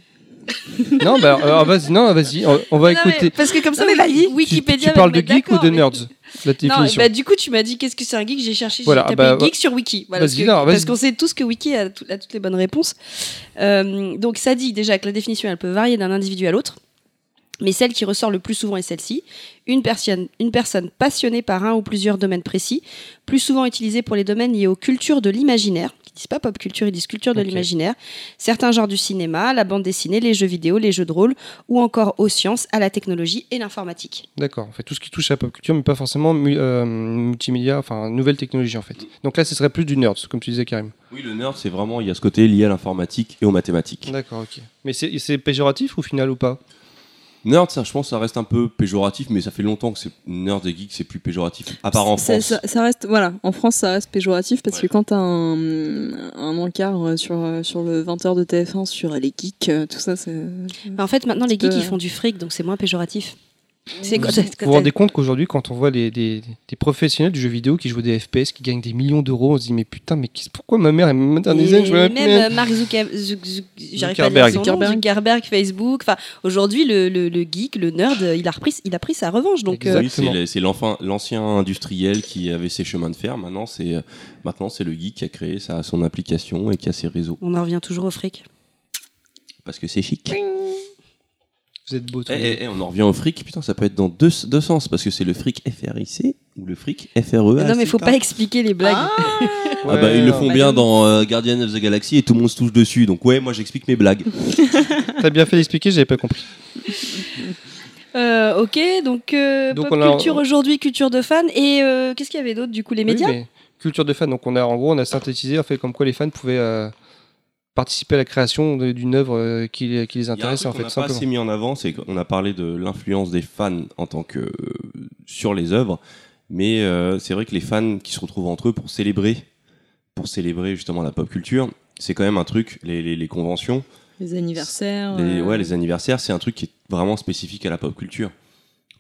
Non, bah alors, vas-y, non, vas-y, on, on va Non, mais écouter. parce que comme ça, Non, mais vas-y. Tu, Wikipédia. tu parles de geek ou de nerds mais- La Non, définition. bah, du coup, tu m'as dit qu'est-ce que c'est un geek? J'ai cherché, j'ai Voilà, tapé bah, geek sur Wiki. Voilà, vas-y, parce que- non, vas-y. parce qu'on sait tous que Wiki a, tout- a toutes les bonnes réponses. Euh, donc, ça dit déjà que la définition, elle peut varier d'un individu à l'autre. Mais celle qui ressort le plus souvent est celle-ci. Une personne, une personne passionnée par un ou plusieurs domaines précis, plus souvent utilisée pour les domaines liés aux cultures de l'imaginaire. Ils disent pas pop culture, ils disent culture de l'imaginaire. Certains genres du cinéma, la bande dessinée, les jeux vidéo, les jeux de rôle, ou encore aux sciences, à la technologie et l'informatique. D'accord, en fait, tout ce qui touche à la pop culture, mais pas forcément euh, multimédia, enfin, nouvelle technologie en fait. Donc là, ce serait plus du nerd, comme tu disais, Karim. Oui, le nerd, c'est vraiment, il y a ce côté lié à l'informatique et aux mathématiques. D'accord, ok. Mais c'est péjoratif au final ou pas? Nerd, ça, je pense, ça reste un peu péjoratif, mais ça fait longtemps que c'est nerd et geek, c'est plus péjoratif. À part en France. Ça, ça reste, voilà, en France, ça reste péjoratif parce Ouais. que quand t'as un, un encart sur, sur le 20h de TF1 sur les geeks, euh, tout ça, c'est. Bah, en fait, maintenant, les geeks, peu, ils font du fric, donc c'est moins péjoratif. C'est Vous vous vous rendez compte qu'aujourd'hui, quand on voit les, des, des professionnels du jeu vidéo qui jouent des FPS, qui gagnent des millions d'euros, on se dit mais putain, mais pourquoi ma mère elle me modernise Et je même euh, Mark Zuckerberg. nom, Zuckerberg. Zuckerberg, Facebook. Enfin, aujourd'hui, le, le, le geek, le nerd, il a repris, il a pris sa revanche. Donc, euh, Oui, c'est l'ancien industriel qui avait ses chemins de fer. Maintenant, c'est euh, maintenant c'est le geek qui a créé sa, son application et qui a ses réseaux. on en revient toujours au fric. Parce que c'est chic. Vous êtes beau tous Eh, deux. eh, eh, on en revient au fric. Putain, ça peut être dans deux, deux sens. Parce que c'est le fric FRIC ou le fric FRE. non, mais faut pas expliquer les blagues. Ah bah, ils le font bien dans euh, Guardian of the Galaxy et tout le monde se touche dessus. Donc, ouais, moi j'explique mes blagues. [laughs] T'as bien fait d'expliquer, j'avais pas compris. [laughs] Euh, ok, donc, euh, Donc, pop on a- culture aujourd'hui, culture de fans. Et euh, qu'est-ce qu'il y avait d'autre Du coup, les médias? Oui, mais culture de fan. Donc on a en gros on a synthétisé en fait comme quoi les fans pouvaient euh, participer à la création d'une œuvre euh, qui, les- qui a intéresse en qu'on fait n'a pas simplement. assez mis en avant, c'est qu'on a parlé de l'influence des fans en tant que euh, sur les œuvres, mais euh, c'est vrai que les fans qui se retrouvent entre eux pour célébrer, pour célébrer justement la pop culture, c'est quand même un truc. Les, les- les conventions, Les anniversaires. les, euh, ouais, les anniversaires, c'est un truc qui est vraiment spécifique à la pop culture.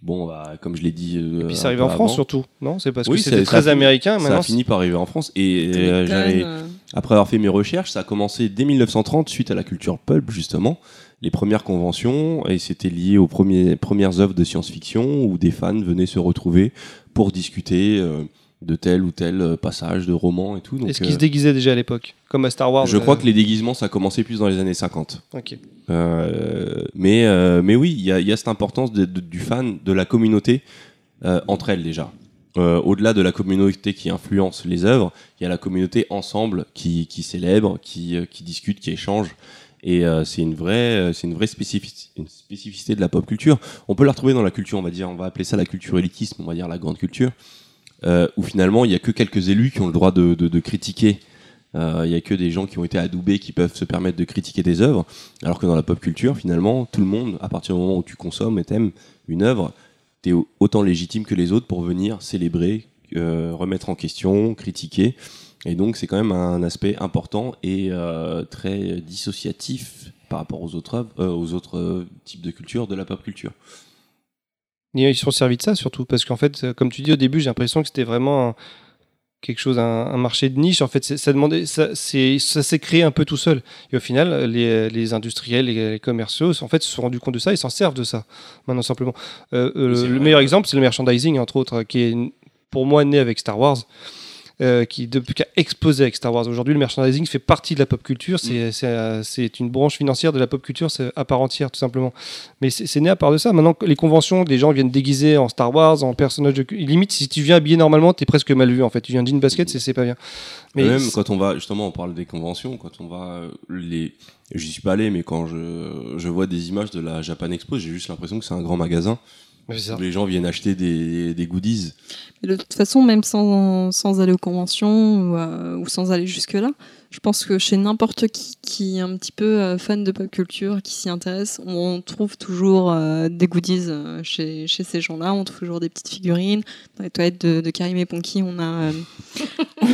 Bon, bah, comme je l'ai dit. euh, Et puis arrivé peu en France avant, surtout, non? C'est parce Oui, que ça- c'était ça a très américain. Ça a fini par arriver en France et euh, j'avais euh, après avoir fait mes recherches, ça a commencé dès 1930 suite à la culture pulp justement. Les premières conventions et c'était lié aux premiers, premières œuvres de science-fiction où des fans venaient se retrouver pour discuter euh, de tel ou tel euh, passage de roman et tout. Est-ce qu'ils se euh, déguisaient déjà à l'époque, comme à Star Wars je euh, crois que les déguisements ça a commencé plus dans les années 50. ok. Euh, mais, mais oui, il y a, il y a cette importance de- de- du fan, de la communauté entre elles déjà. Euh, Au-delà de la communauté qui influence les œuvres, il y a la communauté ensemble qui, célèbre, qui, euh, qui discute, qui échange. Et euh, c'est une vraie, c'est une vraie spécificité de la pop culture. On peut la retrouver dans la culture, on va dire, on va appeler ça la culture élitisme, on va dire la grande culture, où finalement il y a que quelques élus qui ont le droit de, de, critiquer. Il y a que des gens qui ont été adoubés qui peuvent se permettre de critiquer des œuvres, alors que dans la pop culture, finalement, tout le monde, à partir du moment où tu consommes et t'aimes une œuvre, t'es au- autant légitime que les autres pour venir célébrer, euh, remettre en question, critiquer. Et donc c'est quand même un aspect important et euh, très dissociatif par rapport aux autres, euh, aux autres euh, types de culture de la pop culture. Ils se sont servis de ça surtout parce qu'en fait, comme tu dis au début, j'ai l'impression que c'était vraiment quelque chose, un, un marché de niche. En fait, ça demandait, ça, ça s'est créé un peu tout seul. Et au final, les, les industriels, les, les commerciaux, en fait, se sont rendus compte de ça, ils s'en servent de ça. Maintenant, simplement, Euh, euh, le meilleur exemple, c'est le merchandising, entre autres, qui est pour moi né avec Star Wars. Euh, qui, depuis, qui a explosé avec Star Wars. Aujourd'hui, le merchandising fait partie de la pop culture. C'est, c'est, euh, c'est une branche financière de la pop culture c'est à part entière, tout simplement. Mais c'est né à part de ça. Maintenant, les conventions, les gens viennent déguisés en Star Wars, en personnage de. Limite, si tu viens habillé normalement, t'es presque mal vu en fait. Tu viens jean basket, c'est c'est pas bien. Mais même quand on va, justement, on parle des conventions, quand on va, euh, les, j'y suis pas allé, mais quand je, je vois des images de la Japan Expo, j'ai juste l'impression que c'est un grand magasin ça. les gens viennent acheter des, des goodies. Mais de toute façon, même sans, sans aller aux conventions ou, euh, ou sans aller jusque-là, je pense que chez n'importe qui qui est un petit peu euh, fan de pop culture, qui s'y intéresse, on trouve toujours euh, des goodies euh, chez, chez ces gens-là. On trouve toujours des petites figurines. Dans les toilettes de, de Karim et Ponky, on a, euh,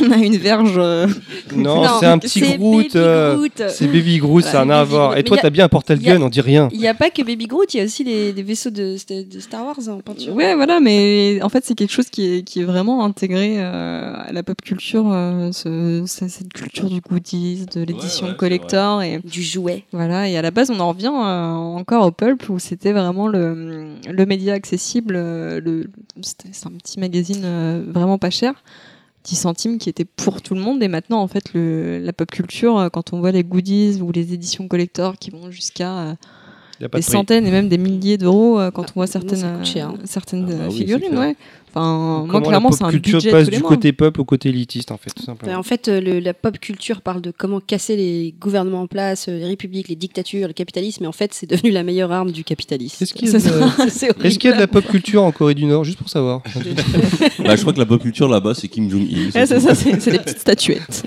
on a une verge. euh, Non, Non, c'est un petit c'est Groot. Baby euh, Groot. C'est Baby Groot, Voilà, rien à Baby voir. Groot. Et toi, Mais y a- t'as bien un portal y a- gun, on dit rien. Il n'y a pas que Baby Groot, il y a aussi les, les vaisseaux de, de Star Wars en peinture. Ouais, voilà, mais en fait, c'est quelque chose qui est, qui est vraiment intégré euh, à la pop culture, euh, ce- ce- cette culture du goodies, de l'édition ouais, c'est collector. Et Du jouet. voilà, et à la base, on en revient euh, encore au pulp où c'était vraiment le, le média accessible. euh, le, c'était c'est un petit magazine euh, vraiment pas cher. 10 centimes qui était pour tout le monde. Et maintenant en fait le, la pop culture euh, quand on voit les goodies ou les éditions collector qui vont jusqu'à euh, des de centaines et même des milliers d'euros euh, quand Bah, on voit certaines, cher, hein. euh, certaines Ah bah oui, figurines. Ouais. Enfin, moi, clairement, la c'est pop un culture budget passe tous les du mois. côté pop au côté élitiste, en fait, tout simplement. Ben, en fait, euh, le- la pop culture parle de comment casser les gouvernements en place, les républiques, les dictatures, le capitalisme, et en fait, c'est devenu la meilleure arme du capitalisme. Est-ce qu'il y, a [laughs] de- [laughs] y a la pop culture en Corée du Nord, juste pour savoir [laughs] bah, je crois que la pop culture là-bas, c'est Kim Jong-il. C'est c'est des petites statuettes.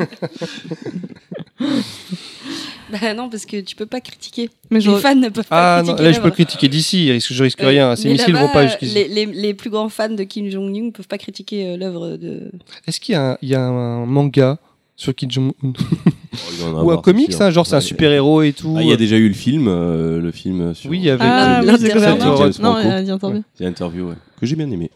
[laughs] Bah non, parce que tu peux pas critiquer. Mais Les je, fans ne peuvent Ah pas non, critiquer. là je peux critiquer d'ici, risque- je risque Euh, rien. Ces missiles vont pas jusqu'ici. Les, les, les plus grands fans de Kim Jong-un ne peuvent pas critiquer euh, l'œuvre de. Est-ce qu'il y, a un- il y a un manga sur Kim Jong-un? Oh, Ou un comics, hein, genre c'est un Ouais, super-héros et tout Ah, il y a déjà eu le film, euh, le film sur. Oui, il y avait- ah, euh, oui, c'est James Gouvernement. Franco. Non, il y a dit interview. C'est l'interview, ouais, que j'ai bien aimé.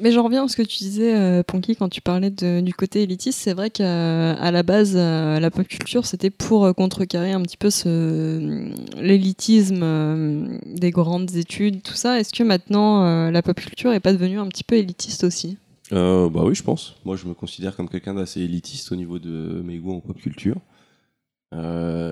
Mais j'en reviens à ce que tu disais, euh, Ponky, quand tu parlais de- du côté élitiste. C'est vrai qu'à à la base, euh, la pop culture, c'était pour euh, contrecarrer un petit peu ce, l'élitisme euh, des grandes études, tout ça. Est-ce que maintenant, euh, la pop culture est pas devenue un petit peu élitiste aussi? Euh, bah oui, je pense. Moi, je me considère comme quelqu'un d'assez élitiste au niveau de mes goûts en pop culture. Euh,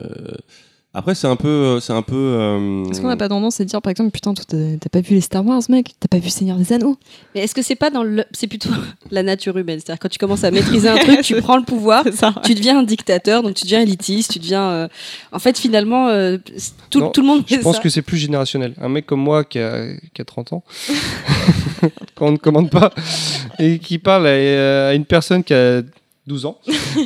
Après, c'est un peu, c'est un peu. euh, Est-ce qu'on n'a pas tendance à dire, par exemple, putain, t'as pas vu les Star Wars, mec? T'as pas vu Seigneur des Anneaux? Mais est-ce que c'est pas dans le. C'est plutôt [laughs] la nature humaine? C'est-à-dire, quand tu commences à maîtriser un truc, tu [laughs] prends le pouvoir, ça. tu deviens un dictateur, donc tu deviens élitiste, tu deviens. euh, En fait, finalement, euh, tout, Non, tout le monde Je pense ça. que c'est plus générationnel. Un mec comme moi qui a, qui a 30 ans, [laughs] quand on ne commande pas, et qui parle à, à une personne qui a 12 ans,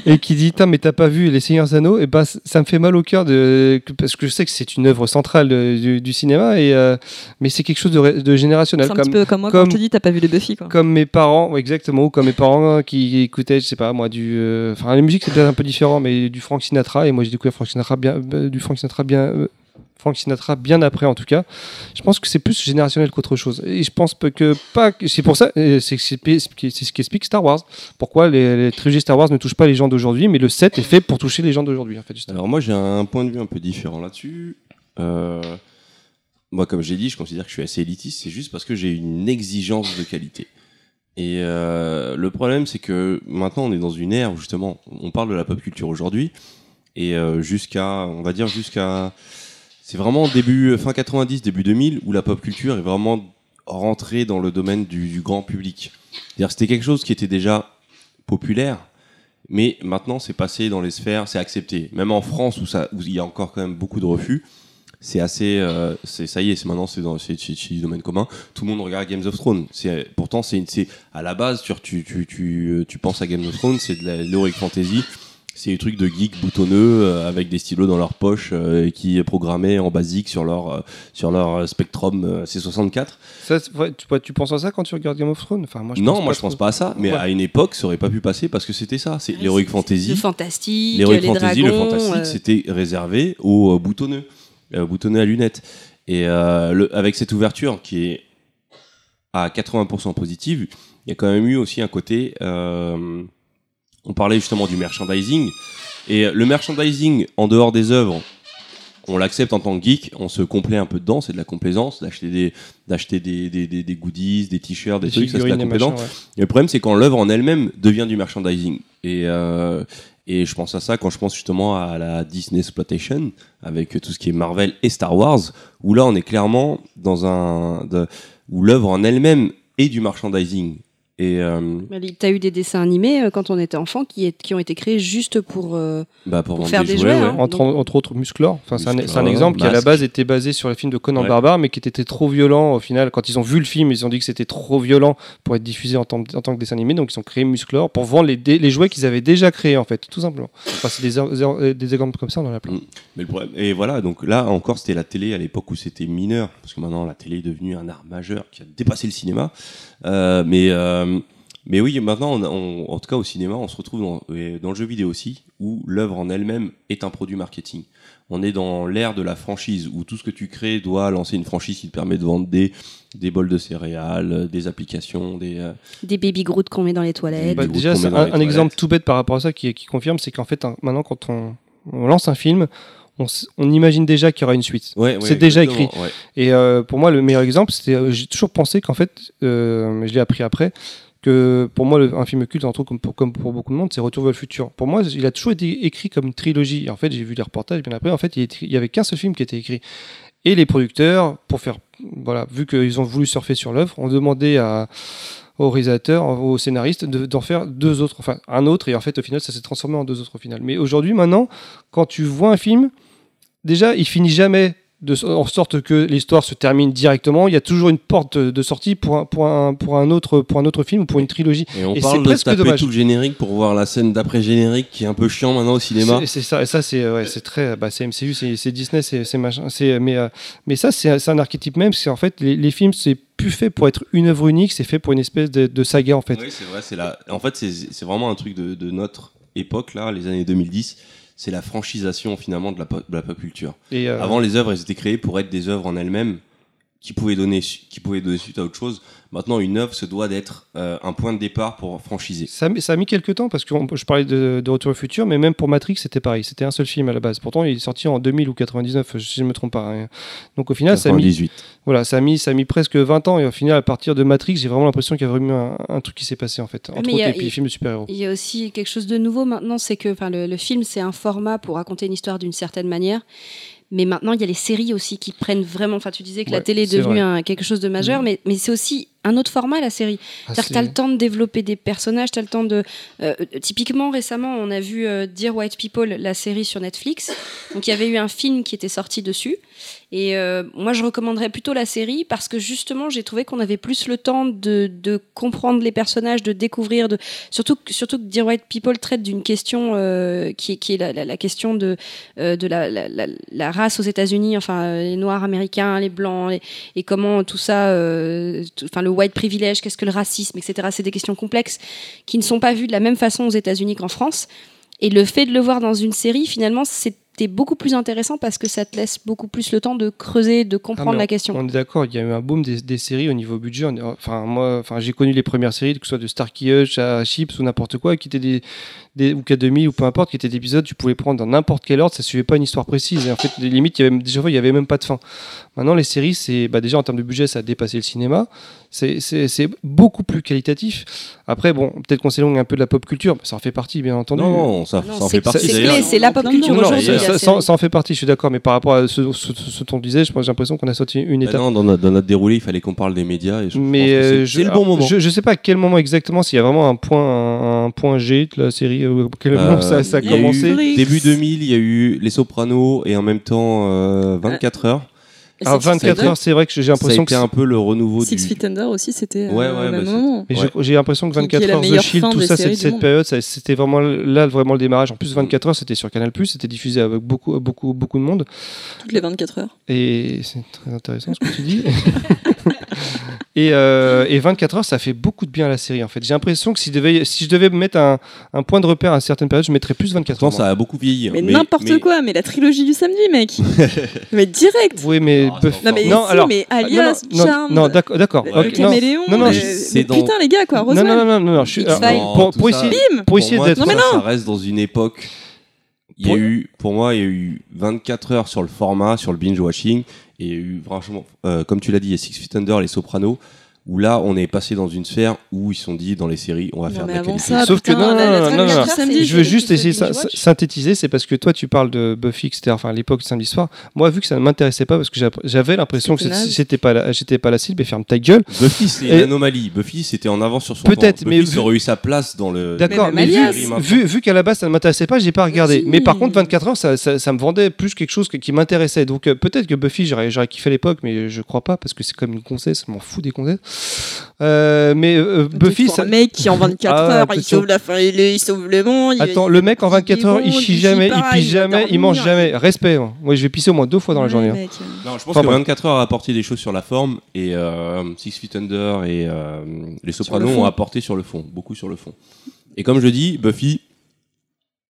et qui dit mais t'as pas vu Les Seigneurs Anneaux? Et bah, c- ça me fait mal au cœur, de, parce que je sais que c'est une œuvre centrale de- du, du cinéma, et, euh, mais c'est quelque chose de, générationnel. C'est un Comme, petit peu comme moi comme- quand je te dis, t'as pas vu les Buffy, quoi. comme mes parents, exactement, ou comme mes parents qui écoutaient, je sais pas, moi, du. euh, Enfin, la musique c'est peut-être un peu différent, mais du Frank Sinatra, et moi j'ai découvert Frank Sinatra bien, euh, du Frank Sinatra bien. Frank Sinatra bien après en tout cas. Je pense que c'est plus générationnel qu'autre chose. Et je pense que pas. C'est pour ça, euh, c'est ce qui explique Star Wars. Pourquoi les, les trilogies Star Wars ne touchent pas les gens d'aujourd'hui, mais le 7 est fait pour toucher les gens d'aujourd'hui. Alors moi j'ai un point de vue un peu différent là-dessus. Euh, moi comme j'ai dit, je considère que je suis assez élitiste, c'est juste parce que j'ai une exigence de qualité. Et euh, le problème c'est que maintenant on est dans une ère où justement on parle de la pop culture aujourd'hui et jusqu'à on va dire jusqu'à c'est vraiment début fin 90 début 2000 où la pop culture est vraiment rentrée dans le domaine du, du grand public. C'est-à-dire c'était quelque chose qui était déjà populaire Mais maintenant, c'est passé dans les sphères, c'est accepté. Même en France, où, ça, où il y a encore quand même beaucoup de refus, c'est assez. euh, c'est ça y est, c'est maintenant, c'est dans c'est, du domaine commun. Tout le monde regarde Games of Thrones. C'est, pourtant, c'est, à la base, tu, tu, tu, tu, penses à Game of Thrones, c'est de l'heroic fantasy. C'est des trucs de geeks boutonneux euh, avec des stylos dans leur poche euh, et qui programmaient en basique sur leur, euh, sur leur euh, Spectrum euh, C64. Ça, tu, tu penses à ça quand tu regardes Game of Thrones? Enfin, moi, je non, pense moi pas je pense pas à ça, mais Ouais. à une époque, ça aurait pas pu passer parce que c'était ça. C'est Ouais, l'heroic fantasy. Le fantastique, L'heroic fantasy, dragons. le fantastique, euh, c'était réservé aux euh, boutonneux, euh, boutonneux à lunettes. Et euh, le- avec cette ouverture qui est à 80% positive, il y a quand même eu aussi un côté. Euh, on parlait justement du merchandising. Et le merchandising, en dehors des œuvres, on l'accepte en tant que geek, on se complaît un peu dedans, c'est de la complaisance, d'acheter des, d'acheter des, des, des- des goodies, des t-shirts, des, trucs, ça c'est de la complaisance. machin, ouais. Et le problème, c'est quand l'œuvre en elle-même devient du merchandising. Et, euh, et je pense à ça quand je pense justement à la Disney Exploitation, avec tout ce qui est Marvel et Star Wars, où là, on est clairement dans un. de- où l'œuvre en elle-même est du merchandising. Et euh, bah, T'as eu des dessins animés euh, quand on était enfant qui, est- qui ont été créés juste pour. euh, bah, pour, Pour vendre faire des jouets, hein. Entre, autres Musclor, enfin, c'est un, exemple qui à la base était basé sur le film de Conan Ouais. Barbare, mais qui était trop violent au final. Quand ils ont vu le film, ils ont dit que c'était trop violent pour être diffusé en tant, en tant que dessin animé, donc ils ont créé Musclor pour vendre les, jouets qu'ils avaient déjà créés en fait, tout simplement. Enfin, c'est des, des exemples comme ça, on en a plein. Mm. Mais le problème, et voilà, donc là encore, c'était la télé à l'époque où c'était mineur, parce que maintenant la télé est devenue un art majeur qui a dépassé le cinéma. Euh, mais, euh, mais oui, maintenant, on, on- en tout cas au cinéma, on se retrouve dans, le jeu vidéo aussi, où l'œuvre en elle-même est un produit marketing. On est dans l'ère de la franchise, où tout ce que tu crées doit lancer une franchise qui te permet de vendre des, des bols de céréales, des applications, des... euh, des baby Groot qu'on met dans les toilettes. Bah, déjà, un, exemple tout bête par rapport à ça qui, qui confirme, c'est qu'en fait, un- maintenant, quand on, on lance un film, on, imagine déjà qu'il y aura une suite. Ouais, ouais, C'est déjà ouais. Et euh, pour moi, le meilleur exemple, c'était, euh, j'ai toujours pensé qu'en fait, euh, je l'ai appris après, que pour moi, le- un film culte, entre autres, comme pour, comme pour beaucoup de monde, c'est Retour vers le futur. Pour moi, il a toujours été écrit comme trilogie. Et en fait, j'ai vu les reportages bien après. En fait, il, était- il y avait qu'un seul film qui était écrit. Et les producteurs, pour faire, voilà, vu qu'ils ont voulu surfer sur l'œuvre, ont demandé à au réalisateur, au scénariste, de- d'en faire deux autres, enfin un autre, et en fait au final ça s'est transformé en deux autres au final. Mais aujourd'hui maintenant, quand tu vois un film, déjà il finit jamais de, en sorte que l'histoire se termine directement. Il y a toujours une porte de sortie pour un, pour un, pour un, autre, pour un autre film ou pour une trilogie. Et on Et parle de taper dommage. tout le générique pour voir la scène d'après-générique qui est un peu chiant maintenant au cinéma. C'est ça, et ça c'est ouais, très, bah, c'est MCU, c'est Disney, c'est machin, mais euh, mais ça c'est un archétype même, c'est en fait les, les films c'est plus fait pour être une œuvre unique, c'est fait pour une espèce de, de saga en fait. Oui, c'est vrai. C'est. En fait, c'est vraiment un truc de, de notre époque, là, les années 2010. C'est la franchisation, finalement, de la, pop- de la pop culture. Et euh, Avant, les œuvres, elles étaient créées pour être des œuvres en elles-mêmes qui pouvaient donner, qui pouvaient donner suite à autre chose. Maintenant, une œuvre se doit d'être euh, un point de départ pour franchiser. Ça, a mis- ça a mis quelques temps parce que on- je parlais de, de Retour au futur, mais même pour Matrix, c'était pareil. C'était un seul film à la base. Pourtant, il est sorti en 2000 ou 99, si je ne me trompe pas. hein. Donc au final, ça a, mis, 98. voilà, ça, a mis, ça a mis presque 20 ans. Et au final, à partir de Matrix, j'ai vraiment l'impression qu'il y a vraiment un, un truc qui s'est passé en fait. Entre autres, a- et puis les films de super-héros. Il y a aussi quelque chose de nouveau maintenant, c'est que enfin, le, le film, c'est un format pour raconter une histoire d'une certaine manière. Mais maintenant, il y a les séries aussi qui prennent vraiment. Enfin, tu disais que la télé est devenue un- quelque chose de majeur, Mhm. mais, mais c'est aussi un autre format, la série. Ah, C'est-à-dire que tu as le temps de développer des personnages, tu as le temps de... euh, typiquement, récemment, on a vu euh, Dear White People, la série sur Netflix. Donc, il y avait eu un film qui était sorti dessus. Et euh, moi, je recommanderais plutôt la série parce que justement, j'ai trouvé qu'on avait plus le temps de, de comprendre les personnages, de découvrir, de surtout que- surtout que Dear White People traite d'une question euh, qui est qui est la, la- la question de euh, de la, race aux États-Unis, enfin les Noirs américains, les blancs, les- et comment tout ça, enfin le white privilege, qu'est-ce que le racisme, etc. C'est des questions complexes qui ne sont pas vues de la même façon aux États-Unis qu'en France. Et le fait de le voir dans une série, finalement, c'était beaucoup plus intéressant parce que ça te laisse beaucoup plus le temps de creuser, de Ah, comprendre la question. On est d'accord, il y a eu un boom des, des séries au niveau budget. On Enfin, moi, enfin, j'ai connu les premières séries, que ce soit de Starkey Hutch à Chips ou n'importe quoi, qui étaient des, des ou K2000 ou peu importe, qui étaient des épisodes, tu pouvais prendre dans n'importe quel ordre, ça suivait pas une histoire précise. Et en fait, les limites, il y avait, déjà, il y avait même pas de fin. Maintenant, les séries, c'est bah, déjà en termes de budget, ça a dépassé le cinéma. C'est- beaucoup plus qualitatif. Après, bon, peut-être qu'on s'éloigne un peu de la pop culture, ça en fait partie, bien entendu. Non, non, ça, Non, ça en fait partie c'est la pop Non, culture aujourd'hui. ça, ça- en fait partie, je suis d'accord, mais par rapport à ce, ce, ce dont on disait, je pense- j'ai l'impression qu'on a sauté une Bah étape. non, dans, notre, dans notre déroulé, il fallait qu'on parle des médias. Et je mais c'est- le bon moment. Je, je sais pas à quel moment exactement, s'il y a vraiment un point, un, un point G de la série, euh, à quel moment Euh, ça, ça a commencé. Début 2000, il y a eu Les Sopranos et en même temps euh, 24 heures. Et Alors Six Feet 24 Under. heures, c'est vrai que j'ai l'impression que. un peu le renouveau Six du. Feet Under aussi, c'était euh, Ouais, ouais, bah, moment. Mais Ouais. j'ai l'impression que Qui- qui est 24 la heures The Shield, tout ça, cette, période, c'était vraiment là vraiment le démarrage. En plus, 24 heures, c'était sur Canal+, c'était diffusé avec beaucoup, beaucoup, beaucoup de monde. Toutes les 24 heures. Et c'est très intéressant ce que tu dis. [laughs] et, euh, et 24 heures, ça fait beaucoup de bien à la série en fait. J'ai l'impression que si, devait- si je devais mettre un, un point de repère à certaines périodes, je mettrais plus 24 heures. Ça a beaucoup vieilli. hein. Mais, n'importe quoi, mais la trilogie du samedi, mec. [laughs] mais direct. Oui, mais. Non, mais, non, si, alors. mais non, Alias, non, Charmed, non, d'accord, d'accord. le ok, non. caméléon. non, non, mais- dans- Putain, les gars, quoi. Non, Roswell. non, non, non, non, non, je suis- X-Files. alors, pour, essayer, Bim pour essayer d'être. Non, mais non. ça reste dans une époque. Il y a Pour- eu, pour moi, il y a eu 24 heures sur le format, sur le binge watching, et eu franchement, euh, comme tu l'as dit, il y a Six Feet Under, Les Sopranos, où là, on est passé dans une sphère où ils se sont dit dans les séries, on va Non, faire de mais la qualité. ça, Sauf que putain, non, non, non, non, du non. samedi, Je veux juste essayer watch. synthétiser, c'est parce que toi tu parles de Buffy, etc. Enfin, à l'époque, samedi soir. Moi, vu que ça ne m'intéressait pas, parce que j'a- j'avais l'impression que C'était pas, la- j'étais pas la cible, et ferme ta gueule. Buffy, c'est Et- une anomalie. Buffy, c'était en avance sur son. Peut-être, mais Buffy vu- aurait eu sa place dans le. D'accord, mais, vu, vu, vu qu'à la base ça ne m'intéressait pas, j'ai pas regardé. Mais par contre, 24 heures, ça, ça, ça me vendait plus quelque chose que- qui m'intéressait. Donc euh, peut-être que Buffy, j'aurais j'aurais kiffé à l'époque, mais je crois pas parce que c'est comme une gonzesse, je m'en fous des gonzesses. Euh, mais euh, Buffy, ça. un mec qui en [laughs] 24 Ah, heures, il sauve la fin, il, il sauve le monde. Attends, il- le mec en 24 heures, il bon, chie chie jamais, il pisse jamais, il mange jamais. Respect. hein. Moi, je vais pisser au moins deux fois dans la Ouais, journée. hein. mec. Non, je pense Enfin, que bref. 24 heures a apporté des choses sur la forme et euh, Six Feet Under et euh, Les Sopranos le ont apporté sur le fond, beaucoup sur le fond. Et comme je dis, Buffy,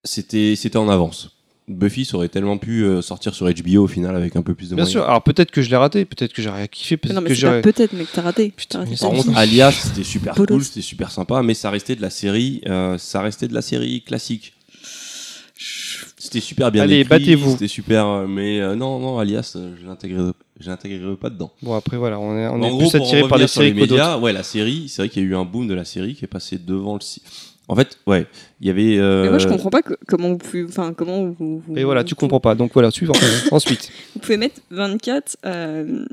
c'était c'était en avance. Buffy ça aurait tellement pu euh, sortir sur HBO au final avec un peu plus de Bien moyens. sûr. Alors peut-être que je l'ai raté, peut-être que j'aurais kiffé, Mais peut-être Non, mais que j'aurais. peut-être, t'as raté. Putain, T'as raté mais ta Par contre, Alias, c'était super cool, c'était super sympa, mais ça restait de la série, euh, ça restait de la série classique. C'était super bien Allez, écrit, battez-vous. C'était super, euh, mais euh, non, non, Alias, je l'intégrerai, je l'intégrerai pas dedans. Bon après voilà, on est, on en est gros, plus pour attiré par revenir des sur les séries que d'autres. médias, ouais, la série, c'est vrai qu'il y a eu un boom de la série qui est passé devant le. si- En fait, ouais, il y avait. euh, Mais moi, je comprends pas que- comment vous pouvez. Enfin, comment vous. vous- Et voilà, tu comprends pas. Donc voilà, suivant. [laughs] Ensuite, Vous pouvez mettre 24. euh,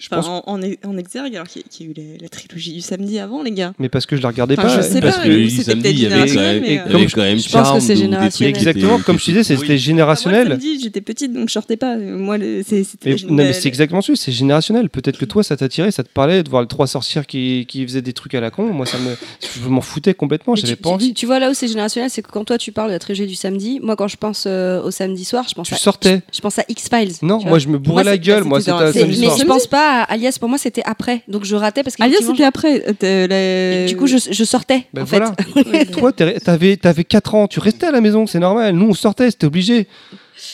je enfin, pense, en, en, en exergue, alors qu'il y, a- qu'il y a eu la, la trilogie du samedi avant, les gars. mais parce que je la regardais Enfin, pas. je sais parce pas, que euh, samedi, il y avait quand générationnel, même, mais, euh, avait quand même Je pense que c'est générationnel. Exactement, comme je disais, c'était. Moi, générationnel. le samedi, j'étais petite, donc je sortais pas. Moi, c'était. Mais, non, mais c'est exactement ça, c'est générationnel. Peut-être que toi, ça t'attirait, ça te parlait de voir les trois sorcières qui, qui faisaient des trucs à la con. Moi, ça me, je m'en foutais complètement, Mais j'avais tu, pas tu- envie. tu- tu vois là où c'est générationnel, c'est que quand toi tu parles de la trilogie du samedi, moi quand je pense euh, au samedi soir, je pense Tu à sortais. je, je pense à X Files. Non, moi, je me bourrais la c'est- gueule. bah, Moi, c'était c'est- samedi mais soir. je pense pas à Alias. Pour moi, c'était après, donc je ratais parce que Alias, c'était après. euh, je- du coup je, je sortais Ben en voilà. fait. [laughs] Toi, t'avais, t'avais 4 ans, tu restais à la maison, c'est normal. Nous, on sortait, c'était obligé.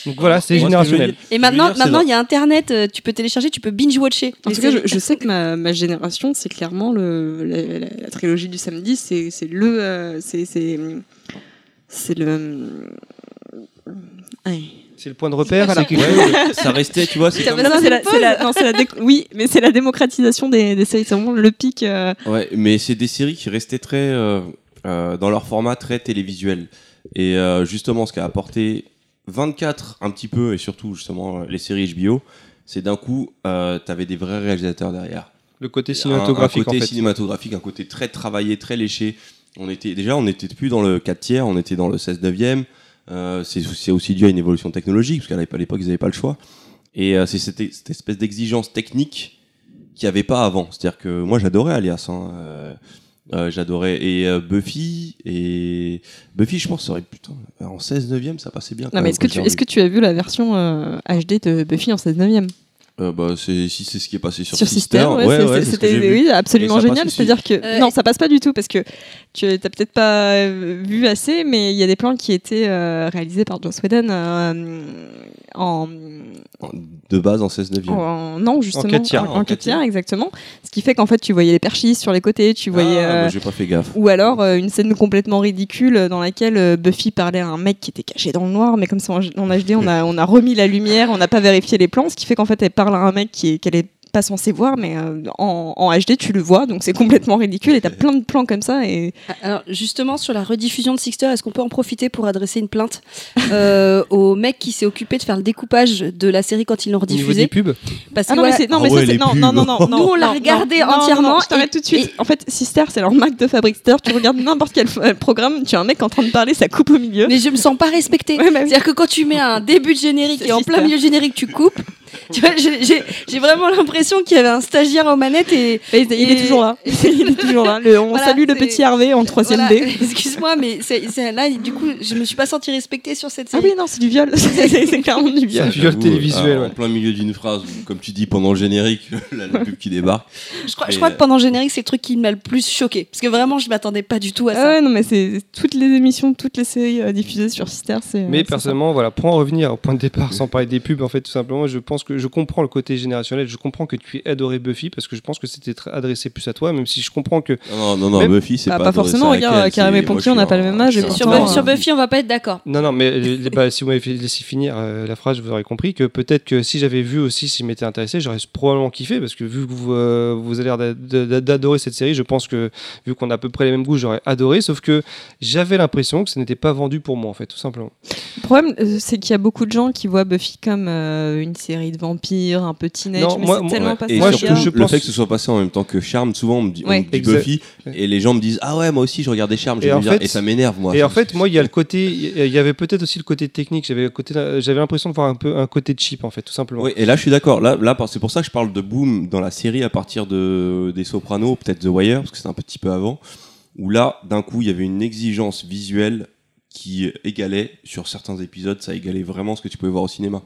Donc voilà, c'est ce générationnel. Et maintenant, dire, maintenant il y a Internet, euh, tu peux télécharger, tu peux binge watcher. En tout cas, je, je sais que ma, ma génération, c'est clairement le, la, la- la trilogie du samedi, c'est c'est le. euh, c'est c'est c'est le. Ouais. C'est le point de repère. C'est quelque Ouais, [laughs] ça restait, tu vois, c'est comme besoin Non, non, c'est la, la- non, la oui, mais c'est la démocratisation des, des séries. C'est vraiment le pic. euh, Ouais, mais c'est des séries qui restaient très euh, euh, dans leur format très télévisuel. Et euh, justement, ce qu'a apporté 24 un petit peu et surtout justement les séries HBO, c'est d'un coup, euh, t'avais des vrais réalisateurs derrière. Le côté Un- cinématographique, un, côté en fait. cinématographique, un côté très travaillé, très léché. On était déjà, on n'était plus dans le 4 tiers, on était dans le 16 neuvième. Euh, c'est aussi dû à une évolution technologique parce qu'à l'époque, ils n'avaient pas le choix. Et euh, c'est cette, cette espèce d'exigence technique qu'il n'y avait pas avant. C'est-à-dire que moi, j'adorais Alias. hein, euh, euh, j'adorais et euh, Buffy et Buffy je pense ça aurait putain en 16 neuvième ça passait bien Non, mais est-ce que, tu, est-ce que tu as vu la version euh, HD de Buffy en 16 neuvième? Euh, bah, c'est si c'est ce qui est passé sur, sur Sister, Sister, ouais, ouais, ouais, c'était oui, absolument génial. C'est-à-dire que Euh, non, ça passe pas du tout parce que tu n'as peut-être pas euh, vu assez, mais il y a des plans qui étaient euh, réalisés par Joss Whedon euh, en, de base en 16 neuvième en non justement tiers. en, En en quatre quatre tiers tiers. exactement. Ce qui fait qu'en fait tu voyais les perchistes sur les côtés, tu voyais ah, euh, bah, j'ai pas fait gaffe ou alors euh, une scène complètement ridicule dans laquelle euh, Buffy parlait à un mec qui était caché dans le noir, mais comme c'est en, en HD, on a, on a remis la lumière, on n'a pas vérifié les plans, ce qui fait qu'en fait elle parle à un mec qui est, qu'elle est pas censé voir, mais euh, en, en HD tu le vois, donc c'est complètement ridicule. Et t'as plein de plans comme ça. Et Alors justement sur la rediffusion de Sixter, est-ce qu'on peut en profiter pour adresser une plainte euh, au mec qui s'est occupé de faire le découpage de la série quand ils l'ont rediffusée des pubs, Parce que ah non, mais voilà, c'est non, Ah mais ouais, ça, c'est les non, non, non, non, non. Nous, on l'a non, regardé non, non, entièrement non, je t'arrête et- tout de suite. En fait, Sister, c'est leur marque de fabricateur. Tu regardes n'importe quel programme, tu as un mec en train de parler, ça coupe au milieu. mais je me sens pas respectée. Ouais, bah oui. C'est-à-dire que quand tu mets un début de générique et en plein milieu de générique tu coupes, [laughs] tu vois, j'ai- vraiment l'impression qu'il y avait un stagiaire aux manettes et Et il est toujours là. [laughs] il est toujours là. Le- on Voilà, salue le petit Hervé en troisième Voilà, D. [laughs] Excuse-moi, mais là du coup je me suis pas sentie respectée sur cette Ah série. oui, non, c'est du viol. c'est clairement du viol. Ça viol télévisuel, euh, ouais. En plein milieu d'une phrase, comme tu dis, pendant le générique, la, la pub qui débarque. Je crois, je crois euh, que pendant le générique c'est le truc qui m'a le plus choqué parce que vraiment je m'attendais pas du tout à Ah ça. ouais, non, mais c'est toutes les émissions, toutes les séries euh, diffusées sur Sister, c'est. Mais personnellement, voilà, pour en revenir au point de départ, sans parler des pubs, en fait, tout simplement, je pense que je comprends le côté générationnel. Je comprends que tu aies adoré Buffy parce que je pense que c'était adressé plus à toi, même si je comprends que. Non, non, non, Même- Buffy, c'est pas. pas forcément, regarde, Karim et Ponky, on n'a pas le même âge, et Sur, sur Buffy on va pas être d'accord. Non, non, mais euh, bah, si vous m'avez laissé finir euh, la phrase, vous aurez compris que peut-être que si j'avais vu aussi, si je m'étais intéressé, j'aurais probablement kiffé parce que vu que vous, euh, vous avez l'air d'a- d'a- d'adorer cette série, je pense que vu qu'on a à peu près les mêmes goûts, j'aurais adoré. Sauf que j'avais l'impression que ce n'était pas vendu pour moi, en fait, tout simplement. Le problème, euh, c'est qu'il y a beaucoup de gens qui voient Buffy comme euh, une série de vampires, un peu teenage, Non, mais moi- c'est tellement Ouais, pas et Moi, je- surtout, je le pense- fait que ce soit passé en même temps que Charme, souvent on me dit, on Ouais. me dit Exact. Buffy, et les gens me disent Ah ouais, moi aussi je regardais Charme, Et en fait- et ça m'énerve moi. Et en fait, moi, il y a le côté, il y avait peut-être aussi le côté technique. J'avais le côté- j'avais l'impression de voir un peu un côté cheap, en fait, tout simplement. Oui, et là je suis d'accord. Là, là, c'est pour ça que je parle de boom dans la série à partir de des Sopranos, peut-être The Wire, parce que c'est un petit peu avant, où là, d'un coup, il y avait une exigence visuelle qui égalait sur certains épisodes, ça égalait vraiment ce que tu pouvais voir au cinéma.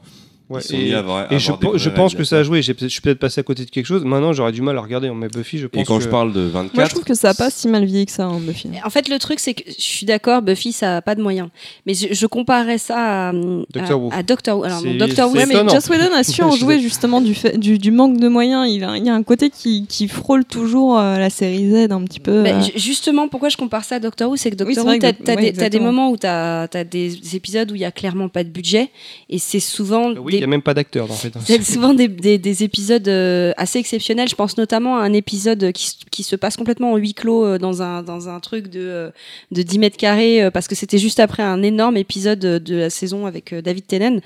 Ouais, et- mis à avoir- Et je, pense que ça a joué. J'ai peut-être- Je suis peut-être passé à côté de quelque chose. Maintenant, j'aurais du mal à regarder. Mais Buffy, je pense Et quand que... je parle de 24, Moi, je trouve que ça a pas si mal vieilli que ça, hein, Buffy. En fait, le truc, c'est que je suis d'accord, Buffy, ça a pas de moyens. Mais je, je comparais ça à, Doctor à, Who. à Doctor Who. Alors, Doctor Who, Ouais, mais. Joss Whedon a su en [laughs] jouer justement du, fait, du, du manque de moyens. Il a, il y a un côté qui, qui frôle toujours euh, la série Z un petit peu. Bah, euh. ju- justement, pourquoi je compare ça à Doctor Who, c'est que Doctor Who, t'as ouais, des, moments où t'as as des épisodes où il y a clairement pas de budget, et c'est souvent il n'y a même pas d'acteur, en fait. C'est souvent des, des- des épisodes euh, assez exceptionnels. Je pense notamment à un épisode qui, qui se passe complètement en huis clos euh, dans un, dans un truc de, euh, de 10 mètres carrés, euh, parce que c'était juste après un énorme épisode de la saison avec euh, David Tennant.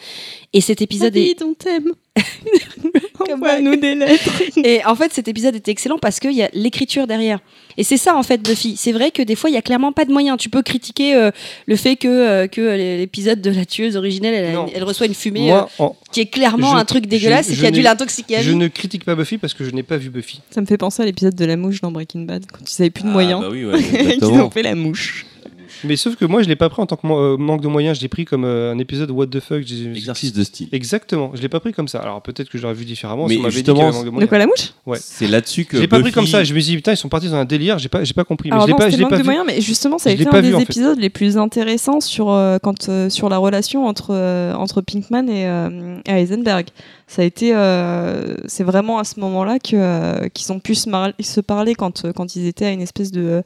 Et cet épisode est, David, on t'aime. [laughs] Comme Envoie-nous des lettres. [laughs] et en fait, cet épisode était excellent parce qu'il y a l'écriture derrière. Et c'est ça, en fait, Buffy. C'est vrai que des fois, il y a clairement pas de moyens. Tu peux critiquer euh, le fait que, euh, que l'épisode de la tueuse originelle, elle, reçoit une fumée Moi, en- euh, qui est clairement je- un truc dégueulasse je- et qui a dû l'intoxiquer je ne critique pas Buffy parce que je n'ai pas vu Buffy. Ça me fait penser à l'épisode de la mouche dans Breaking Bad, quand ils avaient plus de Ah, moyens. bah oui, ouais, [laughs] Ils ont fait la mouche. Mais sauf que moi, je l'ai pas pris en tant que euh, manque de moyens. Je l'ai pris comme euh, un épisode What the fuck. j'ai- Exercice de style. Exactement. Je l'ai pas pris comme ça. Alors peut-être que j'aurais vu différemment. Mais si on m'avait dit justement, de quoi la mouche Ouais. C'est là-dessus que Je l'ai pas pris comme ça. Je me suis dit putain, ils sont partis dans un délire. J'ai pas, j'ai pas compris. Mais je l'ai pas, je manque pas de vu. moyens, mais justement, ça a été un vu, des en fait. épisodes les plus intéressants sur, euh, quand, sur la relation entre, entre Pinkman et, Heisenberg. Ça a été, c'est vraiment à ce moment-là que, qu'ils ont pu se, parler quand, quand ils étaient à une espèce de,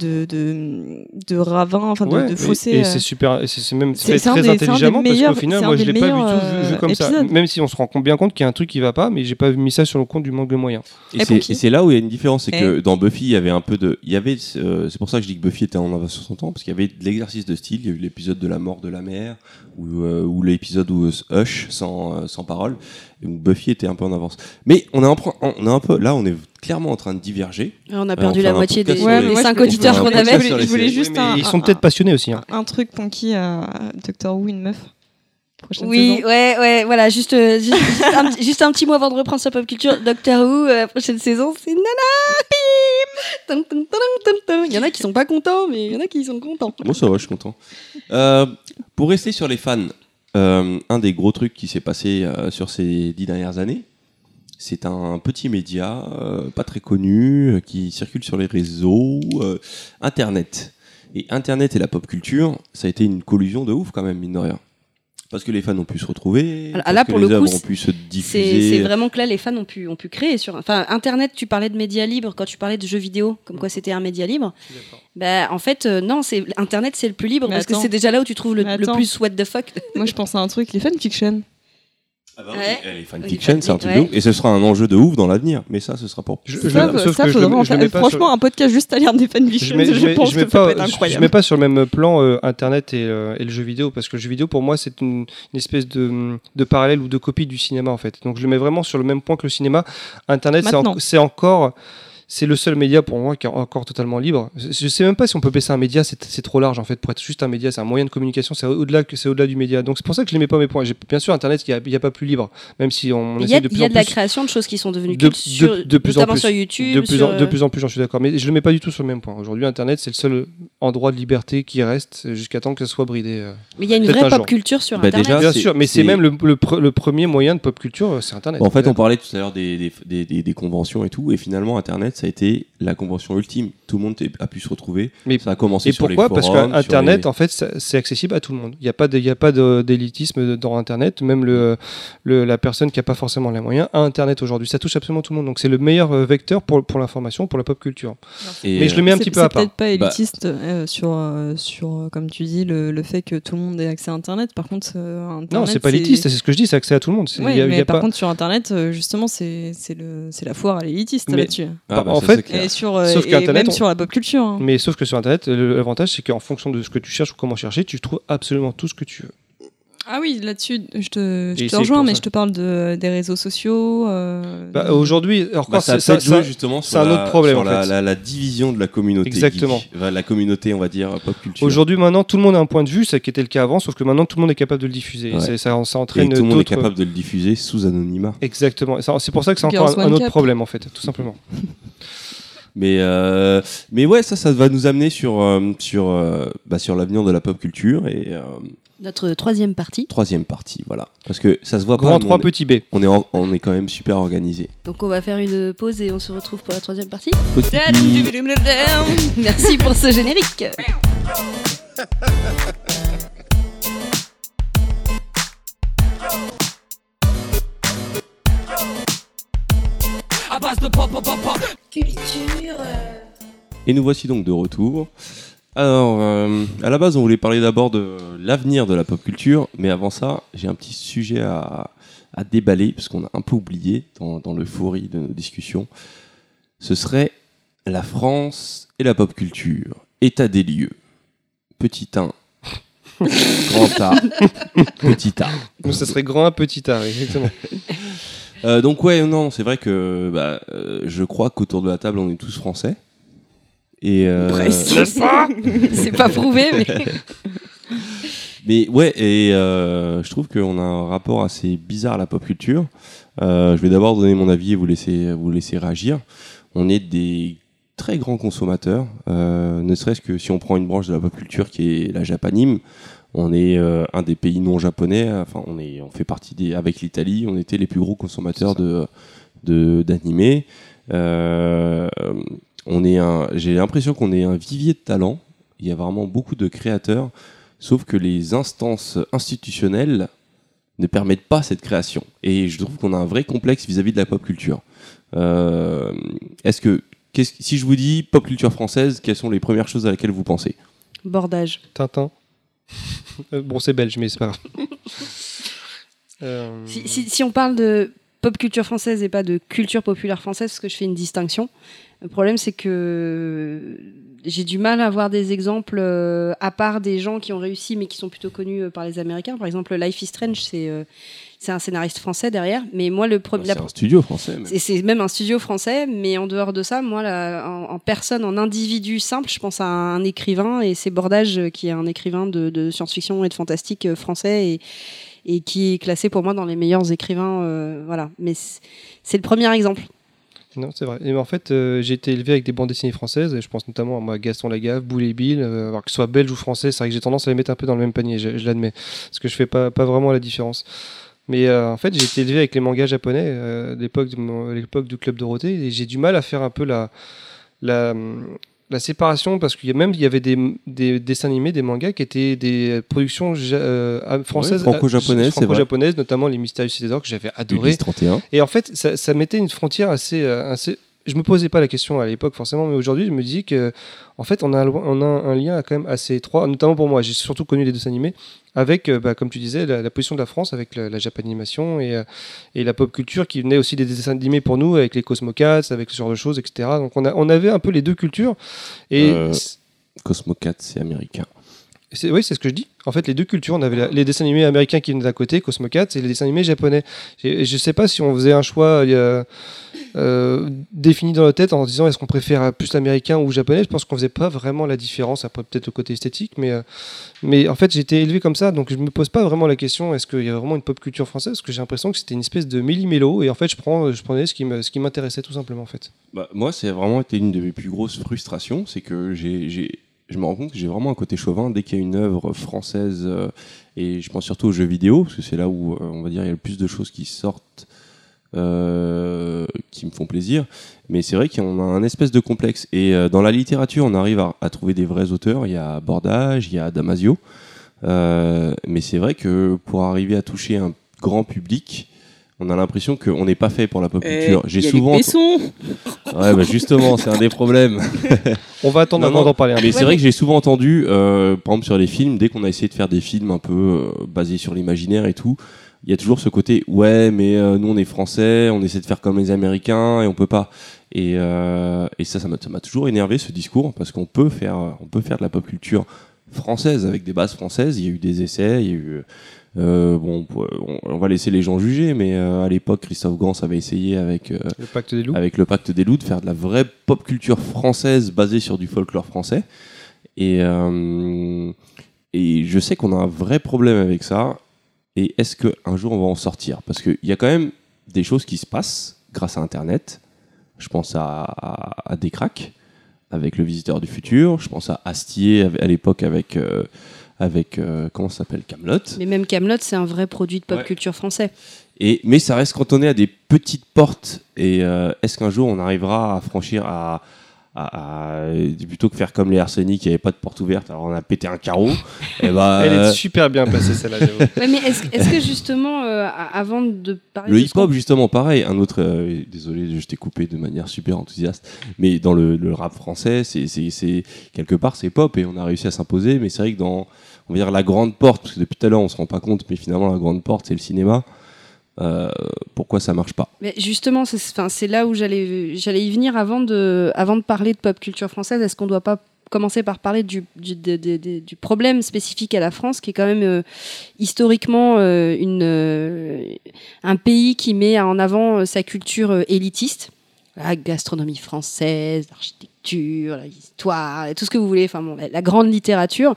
de, de, de ravin, enfin de, Ouais, de et- fossé. Et, euh. c'est super, c'est c'est même fait très des- intelligemment parce qu'au final, moi, je l'ai pas du meilleurs, tout vu, vu euh, comme ça. Même si on se rend compte- bien compte qu'il y a un truc qui va pas, mais j'ai pas mis ça sur le compte du manque de moyens. Et Et c'est- là où il y a une différence, c'est Eh. que dans Buffy, il y avait un peu de, il y avait, euh, c'est pour ça que je dis que Buffy était en avance sur son temps, parce qu'il y avait de l'exercice de style. Il y a eu l'épisode de la mort de la mère, ou, euh, ou l'épisode où euh, Hush sans euh, sans parole, où Buffy était un peu en avance. Mais on est un, on est un peu, là, on est clairement en train de diverger. On a on perdu la moitié des, les- Ouais, je- auditeurs qu'on avait. je- voulais, je voulais Oui, juste un, ils sont peut-être passionnés aussi. hein. un truc Ponky à Doctor Who, une meuf. Prochaine Oui, saison. ouais, ouais, voilà, juste, euh, juste, juste un, petit- [laughs] juste un petit mot avant de reprendre sa pop culture. Doctor Who, euh, la prochaine saison, c'est Nana Bim Tum, tum, tum, tum, tum. Il y en a qui sont pas contents, mais il y en a qui sont contents. Moi, ça va, je suis content. Euh, pour rester sur les fans, euh, un des gros trucs qui s'est passé euh, sur ces dix dernières années, c'est un petit média euh, pas très connu euh, qui circule sur les réseaux, euh, Internet. Et Internet et la pop culture, ça a été une collusion de ouf quand même, mine de rien. Parce que les fans ont pu se retrouver, Alors, parce là, que pour les le coup, œuvres c'est- ont pu se C'est diffuser. c'est vraiment que là, les fans ont pu, ont pu créer sur. Enfin, Internet, tu parlais de médias libres quand tu parlais de jeux vidéo, comme quoi c'était un média libre. Bah, en fait, euh, non, c'est Internet, c'est le plus libre Mais parce que c'est déjà là où tu trouves le, plus what the fuck. Moi, je pense à un truc, les fanfictions. Ouais. Oui, fanfiction, c'est un truc ouais. de ouf. Et ce sera un enjeu de ouf dans l'avenir. Mais ça, ce sera pour. Je- je- Ça, sauf ça, que je faudrait le- en je le faire- mets pas franchement, sur- un podcast juste à lire des fanfictions, je je, mets, je mets- pense je mets que ça pas, peut être je- je incroyable. mets pas sur le même plan euh, Internet et, euh, et le jeu vidéo parce que le jeu vidéo pour moi c'est une, une espèce de, de parallèle ou de copie du cinéma en fait. Donc je le mets vraiment sur le même point que le cinéma. Internet c'est en- Maintenant. c'est encore c'est le seul média pour moi qui est encore totalement libre. Je sais même pas si on peut baisser un média, c'est c'est trop large en fait pour être juste un média, c'est un moyen de communication, c'est au-delà que c'est au-delà du média. Donc c'est pour ça que je les mets pas mes points. Bien sûr Internet il y a, pas plus libre, même si on, Il y a, de y a la création de choses qui sont devenues de, cultes, sur, de- de plus en notamment plus sur YouTube. de plus, sur, en, de euh, plus en plus, j'en suis d'accord. Mais je le mets pas du tout sur le même point. Aujourd'hui, Internet, c'est le seul endroit de liberté qui reste jusqu'à temps que ça soit bridé. euh. Mais il y a une vraie un pop jour. culture sur Bah, Internet. déjà, Bien sûr, mais c'est même le, le pre- le premier moyen de pop culture, euh, c'est Internet. En fait, on parlait tout à l'heure des, des, des, des- des conventions et tout, et finalement, Internet, ça a été la convention ultime. Tout le monde a pu se retrouver. Mais- ça a commencé Et sur pourquoi? Les Parce forums, sur qu'Internet, les- en fait, c'est accessible à tout le monde. Il n'y a pas de- il y a pas de- d'élitisme dans Internet. Même le, le- la personne qui n'a pas forcément les moyens a Internet aujourd'hui. Ça touche absolument tout le monde. Donc c'est le meilleur euh, vecteur pour, pour l'information, pour la pop culture. et, Mais je le mets un C'est- petit peu à C'est part. peut-être pas Bah- élitiste euh, sur, euh, sur, comme tu dis, le, le fait que tout le monde ait accès à Internet. Par contre, euh, Internet, Non, c'est pas élitiste, c'est ce que je dis, c'est accès à tout le monde. C'est- Ouais, il y a- il mais y a par pas- contre, sur Internet, justement, c'est c'est le- c'est la foire à l'élitiste Mais- là-dessus. Ah, bah, en fait- c'est clair. Et, sur, euh, Sauf et qu'Internet, même on- sur la pop culture. hein. Mais sauf que sur Internet, le- l'avantage, c'est qu'en fonction de ce que tu cherches ou comment chercher, tu trouves absolument tout ce que tu veux. Ah oui, là-dessus, je te, je rejoins, mais ça. je te parle de, des réseaux sociaux. euh, Bah, Aujourd'hui, alors Bah, ça ça- ça- justement c'est sur, un la, autre problème, sur en la, fait. la- la division de la communauté. Exactement. geek. Enfin, la communauté, on va dire, pop culture. Aujourd'hui, maintenant, tout le monde a un point de vue, ce qui était le cas avant, sauf que maintenant, tout le monde est capable de le diffuser. Ouais. Ça, ça Et entraîne tout le monde est capable de le diffuser sous anonymat. Exactement. Ça- C'est pour ça que c'est encore un, autre problème, en fait, tout simplement. [laughs] Mais, euh, mais ouais, ça, ça va nous amener sur, euh, sur, euh, bah, sur l'avenir de la pop culture et euh, Notre troisième partie. troisième partie, voilà. Parce que ça se voit Grand pas. 3, mais petit B. on, est, on, est en- on est quand même super organisé. Donc on va faire une pause et on se retrouve pour la troisième partie. Merci pour ce générique. Et nous voici donc de retour. Alors, euh, à la base, on voulait parler d'abord de l'avenir de la pop culture, mais avant ça, j'ai un petit sujet à, à déballer, parce qu'on a un peu oublié dans, dans l'euphorie de nos discussions. Ce serait la France et la pop culture. État des lieux. Petit 1. [laughs] Grand A. Petit A. Donc, ça serait grand 1, petit A, exactement. Euh, donc ouais, non, c'est vrai que bah, euh, je crois qu'autour de la table, on est tous français. Et euh, Presque. C'est [laughs] pas prouvé, mais. [laughs] Mais ouais, et euh, je trouve qu'on a un rapport assez bizarre à la pop culture. Euh, je vais d'abord donner mon avis et vous laisser, vous laisser réagir. On est des très grands consommateurs, euh, ne serait-ce que si on prend une branche de la pop culture qui est la japanime, on est euh, un des pays non japonais, enfin on, est, on fait partie des, avec l'Italie, on était les plus gros consommateurs de de- d'animés. Euh, on est un, j'ai l'impression qu'on est un vivier de talent. Il y a vraiment beaucoup de créateurs, sauf que les instances institutionnelles ne permettent pas cette création. Et je trouve qu'on a un vrai complexe vis-à-vis de la pop culture. Euh, Est-ce que, qu'est-ce- si je vous dis pop culture française, quelles sont les premières choses à laquelle vous pensez? Bordage. Tintin. Euh, bon, c'est belge, mais c'est pas grave. [laughs] Euh, Si, si- si on parle de pop culture française et pas de culture populaire française, parce que je fais une distinction, le problème c'est que j'ai du mal à avoir des exemples, euh, à part des gens qui ont réussi mais qui sont plutôt connus euh, par les Américains. Par exemple, Life is Strange, c'est euh, c'est un scénariste français derrière. Mais moi, le pro- la- C'est un studio français. c'est- même un studio français, mais en dehors de ça, moi, la- en, en personne, en individu simple, je pense à un, écrivain, et c'est Bordage qui est un écrivain de, de science-fiction et de fantastique français, et, et qui est classé pour moi dans les meilleurs écrivains. voilà, mais c'est le premier exemple. Non, c'est vrai. Et en fait, euh, j'ai été élevé avec des bandes dessinées françaises, je pense notamment à moi, Gaston Lagaffe, Boule et Bill, euh, alors que ce soit belge ou français, c'est vrai que j'ai tendance à les mettre un peu dans le même panier, je, l'admets, parce que je fais pas, vraiment la différence. Mais euh, en fait, j'ai été élevé avec les mangas japonais l'époque l'époque du Club Dorothée, et j'ai du mal à faire un peu la, la, la séparation, parce qu'il y a même il y avait des, des dessins animés, des mangas qui étaient des productions ja- euh, françaises, Ouais, franco-japonaises, notamment les Mystérieux Cédor que j'avais adoré. 31. Et en fait, ça, ça mettait une frontière assez, euh, assez je me posais pas la question à l'époque forcément, mais aujourd'hui, je me dis que, en fait, on a, un- on a un lien quand même assez étroit, notamment pour moi. J'ai surtout connu les dessins animés avec, euh, bah, comme tu disais, la, la position de la France avec la, la Japanimation et, euh, et la pop culture qui venait aussi des dessins animés pour nous avec les Cosmocats, avec ce genre de choses, etc. Donc on, a, on avait un peu les deux cultures. Et Euh, c- Cosmo 4, c'est américain. Oui, c'est ce que je dis. En fait, les deux cultures, on avait les dessins animés américains qui venaient d'un côté, Cosmocats, et les dessins animés japonais. Je sais pas si on faisait un choix euh, euh, défini dans la tête en disant est-ce qu'on préfère plus l'américain ou le japonais? Je pense qu'on faisait pas vraiment la différence, après peut-être le côté esthétique, mais, euh, mais en fait, été élevé comme ça, donc je me pose pas vraiment la question est-ce qu'il y a vraiment une pop culture française? Parce que j'ai l'impression que c'était une espèce de millimélo, et en fait, je, prends, je prenais ce qui m'intéressait tout simplement, en fait. Bah, moi, c'est vraiment été une de mes plus grosses frustrations, c'est que j'ai- je me rends compte que j'ai vraiment un côté chauvin dès qu'il y a une œuvre française, euh, et je pense surtout aux jeux vidéo, parce que c'est là où, euh, on va dire, il y a le plus de choses qui sortent, euh, qui me font plaisir. Mais c'est vrai qu'on a un espèce de complexe. Et dans la littérature, on arrive à, à trouver des vrais auteurs. Il y a Bordage, il y a Damasio. Mais c'est vrai que pour arriver à toucher un grand public, on a l'impression qu'on n'est pas fait pour la pop Eh, culture. J'ai souvent. Ouais, bah justement, c'est un des problèmes. [laughs] On va attendre avant d'en parler un peu. Mais c'est vrai que j'ai souvent entendu, euh, par exemple sur les films, dès qu'on a essayé de faire des films un peu euh, basés sur l'imaginaire et tout, il y a toujours ce côté ouais, mais euh, nous on est français, on essaie de faire comme les Américains et on peut pas. Et, euh, et ça, ça m'a ça m'a toujours énervé ce discours parce qu'on peut faire, on peut faire de la pop culture française avec des bases françaises. Il y a eu des essais, il y a eu euh, bon, on, va laisser les gens juger, mais euh, à l'époque, Christophe Gans avait essayé avec euh, Le pacte des loups. avec le Pacte des Loups, de faire de la vraie pop culture française basée sur du folklore français. Et, et je sais qu'on a un vrai problème avec ça. Et est-ce qu'un jour on va en sortir? Parce qu'il y a quand même des choses qui se passent grâce à Internet. Je pense à, à, à Décrac, avec le Visiteur du Futur. Je pense à Astier à l'époque avec. Avec euh, comment ça s'appelle Camelot Mais même Camelot, c'est un vrai produit de pop Ouais. culture français. et, mais ça reste cantonné à des petites portes. Et euh, est-ce qu'un jour on arrivera à franchir à, à- à- plutôt que faire comme les Arsenic qui n'avaient pas de porte ouverte, alors on a pété un carreau. [laughs] et bah, Elle euh, est super bien placée [laughs] celle-là. Ouais, mais est-ce est-ce que justement, euh, a- avant de parler le hip-hop justement pareil. Un autre, euh, désolé, je t'ai coupé de manière super enthousiaste, mais dans le, le rap français, c'est c'est- c'est- quelque part c'est pop et on a réussi à s'imposer. Mais c'est vrai que dans, on va dire la grande porte, parce que depuis tout à l'heure on se rend pas compte, mais finalement la grande porte c'est le cinéma. Euh, pourquoi ça marche pas justement, c'est là où j'allais y venir avant de, parler de pop culture française. Est-ce qu'on ne doit pas commencer par parler du, problème spécifique à la France, qui est quand même euh, historiquement euh, un pays qui met en avant sa culture élitiste? La gastronomie française, l'architecture, l'histoire, tout ce que vous voulez, enfin bon, la grande littérature.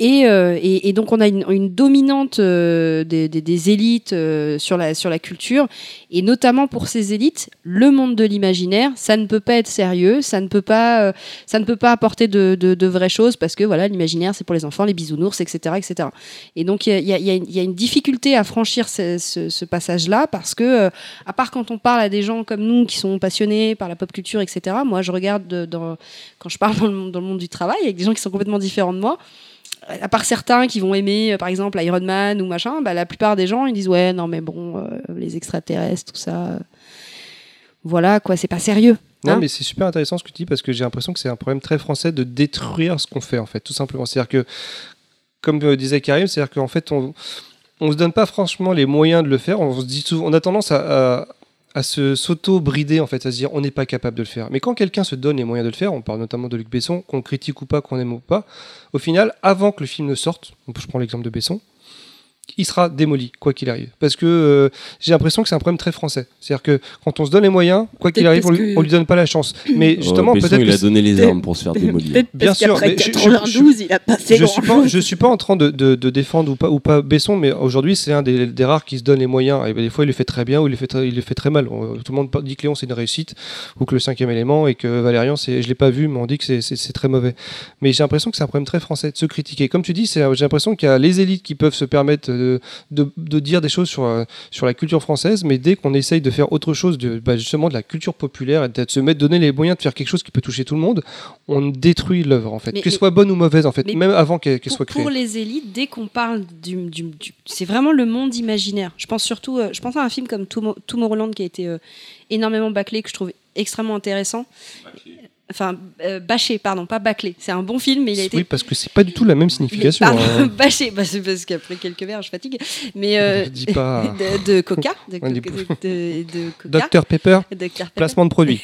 Et, euh, et, donc on a une, dominante euh, des, élites euh, sur, la, sur la culture, et notamment pour ces élites, le monde de l'imaginaire, ça ne peut pas être sérieux, ça ne peut pas, ça ne peut pas apporter de, de- vraies choses, parce que voilà, l'imaginaire c'est pour les enfants, les bisounours, etc. etc. Et donc il y a, une- difficulté à franchir ce, passage-là, parce que, à part quand on parle à des gens comme nous qui sont passionnés par la pop culture, etc., moi je regarde quand je parle dans le monde du travail avec des gens qui sont complètement différents de moi, à part certains qui vont aimer, euh, par exemple, Iron Man ou machin, bah, la plupart des gens, ils disent ouais, non mais bon, euh, les extraterrestres, tout ça, euh, voilà quoi, c'est pas sérieux. Non, hein. mais c'est super intéressant ce que tu dis parce que j'ai l'impression que c'est un problème très français de détruire ce qu'on fait, en fait, tout simplement. C'est-à-dire que, comme euh, disait Karim, c'est-à-dire qu'en fait, on on se donne pas franchement les moyens de le faire. On se dit souvent, on a tendance à, à, à se s'auto-brider, en fait, à se dire on n'est pas capable de le faire. Mais quand quelqu'un se donne les moyens de le faire, on parle notamment de Luc Besson, qu'on critique ou pas, qu'on aime ou pas, au final, avant que le film ne sorte, je prends l'exemple de Besson, il sera démoli, quoi qu'il arrive. Parce que euh, j'ai l'impression que c'est un problème très français. C'est-à-dire que quand on se donne les moyens, quoi qu'il arrive, on lui, que- on lui donne pas la chance. Mais justement, peut-être il que a donné les armes pour se faire démolir. Peut-être Bien sûr, qu'après mais je- je- 92, il a pas fait je suis pas, grand-chose. je suis pas en train de, de- de défendre ou pas, ou pas Besson, mais aujourd'hui c'est un des, des rares qui se donne les moyens. Et ben, des fois il le fait très bien ou il le fait très, il le fait très mal. On- Tout le monde dit que Léon c'est une réussite ou que le cinquième élément et que Valérian je l'ai pas vu, mais on dit que c'est, très mauvais. Mais j'ai l'impression que c'est un problème très français de se critiquer. Comme tu dis, j'ai l'impression qu'il y a les élites qui peuvent se permettre de, de, de dire des choses sur, euh, sur la culture française, mais dès qu'on essaye de faire autre chose, de, bah, justement de la culture populaire et de se mettre, donner les moyens de faire quelque chose qui peut toucher tout le monde, on détruit l'œuvre en fait, qu'elle soit bonne ou mauvaise en fait, même avant qu'elle, soit créée. pour les élites, dès qu'on parle du, du- du- c'est vraiment le monde imaginaire. Je pense surtout, euh, je pense à un film comme Tomo- Tomorrowland qui a été euh, énormément bâclé que je trouve extrêmement intéressant. Enfin, euh, bâché, pardon, pas bâclé. C'est un bon film, mais il a été Oui, parce que c'est pas du tout la même mais- signification. pardon, hein. [laughs] bâché, bah, c'est parce qu'après quelques verres, je fatigue. Mais euh, [laughs] Dis [laughs] pas. de, de coca, de, Ouais, du- de- de- de coca, Dr Pepper, Dr Pepper. placement de produit.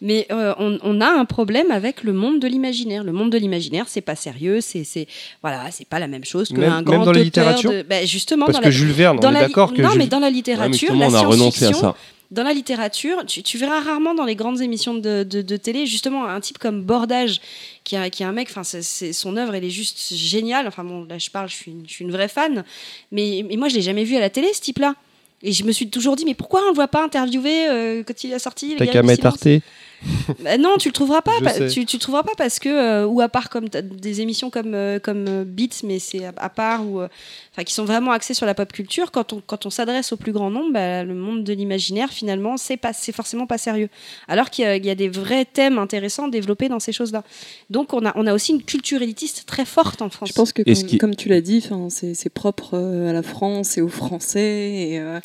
Mais euh, on, on a un problème avec le monde de l'imaginaire. Le monde de l'imaginaire, c'est pas sérieux, c'est c'est voilà, c'est pas la même chose qu'un Même- grand même dans la auteur littérature de- bah, justement Parce dans que la Jules Verne, dans on est d'accord que non, Jules- mais dans la Ouais, mais littérature, justement, la on a renoncé à science-fiction, ça. Dans la littérature, tu, tu verras rarement dans les grandes émissions de, de- de télé, justement, un type comme Bordage, qui est, qui un mec, enfin, c'est- son œuvre, elle est juste géniale. Enfin, bon, là, je parle, je suis une, je suis une vraie fan. Mais, mais moi, je l'ai jamais vu à la télé, ce type-là. Et je me suis toujours dit, mais pourquoi on le voit pas interviewé euh, quand il a sorti T'as qu'à mettre Arte. Bah non, tu le trouveras pas. Pa- tu, tu le trouveras pas parce que euh, ou à part comme des émissions comme euh, comme euh, Beats, mais c'est à, à part ou euh, enfin qui sont vraiment axées sur la pop culture. Quand on quand on s'adresse au plus grand nombre, bah, le monde de l'imaginaire finalement c'est pas c'est forcément pas sérieux. Alors qu'il y, a- il y a des vrais thèmes intéressants développés dans ces choses-là. Donc on a on a aussi une culture élitiste très forte en France. Je pense que, comme, qui- comme tu l'as dit, c'est propre à la France et aux Français. Et, euh,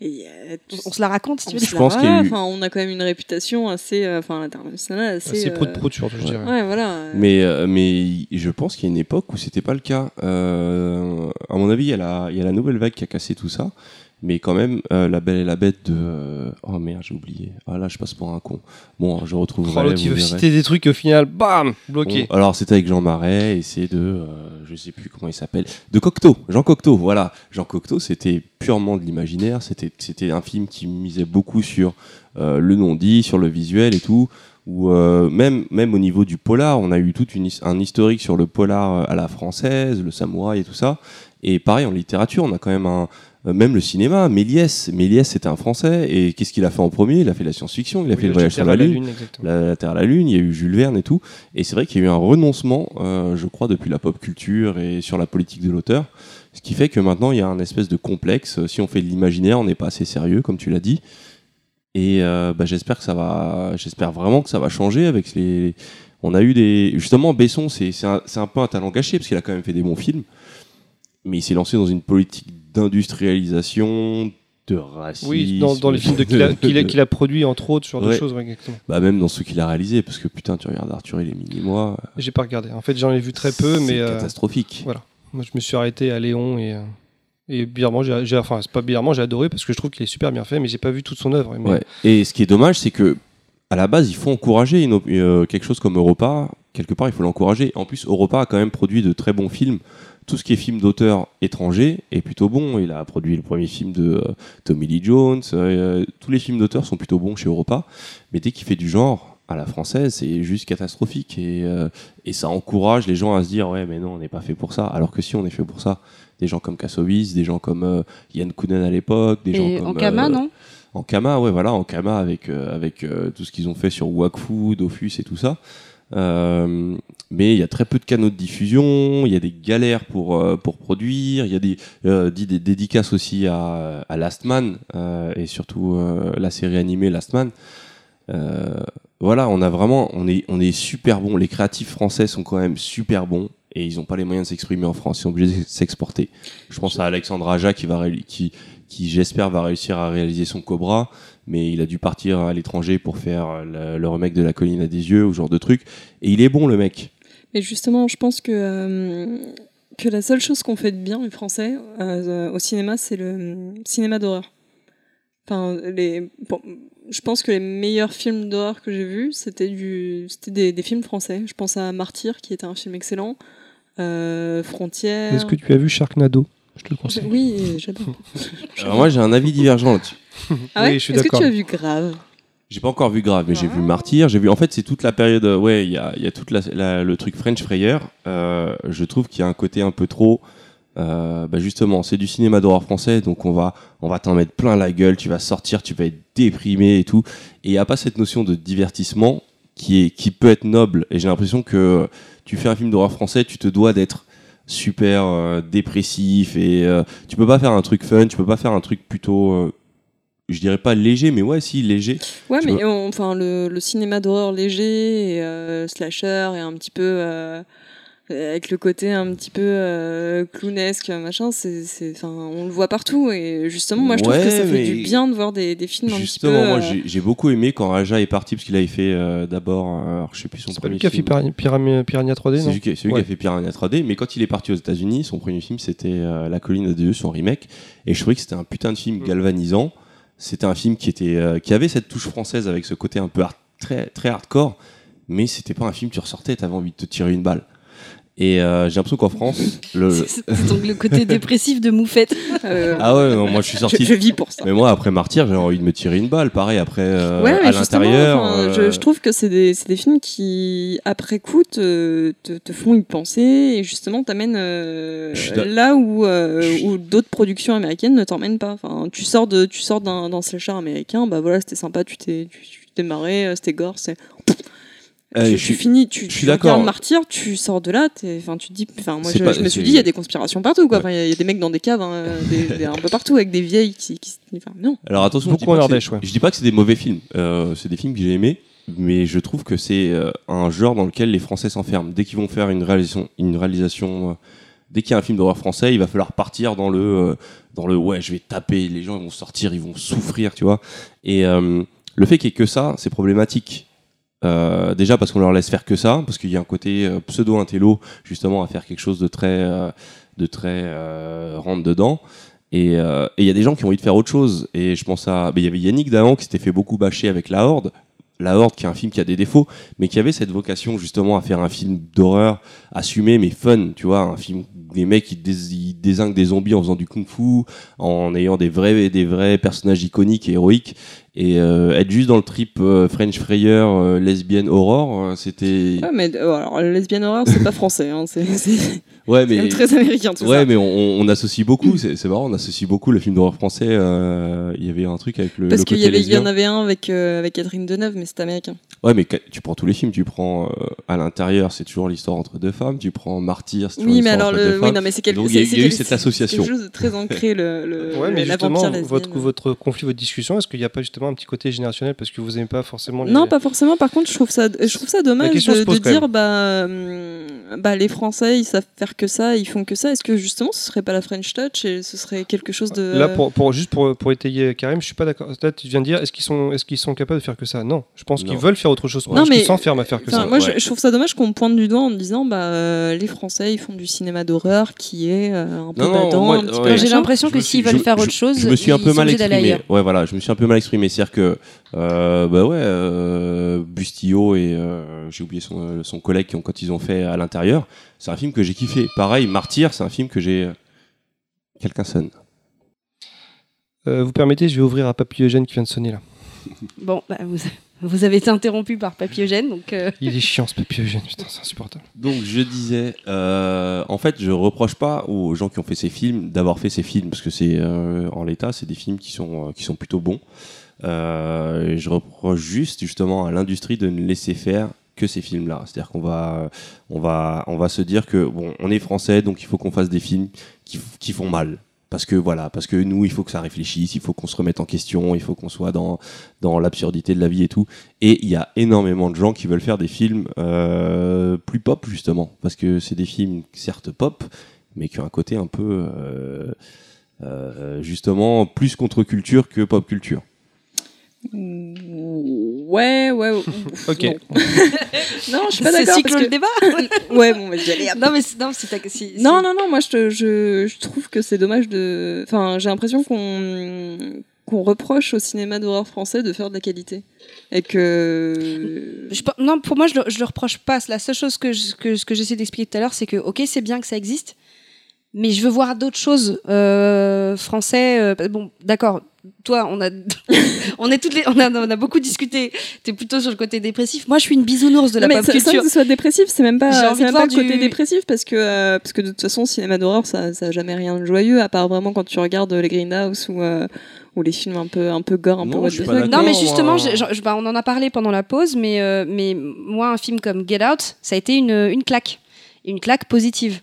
et, euh, on, se la raconte. Si tu on veux. se Je pense la- qu'il y a eu- enfin, on a quand même une réputation assez, euh, enfin, internationale, assez. C'est euh, prout prout, surtout, je dirais. Ouais, voilà. Mais, euh, mais je pense qu'il y a une époque où c'était pas le cas. Euh, à mon avis, il y, a la, il y a la nouvelle vague qui a cassé tout ça. Mais quand même, euh, La Belle et la Bête de. euh, Oh merde, j'ai oublié. Ah là, je passe pour un con. Bon, je retrouverai. Oh, l'autre, il vous veut verrez. citer des trucs et au final, bam, bloqué. Bon, alors c'était avec Jean Marais et c'est de, euh, je sais plus comment il s'appelle, de Cocteau, Jean Cocteau, voilà. Jean Cocteau, c'était purement de l'imaginaire, c'était c'était un film qui misait beaucoup sur euh, le non-dit, sur le visuel et tout. Ou euh, même même au niveau du polar, on a eu tout une, his- un historique sur le polar euh, à la française, le samouraï et tout ça. Et pareil en littérature, on a quand même un même le cinéma, Méliès, Méliès c'était un Français et qu'est-ce qu'il a fait en premier? Il a fait la science-fiction, il a Oui, fait le voyage sur la lune la, la Terre à la Lune, il y a eu Jules Verne et tout. Et c'est vrai qu'il y a eu un renoncement, euh, je crois, depuis la pop culture et sur la politique de l'auteur. Ce qui fait que maintenant, il y a un espèce de complexe. Si on fait de l'imaginaire, on n'est pas assez sérieux, comme tu l'as dit. Et euh, bah, j'espère que ça va, j'espère vraiment que ça va changer avec les. On a eu des. Justement, Besson, c'est un, un peu un talent gâché parce qu'il a quand même fait des bons films. Mais il s'est lancé dans une politique d'industrialisation, de racisme. Oui, dans, dans les films de- qu'il a, qu'il a- qu'il a produit, entre autres, ce genre de choses. ouais. Bah même dans ceux qu'il a réalisés, parce que putain, tu regardes Arthur et les mini-mois. J'ai pas regardé. En fait, j'en ai vu très peu, c'est mais euh, catastrophique. voilà. moi, je me suis arrêté à Léon et. euh, Et bizarrement, j'ai, j'ai- enfin, c'est pas bizarrement, j'ai adoré parce que je trouve qu'il est super bien fait, mais j'ai pas vu toute son œuvre. Mais- Ouais. Et ce qui est dommage, c'est que à la base, il faut encourager une euh, quelque chose comme Europa. Quelque part, il faut l'encourager. En plus, Europa a quand même produit de très bons films. Tout ce qui est film d'auteur étranger est plutôt bon. Il a produit le premier film de euh, Tommy Lee Jones. euh, tous les films d'auteur sont plutôt bons chez Europa. Mais dès qu'il fait du genre à la française, c'est juste catastrophique. Et, euh, et ça encourage les gens à se dire Ouais, mais non, on n'est pas fait pour ça. Alors que si, on est fait pour ça. Des gens comme Kassovitz, des gens comme euh, Yann Kounen à l'époque, des gens comme. en Kama, euh, non? En Kama, ouais, voilà, en Kama avec, euh, avec euh, tout ce qu'ils ont fait sur Wakfu, Dofus et tout ça. Euh, mais il y a très peu de canaux de diffusion, il y a des galères pour, euh, pour produire, il y a des, euh, dit des dédicaces aussi à, à Last Man et surtout la série animée Last Man. Voilà, on a vraiment, on est, on est super bon. Les créatifs français sont quand même super bons et ils n'ont pas les moyens de s'exprimer en France. Ils sont obligés de s'exporter. Je pense à Alexandre Aja qui va réali- qui, qui j'espère va réussir à réaliser son Cobra, mais il a dû partir à l'étranger pour faire le, le remake de La Colline à des yeux ou ce genre de truc. Et il est bon le mec. Mais justement, je pense que, euh, que la seule chose qu'on fait de bien, les Français, euh, au cinéma, c'est le euh, cinéma d'horreur. Enfin, les, bon, je pense que les meilleurs films d'horreur que j'ai vus, c'était du, c'était des, des films français. Je pense à Martyr, qui était un film excellent. Euh, Frontières. Est-ce que tu as vu Sharknado? Je te le conseille. Oui, j'adore. [laughs] Alors moi j'ai un avis divergent là-dessus. [laughs] Ah ouais Oui, je suis Est-ce que d'accord. tu as vu Grave? J'ai pas encore vu Grave, mais j'ai Ah. vu Martyr. J'ai vu. En fait, c'est toute la période. euh, Ouais, il y a, il y a toute la, la- le truc French Fryer. Euh, je trouve qu'il y a un côté un peu trop. euh, bah justement, c'est du cinéma d'horreur français, donc on va, on va t'en mettre plein la gueule. Tu vas sortir, tu vas être déprimé et tout. Et il y a pas cette notion de divertissement qui est, qui peut être noble. Et j'ai l'impression que tu fais un film d'horreur français, tu te dois d'être super euh, dépressif et euh, tu peux pas faire un truc fun, tu peux pas faire un truc plutôt. euh, je dirais pas léger, mais ouais, si léger. Ouais, Tu mais on- enfin le, le cinéma d'horreur léger, et, euh, slasher et un petit peu euh, avec le côté un petit peu euh, clownesque, machin, c'est, c'est, enfin, on le voit partout. Et justement, moi, je trouve Ouais, que ça fait du bien de voir des, des films un Justement, petit peu. moi euh, j'ai- beaucoup aimé quand Raja est parti parce qu'il avait fait euh, d'abord, alors, je sais plus son C'est premier lui qui a fait film. Piranha, Piranha- Piranha 3D, C'est non lui, qui, c'est lui Ouais. qui a fait Piranha 3D, mais quand il est parti aux États-Unis, son premier film c'était euh, La colline de Dieu, son remake, et je trouvais que c'était un putain de film Mm. galvanisant. C'était un film qui était, euh, qui avait cette touche française avec ce côté un peu très très hardcore, mais c'était pas un film tu ressortais, t'avais envie de te tirer une balle. Et euh, j'ai l'impression qu'en France, le [laughs] C'est donc le côté dépressif de Moufette. euh, ah ouais, non, moi je suis sorti. je vis pour ça. Mais moi après Martyr, j'ai envie de me tirer une balle. Pareil après euh, ouais, à l'intérieur. enfin, je, euh, je trouve que c'est des, des films qui, après coup, te, te, te font y penser et justement t'amènent là où, où d'autres productions américaines ne t'emmènent pas. Enfin, tu sors de, tu sors d'un, d'un américain, bah voilà, c'était sympa, tu t'es, tu, tu t'es marré, c'était gore, c'est. Euh, tu, je tu suis- finis, tu, je suis tu regardes Martyr, tu sors de là, enfin, tu te dis, enfin, moi, je, pas- je me suis dit, il y a des conspirations partout, quoi. Ouais. Il y, a- il y a des mecs dans des caves, hein, des- des- un peu partout, avec des vieilles qui, qui, enfin, non. Alors attention, Beaucoup je dis pas en que Ardèche, c'est- ouais. Je dis pas que c'est des mauvais films. Euh, c'est des films que j'ai aimés, mais je trouve que c'est euh, un genre dans lequel les Français s'enferment. Dès qu'ils vont faire une réalisation, une réalisation, euh, dès qu'il y a un film d'horreur français, il va falloir partir dans le, euh, dans le ouais, je vais taper. Les gens ils vont sortir, ils vont souffrir, tu vois. Et euh, le fait qu'il y ait que ça, c'est problématique. Euh, déjà parce qu'on leur laisse faire que ça, parce qu'il y a un côté euh, pseudo-intello justement à faire quelque chose de très, euh, de très rentre dedans. Et et il y a des gens qui ont envie de faire autre chose. Et je pense à. ben, Il y avait Yannick Dahan qui s'était fait beaucoup bâcher avec La Horde. La Horde, qui est un film qui a des défauts, mais qui avait cette vocation justement à faire un film d'horreur assumé mais fun, tu vois, un film où les mecs ils, dés- ils désinguent des zombies en faisant du kung-fu, en ayant des vrais, des vrais personnages iconiques et héroïques, et euh, être juste dans le trip euh, French Frayer, euh, lesbienne horror, euh, c'était. Ouais, mais euh, alors, lesbian horror, c'est pas français, hein, c'est, [laughs] Ouais, mais. très américain tout Ouais, ça. mais on, on associe beaucoup, c'est c'est marrant, on associe beaucoup le film d'horreur français. euh, Il y avait un truc avec le. Parce qu'il y, en avait un avec, euh, avec Catherine Deneuve, mais c'est américain. Ouais, mais tu prends tous les films, tu prends euh, à l'intérieur, c'est toujours l'histoire entre deux femmes, tu prends Martyr, c'est toujours Oui, mais alors, entre deux le... oui, femmes. non, mais c'est quelque Donc, il y a- y eu cette c'est association. quelque chose de très ancré, le, le, Ouais, mais justement, lesbienne. votre, votre conflit, votre discussion, est-ce qu'il n'y a pas justement un petit côté générationnel parce que vous n'aimez pas forcément les. Non, pas forcément. Par contre, je trouve ça, je trouve ça dommage de, dire bah, hum, bah, les Français, ils savent faire que ça, ils font que ça. Est-ce que justement, ce serait pas la French Touch et ce serait quelque chose de. Là, pour, pour, juste pour, pour étayer Karim, je suis pas d'accord. Là, tu viens de dire, est-ce qu'ils sont, est qu'ils sont capables de faire que ça? Non, je pense qu'ils veulent faire autre chose. Non, mais qu'ils s'enferment à faire que ça? moi, ouais. je, je trouve ça dommage qu'on pointe du doigt en me disant bah, euh, les Français, ils font du cinéma d'horreur qui est euh, un peu Non, badant, ouais. J'ai l'impression que s'ils veulent faire autre chose, Je me suis un ils peu mal exprimé. Ouais, voilà, je me suis un peu mal exprimé. C'est-à-dire que, euh, bah ouais, euh, Bustillo et euh, j'ai oublié son, son collègue qui ont, quand ils ont fait à l'intérieur, c'est un film que j'ai kiffé. Pareil, Martyr, c'est un film que j'ai. Quelqu'un sonne. Euh, vous permettez, je vais ouvrir un papy Eugène qui vient de sonner là. [laughs] Bon, bah, vous, vous avez été interrompu par Papy Eugène, donc euh, [laughs] Il est chiant ce papy Eugène, putain, c'est insupportable. Donc je disais, euh, en fait, je reproche pas aux gens qui ont fait ces films d'avoir fait ces films parce que c'est euh, en l'état, c'est des films qui sont euh, qui sont plutôt bons. Euh, je reproche juste justement à l'industrie de ne laisser faire que ces films-là. C'est-à-dire qu'on va on va on va se dire que bon, on est français, donc il faut qu'on fasse des films qui, font mal. Parce que voilà, parce que nous, il faut que ça réfléchisse, il faut qu'on se remette en question, il faut qu'on soit dans dans l'absurdité de la vie et tout. Et il y a énormément de gens qui veulent faire des films euh, plus pop, justement. Parce que c'est des films, certes pop, mais qui ont un côté un peu, euh, justement, plus contre-culture que pop-culture. Ouais, ouais. ouf, Ok. Non, [laughs] Non, je suis pas c'est d'accord. cycle parce le que- débat. [laughs] Ouais, bon, vas-y, allez, hop. non, mais c'est- non, c'est ta- si- si- Non, non, non, moi je, te- je, je trouve que c'est dommage de. Enfin, j'ai l'impression qu'on qu'on reproche au cinéma d'horreur français de faire de la qualité. Et que. Je non, pour moi, je le, je le reproche pas. La seule chose que je- que, ce que j'essaie d'expliquer tout à l'heure, c'est que, ok, c'est bien que ça existe, mais je veux voir d'autres choses euh, français. euh, bon, d'accord. Toi, on a, [laughs] on est toutes les, on a, on a beaucoup discuté. T'es plutôt sur le côté dépressif. Moi, je suis une bisounours de la Non, mais pop ça- ça, culture. que ce soit dépressif, c'est même J'ai pas, envie c'est de même pas le côté du- dépressif parce que, euh, parce que de toute façon, cinéma d'horreur, ça, ça a jamais rien de joyeux, à part vraiment quand tu regardes les Greenhouse ou, euh, ou les films un peu, un peu gore, un Non, peu je. Non, mais justement, je- bah, on en a parlé pendant la pause, mais, euh, mais moi, un film comme Get Out, ça a été une, une claque. Une claque positive.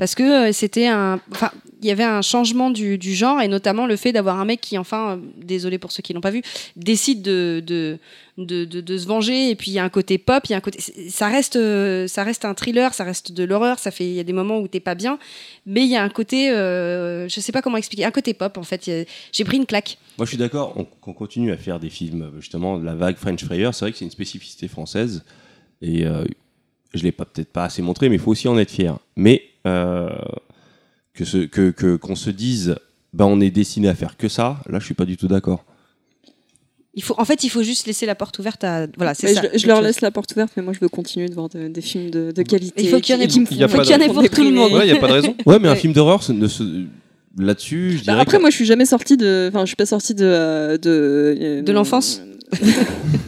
Parce que euh, c'était un. Enfin, il y avait un changement du, genre et notamment le fait d'avoir un mec qui, enfin, euh, désolé pour ceux qui l'ont pas vu, décide de, de, de, de- se venger et puis il y a un côté pop, il y a un côté, ça reste, euh, ça reste un thriller, ça reste de l'horreur, ça fait, il y a des moments où t'es pas bien, mais il y a un côté, euh, je sais pas comment expliquer, un côté pop en fait. J'ai pris une claque. Moi, je suis d'accord on- qu'on continue à faire des films, justement, la vague French Fryer. C'est vrai que c'est une spécificité française. Et euh, je l'ai peut-être pas assez montré, mais il faut aussi en être fier. Mais euh, que ce, que, que- qu'on se dise, bah, on est destiné à faire que ça, là, je suis pas du tout d'accord. Il faut, en fait, il faut juste laisser la porte ouverte à, voilà, c'est ça. je, je leur chose. laisse la porte ouverte, mais moi je veux continuer de voir de- des films de, de qualité. Il faut qu'il y en ait qui y a qui font pour tout le monde. Ouais, il n'y a pas de raison. [laughs] Ouais, mais un Ouais. film d'horreur, ce ne se- là-dessus, je Bah, dirais après, que- moi je suis jamais sortie de. Enfin, je suis pas sortie de. euh, De, euh, De l'enfance [laughs]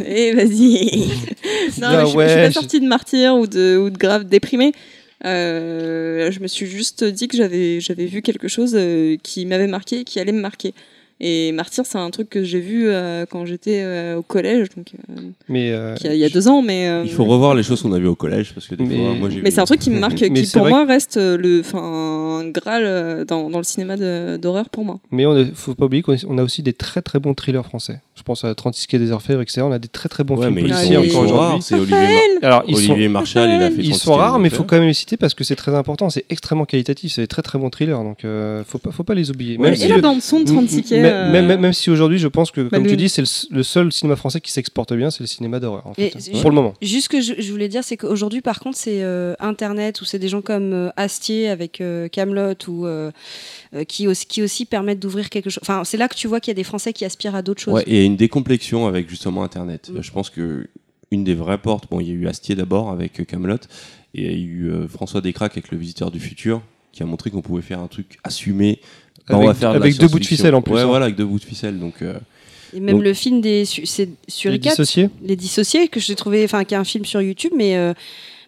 Eh, vas-y [laughs] Non, Ah mais je, je suis ouais, pas je- sortie de martyr ou de, ou de grave déprimée. Euh, je me suis juste dit que j'avais j'avais vu quelque chose euh, qui m'avait marqué et qui allait me marquer. Et Martyr, c'est un truc que j'ai vu euh, quand j'étais euh, au collège, donc euh, Mais, euh, il y a- il y a deux ans, mais. euh, il faut revoir les choses qu'on a vues au collège, parce que des Mais- fois, moi, j'ai Mais c'est un truc qui me [laughs] marque, qui pour moi reste le, enfin, un graal dans, dans le cinéma d'horreur pour moi. Mais on ne faut pas oublier qu'on on a aussi des très très bons thrillers français. Je pense à 36 quais des Orfèvres, etc. On a des très très bons Ouais, films mais ils policiers encore sont aujourd'hui. rares. C'est Olivier, Mar- Alors ils sont, Marshall, il a fait ils 36 sont rares, mais il faut quand même les citer parce que c'est très important. C'est extrêmement qualitatif. C'est des très très bons thrillers, donc euh, faut pas faut pas les oublier. Ouais, Même et si- la bande son de 36 quais. Même, euh, même, même- même si aujourd'hui, je pense que, Bah, comme le- tu dis, c'est le, seul cinéma français qui s'exporte bien, c'est le cinéma d'horreur. En fait, c'est- pour le moment. Juste ce que je, je voulais dire, c'est qu'aujourd'hui, par contre, c'est euh, Internet ou c'est des gens comme euh, Astier avec euh, Camelot ou qui aussi qui aussi permettent d'ouvrir quelque chose. Enfin, c'est là que tu vois qu'il y a des Français qui aspirent à d'autres choses. Ouais, et une décomplexion avec justement Internet. Mm. Je pense que une des vraies portes, bon, il y a eu Astier d'abord avec Camelot, et il y a eu euh, François Descraques avec Le Visiteur du Futur, qui a montré qu'on pouvait faire un truc assumé. Bah, on Avec- va faire de la avec deux bouts de ficelle, en plus, Ouais, hein. voilà, avec deux bouts de ficelle. Donc, euh, Et même Donc- le film des su- Les Suricat, dissociés les dissociés que j'ai trouvé, enfin, qui est un film sur YouTube, mais euh,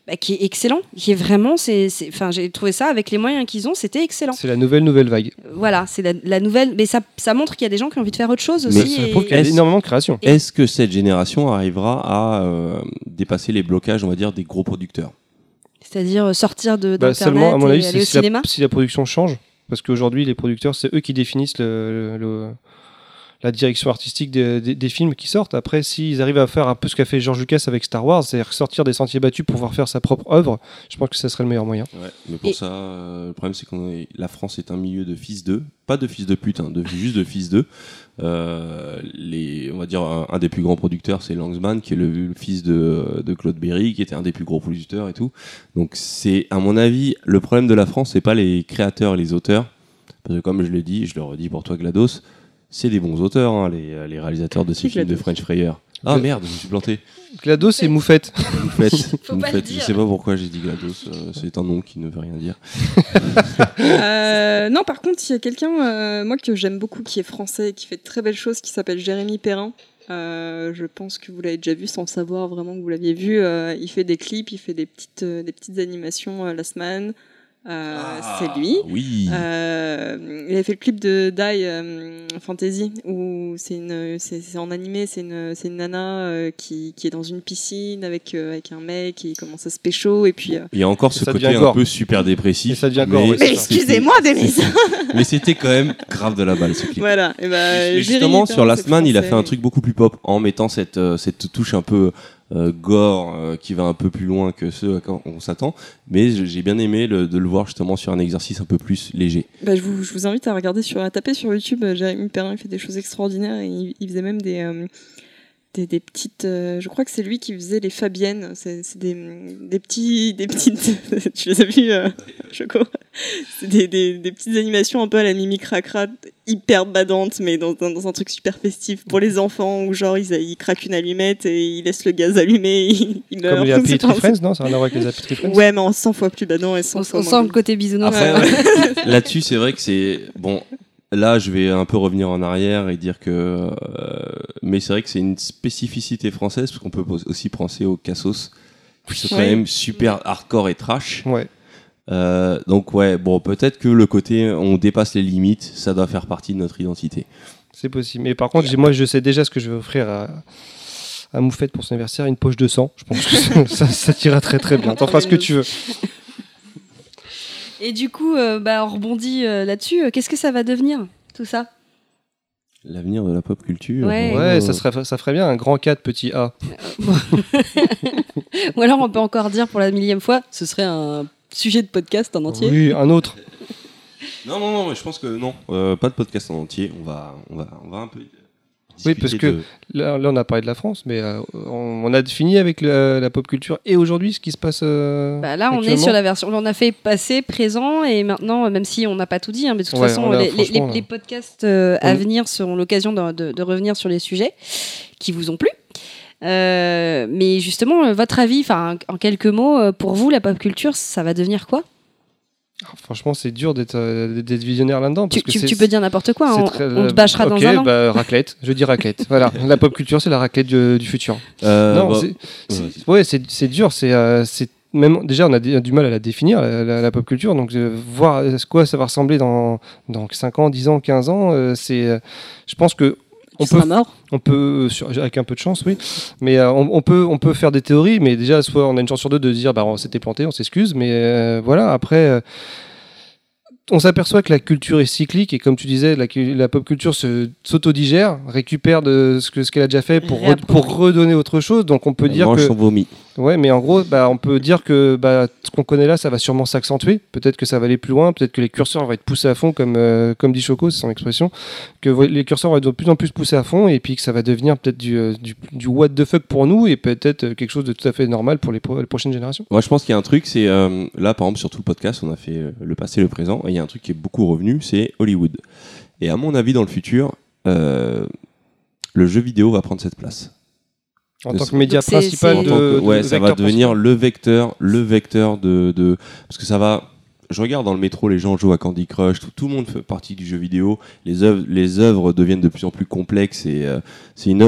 bah, qui est excellent, qui est vraiment, c'est, enfin, j'ai trouvé ça avec les moyens qu'ils ont, c'était excellent. C'est la nouvelle nouvelle vague. Voilà, c'est la, la nouvelle, mais ça, ça montre qu'il y a des gens qui ont envie de faire autre chose Mais aussi. Ça et- prouve qu'il y a énormément de création. Et- est-ce que cette génération arrivera à euh, dépasser les blocages, on va dire, des gros producteurs? C'est-à-dire sortir de Bah, d'internet seulement, à mon et avis, aller c'est au si la, cinéma? si la production change. Parce qu'aujourd'hui, les producteurs, c'est eux qui définissent le, la direction artistique des, des- des films qui sortent. Après, s'ils arrivent à faire un peu ce qu'a fait George Lucas avec Star Wars, c'est-à-dire sortir des sentiers battus pour pouvoir faire sa propre œuvre, je pense que ça serait le meilleur moyen. Ouais, mais pour Et- ça, euh, le problème c'est que la France est un milieu de fils d'eux, pas de fils de pute, hein, de, juste de fils d'eux. Euh, les, on va dire un, un des plus grands producteurs, c'est Langsman, qui est le, le fils de, de Claude Berry, qui était un des plus gros producteurs et tout. Donc c'est, à mon avis, le problème de la France, c'est pas les créateurs et les auteurs, parce que comme je l'ai dit, je le redis pour toi GLaDOS, c'est des bons auteurs, hein, les, les réalisateurs de ces films de French Fryer. Ah merde, je me suis planté. GLaDOS et Moufette. Vous [laughs] faites, Faut vous pas le faites. Je dire. sais pas pourquoi j'ai dit GLaDOS, euh, c'est un nom qui ne veut rien dire. [laughs] Euh, non, par contre, il y a quelqu'un, euh, moi, que j'aime beaucoup, qui est français et qui fait de très belles choses, qui s'appelle Jérémy Perrin. Euh, je pense que vous l'avez déjà vu sans savoir vraiment que vous l'aviez vu. Euh, il fait des clips, il fait des petites, euh, des petites animations euh, la semaine. Euh, c'est lui. Ah, Oui. Euh, il a fait le clip de Die euh, Fantasy où c'est une c'est c'est en animé c'est une c'est une nana euh, qui, qui est dans une piscine avec euh, avec un mec qui commence à se pécho et puis euh, Il y a encore ce ça côté un gore. peu super dépressif. Et ça devient mais ça. excusez-moi ça Mais c'était quand même grave de la balle ce clip. voilà et Et justement, sur Last Man, il a fait un truc beaucoup plus pop en mettant cette, euh, cette touche un peu gore euh, qui va un peu plus loin que ce à quoi on s'attend. Mais j'ai bien aimé de le voir justement sur un exercice un peu plus léger. Bah, je, vous, invite à regarder sur à taper sur YouTube. euh, Jérémy Perrin fait des choses extraordinaires et il, faisait même des euh, des, des petites. euh, je crois que c'est lui qui faisait les Fabiennes. C'est des, des petits des petites. [laughs] tu les as vues, euh, Choco? C'est des, des, des petites animations un peu à la Mimi Cracra, hyper badantes, mais dans, dans, dans un truc super festif pour les enfants où genre ils, ils craquent une allumette et ils laissent le gaz allumé. Ils, [laughs] ils meurent. Comme les Happy Friends, non Ça n'a rien à voir avec les Happy Tree Friends Ouais, mais en 100 fois plus badant et 100 On, fois on moins sent le côté bisounours. Ouais, [laughs] là-dessus, c'est vrai que c'est bon. Là, je vais un peu revenir en arrière et dire que, euh, mais c'est vrai que c'est une spécificité française parce qu'on peut aussi penser aux Cassos, qui sont quand Ouais. même super hardcore et trash. Ouais. Euh, donc ouais, bon, peut-être que le côté on dépasse les limites, ça doit faire partie de notre identité. C'est possible. Mais par contre, moi, je sais déjà ce que je vais offrir à, à Moufette pour son anniversaire une poche de sang. Je pense que [laughs] ça, ça, ça t'ira très très bien. T'en feras ce que tu veux. Et du coup, euh, bah, on rebondit euh, là-dessus. Euh, Qu'est-ce que ça va devenir, tout ça? L'avenir de la pop culture. Ouais. euh, Ouais, ça, serait, ça ferait bien un grand 4 petit A. [laughs] Ou alors, on peut encore dire pour la millième fois, ce serait un sujet de podcast en entier. Oui, un autre. Non, non, non, mais je pense que non. Euh, pas de podcast en entier. On va, on va, on va un peu. Oui, parce que- de- Là, là, on a parlé de la France, mais euh, on, on a fini avec le- la pop culture et aujourd'hui ce qui se passe. euh, Bah là, on est sur la version. On a fait passé, présent, et maintenant, euh, même si on n'a pas tout dit, hein, mais de toute Ouais, façon, a- les, les podcasts euh, à venir seront l'occasion de, de- de revenir sur les sujets qui vous ont plu. Euh, mais justement, euh, votre avis, en quelques mots, euh, pour vous, la pop culture, ça va devenir quoi? Franchement, c'est dur d'être euh, visionnaire là-dedans. tu, parce que tu- tu peux dire n'importe quoi, on, très- on te bâchera dans Ok, un an. bah, raclette. Je dis raclette. [laughs] voilà, la pop culture, c'est la raclette du, du futur. Euh, non, bah, c'est- ouais, ouais, dur. C'est euh, c'est même déjà on a du mal à la définir la, la- la pop culture. Donc euh, voir à quoi ça va ressembler dans dans 5 ans, 10 ans, 15 ans, euh, c'est euh, je pense que on peut mort. on peut, sur- avec un peu de chance, oui, mais euh, on, on peut, on peut faire des théories, mais déjà, soit on a une chance sur deux de dire, bah, on s'était planté, on s'excuse, mais euh, voilà, après, euh, on s'aperçoit que la culture est cyclique, et comme tu disais, la, pop culture se- s'autodigère, récupère de ce que- ce qu'elle a déjà fait pour, re- Réapproprie. pour redonner autre chose, donc on peut on dire mange que... son vomi. Ouais, mais en gros, bah, on peut dire que bah, ce qu'on connaît là, ça va sûrement s'accentuer. Peut-être que ça va aller plus loin, peut-être que les curseurs vont être poussés à fond, comme, euh, dit Choco, c'est son expression, que les curseurs vont être de plus en plus poussés à fond, et puis que ça va devenir peut-être du, euh, du, du what the fuck pour nous, et peut-être euh, quelque chose de tout à fait normal pour les, pro- les prochaines générations. Moi, je pense qu'il y a un truc, c'est là, par exemple, sur tout le podcast, on a fait le passé, le présent, et il y a un truc qui est beaucoup revenu, c'est Hollywood. Et à mon avis, dans le futur, le jeu vidéo va prendre cette place. En De tant que média principal En de, tant que- de- ouais, de ça va devenir principal. le vecteur, le vecteur de, de, parce que ça va. Je regarde dans le métro, les gens jouent à Candy Crush, tout, le monde fait partie du jeu vidéo. Les œuvres, deviennent de plus en plus complexes et euh, c'est une,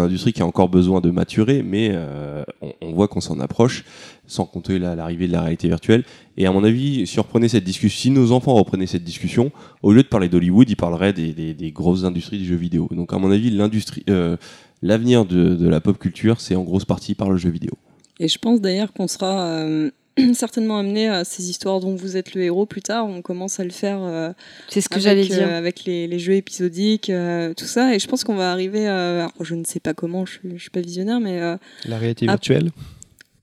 industrie qui a encore besoin de maturer, mais euh, on, voit qu'on s'en approche, sans compter la- l'arrivée de la réalité virtuelle. Et à mon avis, si reprenait cette discussion, si nos enfants reprenaient cette discussion, au lieu de parler d'Hollywood, ils parleraient des, grosses industries du jeu vidéo. Donc à mon avis, euh, l'avenir de, de la pop culture, c'est en grosse partie par le jeu vidéo. Et je pense d'ailleurs qu'on sera [clears throat] certainement amené à ces histoires dont vous êtes le héros plus tard. On commence à le faire euh, C'est ce que avec, j'allais euh, dire. avec les, les jeux épisodiques, euh, tout ça. Et je pense qu'on va arriver. alors, je ne sais pas comment, je, suis- je suis pas visionnaire, mais euh, La réalité Ah, virtuelle.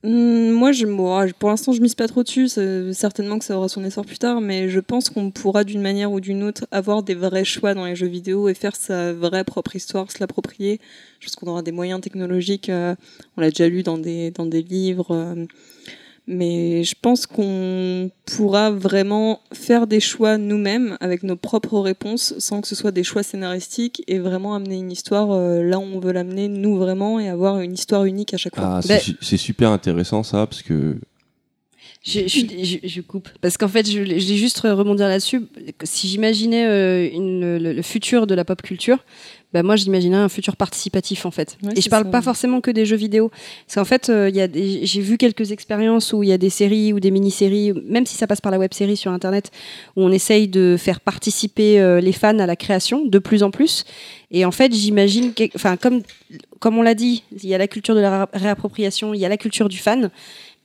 Hmm, Moi, je, moi, je- pour l'instant, je mise pas trop dessus. c'est- Certainement que ça aura son essor plus tard, mais je pense qu'on pourra d'une manière ou d'une autre avoir des vrais choix dans les jeux vidéo et faire sa vraie propre histoire, se l'approprier. Je pense qu'on aura des moyens technologiques. euh, on l'a déjà lu dans des dans des livres. Mais je pense qu'on pourra vraiment faire des choix nous-mêmes avec nos propres réponses sans que ce soit des choix scénaristiques et vraiment amener une histoire euh, là où on veut l'amener nous vraiment et avoir une histoire unique à chaque fois. Ah, c'est su- c'est super intéressant ça, parce que Je, je- je- je coupe. Parce qu'en fait, je, je vais juste rebondir là-dessus. Si j'imaginais euh, le, le futur de la pop culture, bah moi, j'imaginais un futur participatif, en fait. Ouais, Et je parle ça. pas forcément que des jeux vidéo. Parce qu'en fait, euh, il y a des- j'ai vu quelques expériences où il y a des séries ou des mini-séries, même si ça passe par la web-série sur Internet, où on essaye de faire participer euh, les fans à la création de plus en plus. Et en fait, j'imagine, enfin, comme, comme on l'a dit, il y a la culture de la ré- réappropriation, il y a la culture du fan.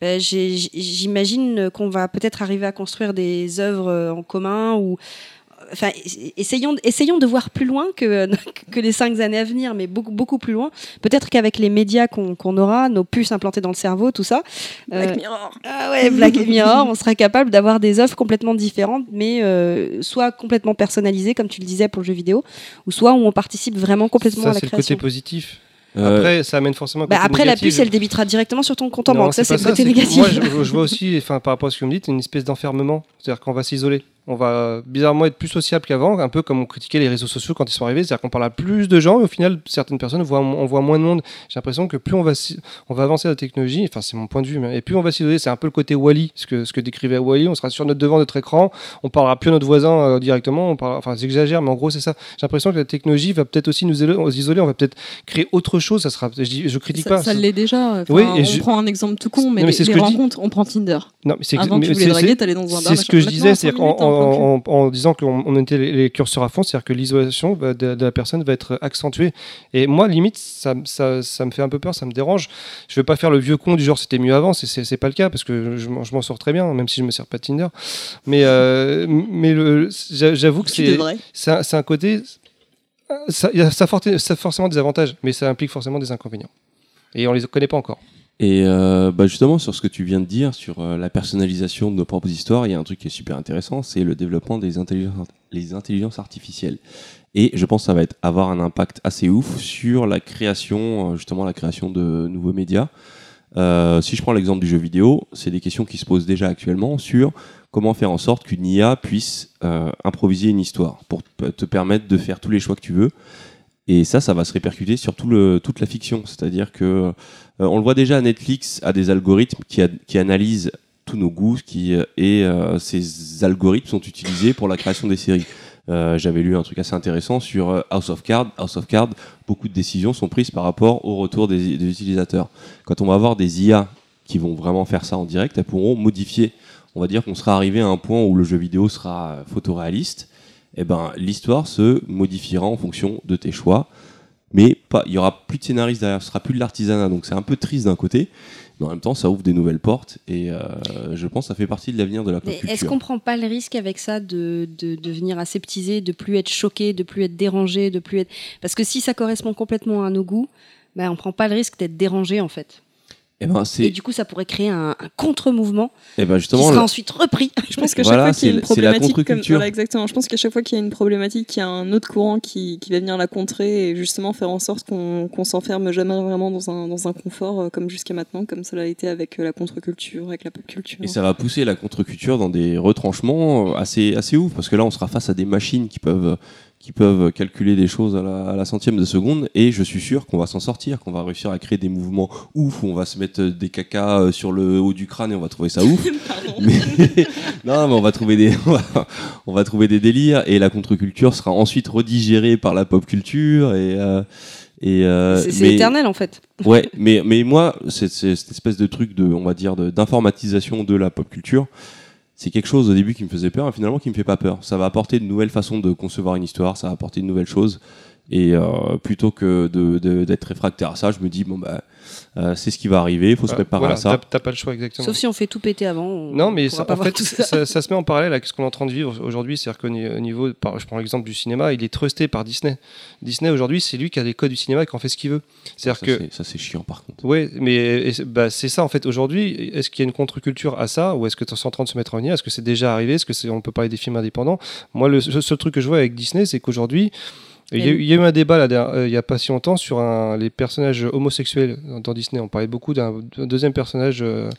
Ben, j'ai- J'imagine qu'on va peut-être arriver à construire des œuvres euh, en commun ou enfin essayons essayons de voir plus loin que [laughs] que les cinq années à venir mais beaucoup beaucoup plus loin peut-être qu'avec les médias qu'on aura nos puces implantées dans le cerveau tout ça Black euh, Mirror. ah ouais, Black [laughs] Mirror, on sera capable d'avoir des offres complètement différentes, mais euh, soit complètement personnalisées, comme tu le disais pour le jeu vidéo, ou soit où on participe vraiment complètement Ça, à la c'est le côté création. positif. Euh, Après, ça amène forcément Bah, après, la puce, elle débitera directement sur ton compte en banque. Ça, c'est pas le côté négatif. Moi, je, je vois aussi, enfin, par rapport à ce que vous me dites, une espèce d'enfermement. C'est-à-dire qu'on va s'isoler. On va bizarrement être plus sociable qu'avant, un peu comme on critiquait les réseaux sociaux quand ils sont arrivés. C'est-à-dire qu'on parle à plus de gens et au final, certaines personnes voient, on voit moins de monde. J'ai l'impression que plus on va, on va avancer la technologie, enfin, c'est mon point de vue, mais- et plus on va s'isoler, c'est un peu le côté Wally, ce que, ce que décrivait Wally. On sera sur notre devant notre écran, on parlera plus à notre voisin euh, directement. On parlera, enfin, j'exagère, mais en gros, c'est ça. J'ai l'impression que la technologie va peut-être aussi nous isoler, on va peut-être créer autre chose. Ça sera, je, je critique Ça, pas. ça l'est déjà. Enfin, Oui, et on je- prend un exemple tout con, mais, Non, mais les, les que je dis. rencontres, on prend Tinder. Non, mais c'est Avant, mais tu voulais c'est- draguer, c'est- t'allais dans un bar. c'est ce que je disais, Maintenant, c'est en disant qu'on on mettait les, les curseurs à fond, c'est-à-dire que l'isolation de, de la personne va être accentuée. Et moi, limite, ça, m- ça, ça me fait un peu peur, ça me dérange. Je veux pas faire le vieux con du genre c'était mieux avant, c'est- pas le cas parce que je, m'en- je m'en sors très bien, même si je me sers pas de Tinder. Mais, euh, [laughs] mais j'avoue que c'est un, côté. Ça, ça, ça a forcément des avantages, mais ça implique forcément des inconvénients. Et on les connaît pas encore. Et euh, bah justement, sur ce que tu viens de dire, sur euh, la personnalisation de nos propres histoires, il y a un truc qui est super intéressant, c'est le développement des intelligences, les intelligences artificielles. Et je pense que ça va être, avoir un impact assez ouf sur la création, euh, justement la création de nouveaux médias. Si je prends l'exemple du jeu vidéo, c'est des questions qui se posent déjà actuellement sur comment faire en sorte qu'une IA puisse improviser une histoire pour te permettre de faire tous les choix que tu veux. Et ça, ça va se répercuter sur toute la fiction. C'est-à-dire que on le voit déjà, Netflix a des algorithmes qui, analysent tous nos goûts qui, euh, et euh, ces algorithmes sont utilisés pour la création des séries. Euh, J'avais lu un truc assez intéressant sur euh, House of Cards. House of Cards, beaucoup de décisions sont prises par rapport au retour des, utilisateurs. Quand on va avoir des IA qui vont vraiment faire ça en direct, elles pourront modifier. On va dire qu'on sera arrivé à un point où le jeu vidéo sera euh, photoréaliste. Et ben, l'histoire se modifiera en fonction de tes choix mais pas, il y aura plus de scénaristes derrière, ce sera plus de l'artisanat, donc c'est un peu triste d'un côté, mais en même temps ça ouvre des nouvelles portes et euh, je pense que ça fait partie de l'avenir de la pop est-ce qu'on prend pas le risque avec ça de, de devenir aseptisé, de plus être choqué, de plus être dérangé, de plus être parce que si ça correspond complètement à nos goûts, ben on prend pas le risque d'être dérangé en fait. Et ben Et du coup, ça pourrait créer un, un contre-mouvement et ben qui sera ensuite repris. [laughs] Je pense qu'à Voilà, chaque fois qu'il y a une c'est- c'est la problématique comme contre-culture. voilà, exactement. Je pense qu'à chaque fois qu'il y a une problématique, il y a un autre courant qui, qui va venir la contrer et justement faire en sorte qu'on qu'on s'enferme jamais vraiment dans un, dans un confort euh, comme jusqu'à maintenant, comme ça l'a été avec euh, la contre-culture, avec la pop culture. et ça va pousser la contre-culture dans des retranchements euh, assez assez ouf parce que là on sera face à des machines qui peuvent qui peuvent calculer des choses à la, à la centième de seconde et je suis sûr qu'on va s'en sortir, qu'on va réussir à créer des mouvements ouf où on va se mettre euh, des cacas euh, sur le haut du crâne et on va trouver ça [laughs] ouf. Mais [laughs] non, mais on va trouver des, [laughs] on va, on va trouver des délires et la contre-culture sera ensuite redigérée par la pop culture et euh, et euh, C'est éternel en fait. Ouais, mais mais moi, c'est cette espèce de truc de, on va dire, de- d'informatisation de, la pop culture. C'est quelque chose au début qui me faisait peur et finalement qui me fait pas peur. Ça va apporter de nouvelles façons de concevoir une histoire, ça va apporter de nouvelles choses. Et euh, plutôt que de- de- d'être réfractaire à ça, je me dis bon bah euh, c'est ce qui va arriver, il faut se Bah, préparer voilà, à ça. t'as- pas le choix exactement. Sauf si on fait tout péter avant. on Non, mais pourra ça, pas en fait, ça. ça, ça se met en parallèle avec ce qu'on est en train de vivre aujourd'hui. C'est-à-dire qu'au ni- au niveau, par- je prends l'exemple du cinéma, il est trusté par Disney. Disney aujourd'hui, c'est lui qui a les codes du cinéma et qui en fait ce qu'il veut. C'est-à-dire Ça, que c'est- ça c'est chiant par contre. Oui, mais bah, c'est ça en fait. Aujourd'hui, est-ce qu'il y a une contre-culture à ça ou est-ce que c'est en train de se mettre en venir Est-ce que c'est déjà arrivé? Est-ce que on peut parler des films indépendants? Moi, le seul, seul truc que je vois avec Disney, c'est qu'aujourd'hui, il y, a, eu- il y a eu un débat là, derrière- euh, il y a pas si longtemps sur un- les personnages homosexuels dans- Disney. On parlait beaucoup d'un deuxième personnage euh,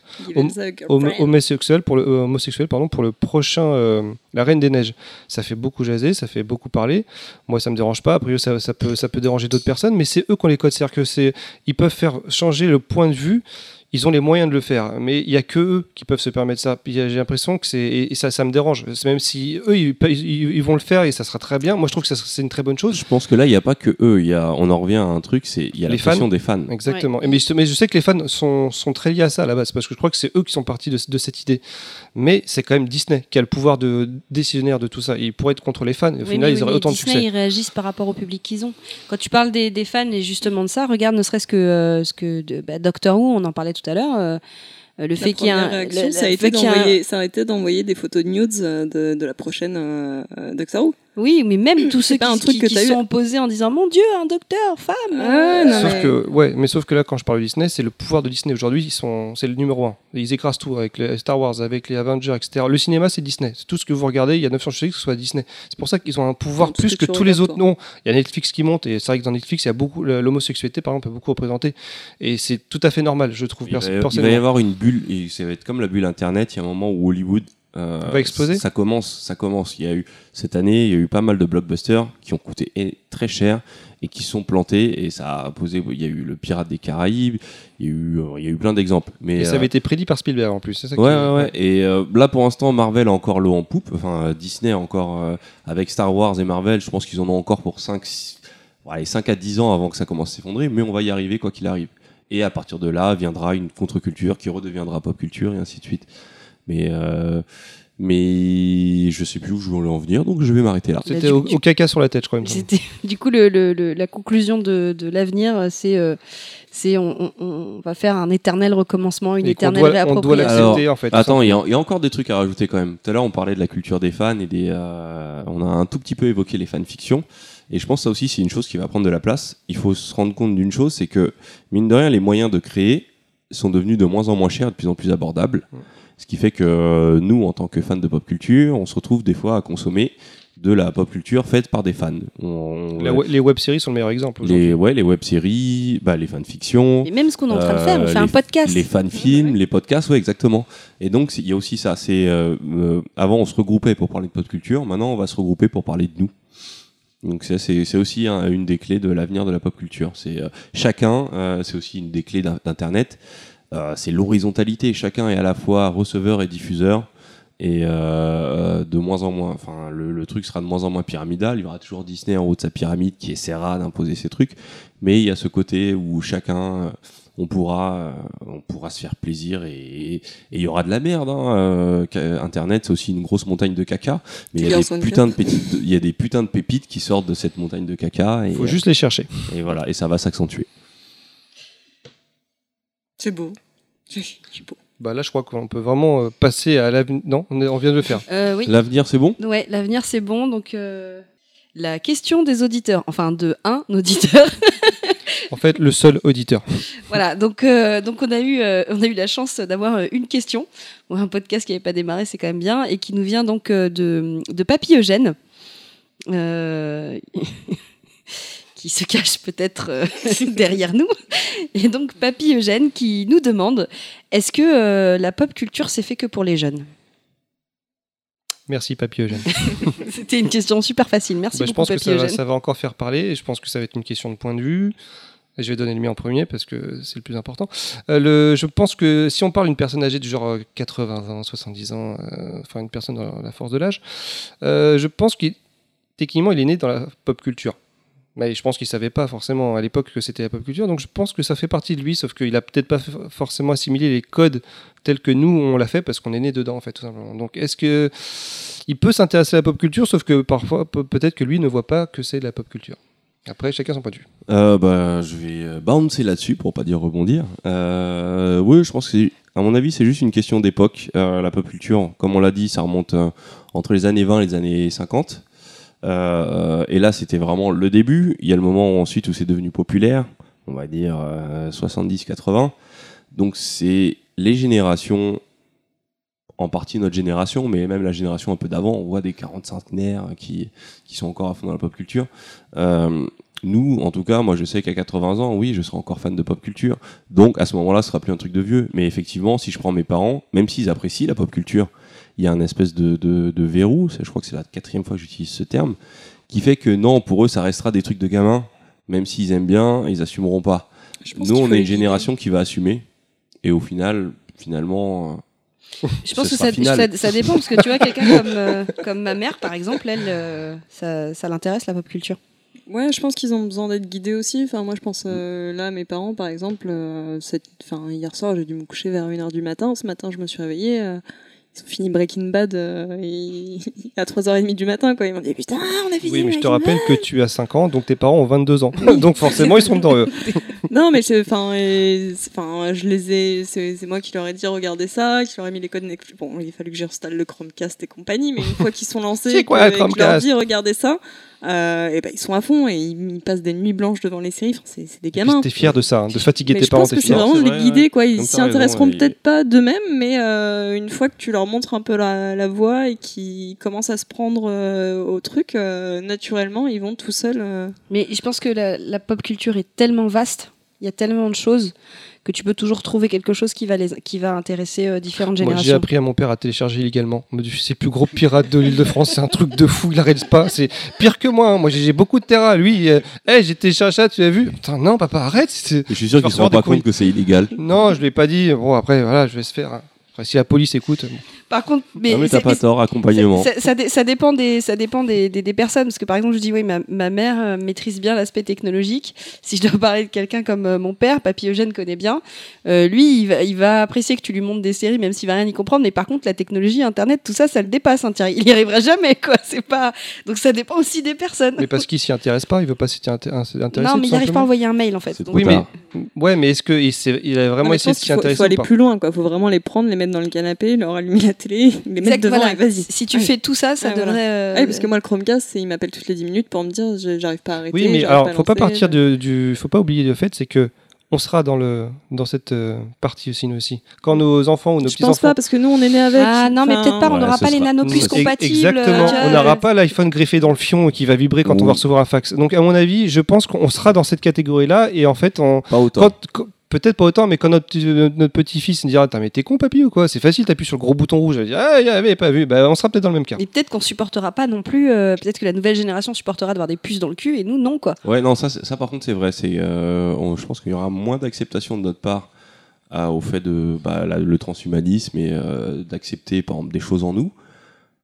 Hom- a homosexuel pour le euh, homosexuel pardon pour le prochain La Reine des Neiges. Ça fait beaucoup jaser, ça fait beaucoup parler. Moi, ça me dérange pas. Après, ça, ça peut ça peut déranger d'autres personnes, mais c'est eux qui ont les codes. C'est-à-dire que c'est ils peuvent faire changer le point de vue. Ils ont les moyens de le faire, mais il y a que eux qui peuvent se permettre ça. J'ai l'impression que c'est et, et ça, ça me dérange. Même si eux, ils, ils- ils vont le faire et ça sera très bien. Moi, je trouve que c'est une très bonne chose. Je pense que là, il n'y a pas que eux. Il y a, on en revient à un truc, c'est il y a Les la fans. des fans. Exactement. Et Mais, je, mais je sais que les fans sont, sont très liés à ça à la base, parce que je crois que c'est eux qui sont partis de, de cette idée. Mais c'est quand même Disney qui a le pouvoir de décisionnaire de tout ça. Ils pourraient être contre les fans. Et au Oui, final, mais ils auraient autant de Disney, succès. ils réagissent par rapport au public qu'ils ont. Quand tu parles des, des fans et justement de ça, regarde ne serait-ce que euh, ce que de, bah, Doctor Who, on en parlait tout à l'heure. euh, le La fait qu'il y a un, le- ça, a été d'envoyer, a des photos de nudes euh, de, de la prochaine Doctor Who. Oui, mais même tous ceux pas un qui, truc qui- que qui eu. sont opposés en disant Mon Dieu, un docteur, femme Ah, non, Sauf mais- que, ouais, mais sauf que là, quand je parle de Disney, c'est le pouvoir de Disney aujourd'hui. Ils sont, c'est le numéro un. Ils écrasent tout avec les Star Wars, avec les Avengers, etc. Le cinéma, c'est Disney. C'est tout ce que vous regardez. Il y a 9 chances sur 10 que ce soit Disney. C'est pour ça qu'ils ont un pouvoir plus que, tous les autres. Non, il y a Netflix qui monte et c'est vrai que dans Netflix, il y a beaucoup l'homosexualité, par exemple, est beaucoup représentée. Et c'est tout à fait normal, je trouve Il va, il va y avoir une bulle, et ça va être comme la bulle Internet. Il y a un moment où Hollywood euh, Va exploser Ça commence, ça commence. Il y a eu cette année, il y a eu pas mal de blockbusters qui ont coûté très cher et qui sont plantés et ça a posé. Il y a eu le Pirate des Caraïbes, il y a eu, euh, il y a eu plein d'exemples. Mais Et ça euh, avait été prédit par Spielberg en plus. C'est ça qui- Ouais, ouais, ouais. Et euh, là, pour l'instant, Marvel a encore l'eau en poupe. Enfin, euh, Disney a encore, euh, avec Star Wars et Marvel, je pense qu'ils en ont encore pour 5, 5 à 10 ans avant que ça commence à s'effondrer, mais on va y arriver quoi qu'il arrive. Et à partir de là, viendra une contre-culture qui redeviendra pop culture et ainsi de suite. Mais, euh, Mais je sais plus où je voulais en venir, donc je vais m'arrêter là. C'était au, caca sur la tête, je crois. C'était [laughs] du coup le, le- le- la conclusion de, de l'avenir, c'est euh, c'est on, on- on va faire un éternel recommencement, une Et éternelle doit, on doit réappropriation. l'accepter, en fait. Attends, il y, a il y a encore des trucs à rajouter quand même. Tout à l'heure, on parlait de la culture des fans et des. euh, on a un tout petit peu évoqué les fanfictions. Et je pense que ça aussi, c'est une chose qui va prendre de la place. Il faut se rendre compte d'une chose, c'est que, mine de rien, les moyens de créer sont devenus de moins en moins chers, et de plus en plus abordables. Ce qui fait que euh, nous, en tant que fans de pop culture, on se retrouve des fois à consommer de la pop culture faite par des fans. On- La we- les web-séries sont le meilleur exemple. les, ouais, les web-séries, bah, les fanfictions. Et même ce qu'on est en train de faire, on Euh, fait un podcast. Les fan-films, les podcasts, ouais, exactement. Et donc, il y a aussi ça. C'est euh, euh, avant, on se regroupait pour parler de pop culture. Maintenant, on va se regrouper pour parler de nous. Donc, ça, c'est aussi hein, une des clés de l'avenir de la pop culture. C'est euh, chacun. euh, c'est aussi une des clés d'in- d'Internet. Euh, c'est l'horizontalité. Chacun est à la fois receveur et diffuseur. Et euh, de moins en moins, enfin, le, le truc sera de moins en moins pyramidal. Il y aura toujours Disney en haut de sa pyramide qui essaiera d'imposer ses trucs. Mais il y a ce côté où chacun, euh, on pourra, euh, on pourra se faire plaisir et et il y aura de la merde. Hein. euh, Internet, c'est aussi une grosse montagne de caca. Mais il y, a des putains de pépites, il y a des putains de pépites qui sortent de cette montagne de caca. Et, Il faut juste les chercher. et voilà, et ça va s'accentuer. C'est beau. C'est beau. Bah là, je crois qu'on peut vraiment euh, passer à l'avenir. Non, on, est- on vient de le faire. Euh, oui. L'avenir, c'est bon? Ouais, l'avenir c'est bon. Donc euh, la question des auditeurs, enfin de un auditeur. [laughs] En fait, le seul auditeur. [laughs] voilà. Donc euh, donc on a eu euh, on a eu la chance d'avoir une question. Bon, un podcast qui n'avait pas démarré, c'est quand même bien et qui nous vient donc de de Papy Eugène. [laughs] Qui se cache peut-être euh, [laughs] derrière nous. Et donc Papy Eugène qui nous demande est-ce que euh, la pop culture c'est fait que pour les jeunes? Merci, Papy Eugène. [laughs] C'était une question super facile. Merci Bah, je beaucoup pense que ça va, Eugène. ça va encore faire parler. Et je pense que ça va être une question de point de vue. Et je vais donner le mien en premier parce que c'est le plus important. Euh, le, je pense que si on parle d'une personne âgée du genre euh, 80 ans, 70 ans, euh, enfin une personne dans la force de l'âge, euh, je pense qu'il techniquement il est né dans la pop culture. Mais je pense qu'il savait pas forcément à l'époque que c'était la pop culture, donc je pense que ça fait partie de lui, sauf qu'il a peut-être pas forcément assimilé les codes tels que nous on l'a fait parce qu'on est né dedans en fait tout simplement. Donc est-ce que il peut s'intéresser à la pop culture, sauf que parfois pe- peut-être que lui ne voit pas que c'est de la pop culture. Après chacun son point de vue. Euh, bah, je vais euh, bouncer là-dessus pour pas dire rebondir. Euh, oui, je pense que, à mon avis, c'est juste une question d'époque. Euh, la pop culture, comme on l'a dit, ça remonte entre les années 20 et les années 50. Euh, et là, c'était vraiment le début. Il y a le moment ensuite où c'est devenu populaire, on va dire 70-80. Donc, c'est les générations, en partie notre génération, mais même la génération un peu d'avant. On voit des 45 nerfs qui, qui sont encore à fond dans la pop culture. Euh, nous, en tout cas, moi je sais qu'à 80 ans, oui, je serai encore fan de pop culture. Donc à ce moment-là, ce sera plus un truc de vieux. Mais effectivement, si je prends mes parents, même s'ils apprécient la pop culture, il y a un espèce de, de, de verrou, je crois que c'est la quatrième fois que j'utilise ce terme, qui fait que non, pour eux, ça restera des trucs de gamins. Même s'ils aiment bien, ils assumeront pas. Nous, on est une génération qui va assumer. Et au final, finalement, euh, Je pense [laughs] que ça, final. ça, ça dépend parce que tu vois quelqu'un comme, euh, comme ma mère par exemple, elle, euh, ça, ça l'intéresse la pop culture. Ouais, je pense qu'ils ont besoin d'être guidés aussi. Enfin, moi, je pense euh, là, mes parents, par exemple, euh, cette- hier soir, j'ai dû me coucher vers 1h du matin. Ce matin, je me suis réveillée. Ils ont fini Breaking Bad euh, et- [laughs] à 3h30 du matin. Quoi. Ils m'ont dit Putain, on a fini Oui, mais je te rappelle que tu as 5 ans, donc tes parents ont 22 ans. [laughs] donc forcément, ils sont dedans eux. [laughs] Non, mais c'est- enfin, je les ai. C'est moi qui leur ai dit regardez ça, qui leur ai mis les codes Netflix. Bon, il a fallu que j'installe le Chromecast et compagnie, mais une fois qu'ils sont lancés, quoi, que- un et que je leur dis regardez ça, euh, et ben ils sont à fond et ils, ils passent des nuits blanches devant les séries. Enfin, c'est c'est des gamins. T'es fier de ça, hein, de fatiguer Mais tes je parents, pense que c'est vraiment C'est de vrai, les guider, ouais. quoi. Ils Comme s'y intéresseront et- peut-être pas d'eux-mêmes, mais euh, une fois que tu leur montres un peu la, la voie et qu'ils commencent à se prendre euh, au truc, euh, naturellement, ils vont tout seuls. euh, Mais je pense que la, la pop culture est tellement vaste, il y a tellement de choses que tu peux toujours trouver quelque chose qui va, les, qui va intéresser euh, différentes Moi, j'ai générations. appris à mon père à télécharger illégalement. C'est le plus gros pirate de l'île de France, c'est un truc de fou, il arrête pas. C'est pire que moi. hein. Moi, j'ai beaucoup de terrain. Lui, euh, hey, j'ai téléchargé ça, tu l'as vu? Putain, non, papa, arrête. je suis sûr qu'ils se recevoir pas compte que c'est illégal. Non, je lui ai pas dit. Bon, après, voilà, je vais se faire. Après, si la police écoute, bon. Par contre, mais, non, mais t'as pas tort, accompagnement. Ça, ça dé- ça dépend, des, ça dépend des, des- des personnes. Parce que par exemple, je dis, oui, ma, ma mère euh, maîtrise bien l'aspect technologique. Si je dois parler de quelqu'un comme euh, mon père, Papy Eugène connaît bien, euh, lui, il va, il va apprécier que tu lui montres des séries, même s'il va rien y comprendre. Mais par contre, la technologie, Internet, tout ça, ça le dépasse. hein. Il y arrivera jamais, quoi. C'est pas... Donc ça dépend aussi des personnes. mais parce qu'il s'y intéresse pas, il veut pas s'y inté- intéresser. non, mais il n'arrive pas à envoyer un mail, en fait. Donc, Oui, mais ouais, mais est-ce qu'il s'est- il a vraiment essayé de pense s'y qu'il faut, intéresser faut aller plus loin, quoi. Faut vraiment les prendre, les mettre dans le canapé, leur allumer la télé, les mettre devant voilà. et vas-y. Si tu Ouais. fais tout ça, ça Ouais, voilà. donnerait. euh, Ah oui, parce que moi, le Chromecast, il m'appelle toutes les 10 minutes pour me dire je- j'arrive pas à arrêter. Oui, mais alors, à faut pas partir je- de, du, faut pas oublier le fait, c'est que on sera dans le dans cette euh, partie aussi nous aussi. Quand nos enfants ou nos Je petits pense enfants pas, parce que nous, on est nés avec. Ah non, mais Enfin, peut-être pas, on n'aura pas les nanopuces ce- compatibles. Exactement. On n'aura pas l'iPhone greffé dans le fion qui va vibrer quand on va recevoir un fax. Donc, à mon avis, je pense qu'on sera dans cette catégorie-là. Et en fait, on, Pas autant. quand- peut-être pas autant, mais quand notre, petit- notre petit-fils nous dira Attends, mais t'es con, papy, ou quoi? C'est facile, t'appuies sur le gros bouton rouge. Elle va dire Ah, il avait pas vu. Bah, on sera peut-être dans le même cas. Mais peut-être qu'on supportera pas non plus. euh, peut-être que la nouvelle génération supportera d'avoir des puces dans le cul et nous non quoi. Ouais, non, ça, c'est- ça par contre, c'est vrai. C'est, euh, on- je pense qu'il y aura moins d'acceptation de notre part à- au fait de bah, la- le transhumanisme et euh, d'accepter, par exemple, des choses en nous.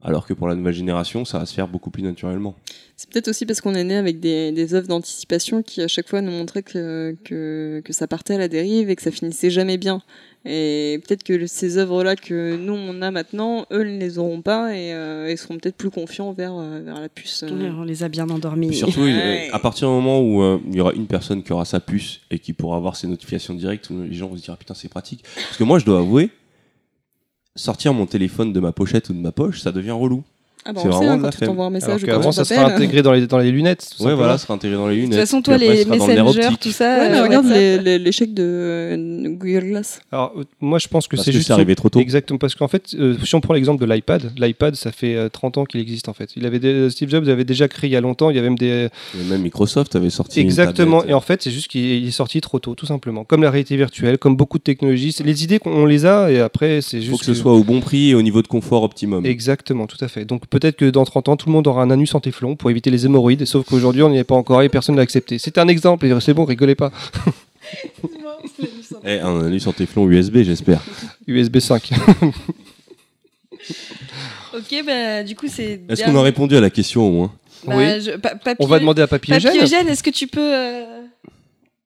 Alors que pour la nouvelle génération, ça va se faire beaucoup plus naturellement. C'est peut-être aussi parce qu'on est né avec des, des œuvres d'anticipation qui à chaque fois nous montraient que, que, que ça partait à la dérive et que ça finissait jamais bien. Et peut-être que ces œuvres-là que nous on a maintenant, eux ne les auront pas et euh, ils seront peut-être plus confiants vers, euh, vers la puce. euh. On les a bien endormis. Et surtout, Ouais. à partir du moment où euh, il y aura une personne qui aura sa puce et qui pourra avoir ses notifications directes, les gens vont se dire ah, putain c'est pratique. Parce que moi je dois avouer, sortir mon téléphone de ma pochette ou de ma poche, ça devient relou. Ah bah C'est on le sait, vraiment hein, de la quand tu t'envoies un Alors message ou quand qu'avant, on ça sera intégré dans les, dans les lunettes. tout Ouais simplement. voilà, ça sera intégré dans les De lunettes. toute façon, puis toi, après, les ça sera dans le nerf messengers, optique. tout ça. Ouais, mais euh, regarde WhatsApp. les- les- l'échec de euh, Google. Alors, euh, moi, je pense que Parce c'est que juste. c'est arrivé trop tôt. Exactement, parce qu'en fait, euh, si on prend l'exemple de l'iPad, l'iPad, ça fait euh, 30 ans qu'il existe en fait. Il avait des- Steve Jobs avait déjà créé il y a longtemps, il y avait même des. Et même Microsoft avait sorti. une Exactement, tablette. et en fait, c'est juste qu'il il est sorti trop tôt, tout simplement. Comme la réalité virtuelle, comme beaucoup de technologies. C'est les idées qu'on on les a, et après, c'est Il juste. faut que ce soit au bon prix et au niveau de confort optimum. Exactement, tout à fait. Donc peut-être que dans 30 ans, tout le monde aura un anus en téflon pour éviter les hémorroïdes, sauf qu'aujourd'hui, on n'y est pas encore et personne ne l'a accepté. C'est un exemple, et c'est bon, rigolez pas. Eh, un anus en téflon USB, j'espère. USB 5. [laughs] Ok, bah, du coup, c'est. Est-ce qu'on a répondu à la question au moins Bah, Oui. je- pa- Papy- On va demander à Papy Papy Eugène. Eugène, est-ce que tu peux. euh,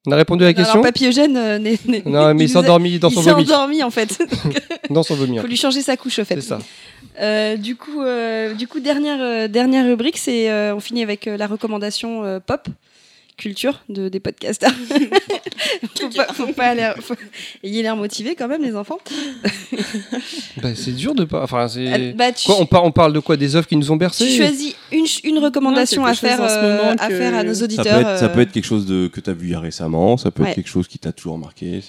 On a répondu à la question Alors, Papy Eugène euh, n'est- n'est- Non, mais il s'est endormi dans il son s'est vomi. endormi en fait. [laughs] Dans son vomi. Il faut lui changer sa couche, au fait. C'est ça. Euh, du coup, euh, du coup, dernière euh, dernière rubrique, c'est euh, on finit avec euh, la recommandation euh, pop culture de des podcasters. [laughs] faut pas, faut pas aller, faut- ayez l'air motivé quand même les enfants. [laughs] Bah, c'est dur de pas. Enfin, c'est. Euh, bah, tu, Quoi, on, par- on parle de quoi Des œuvres qui nous ont tu bercés choisis une, une recommandation Ouais, à faire euh, à faire à nos ça auditeurs. peut, être, ça peut être quelque chose de, que tu as vu il y a récemment, ça peut Ouais. être quelque chose qui t'a toujours marqué.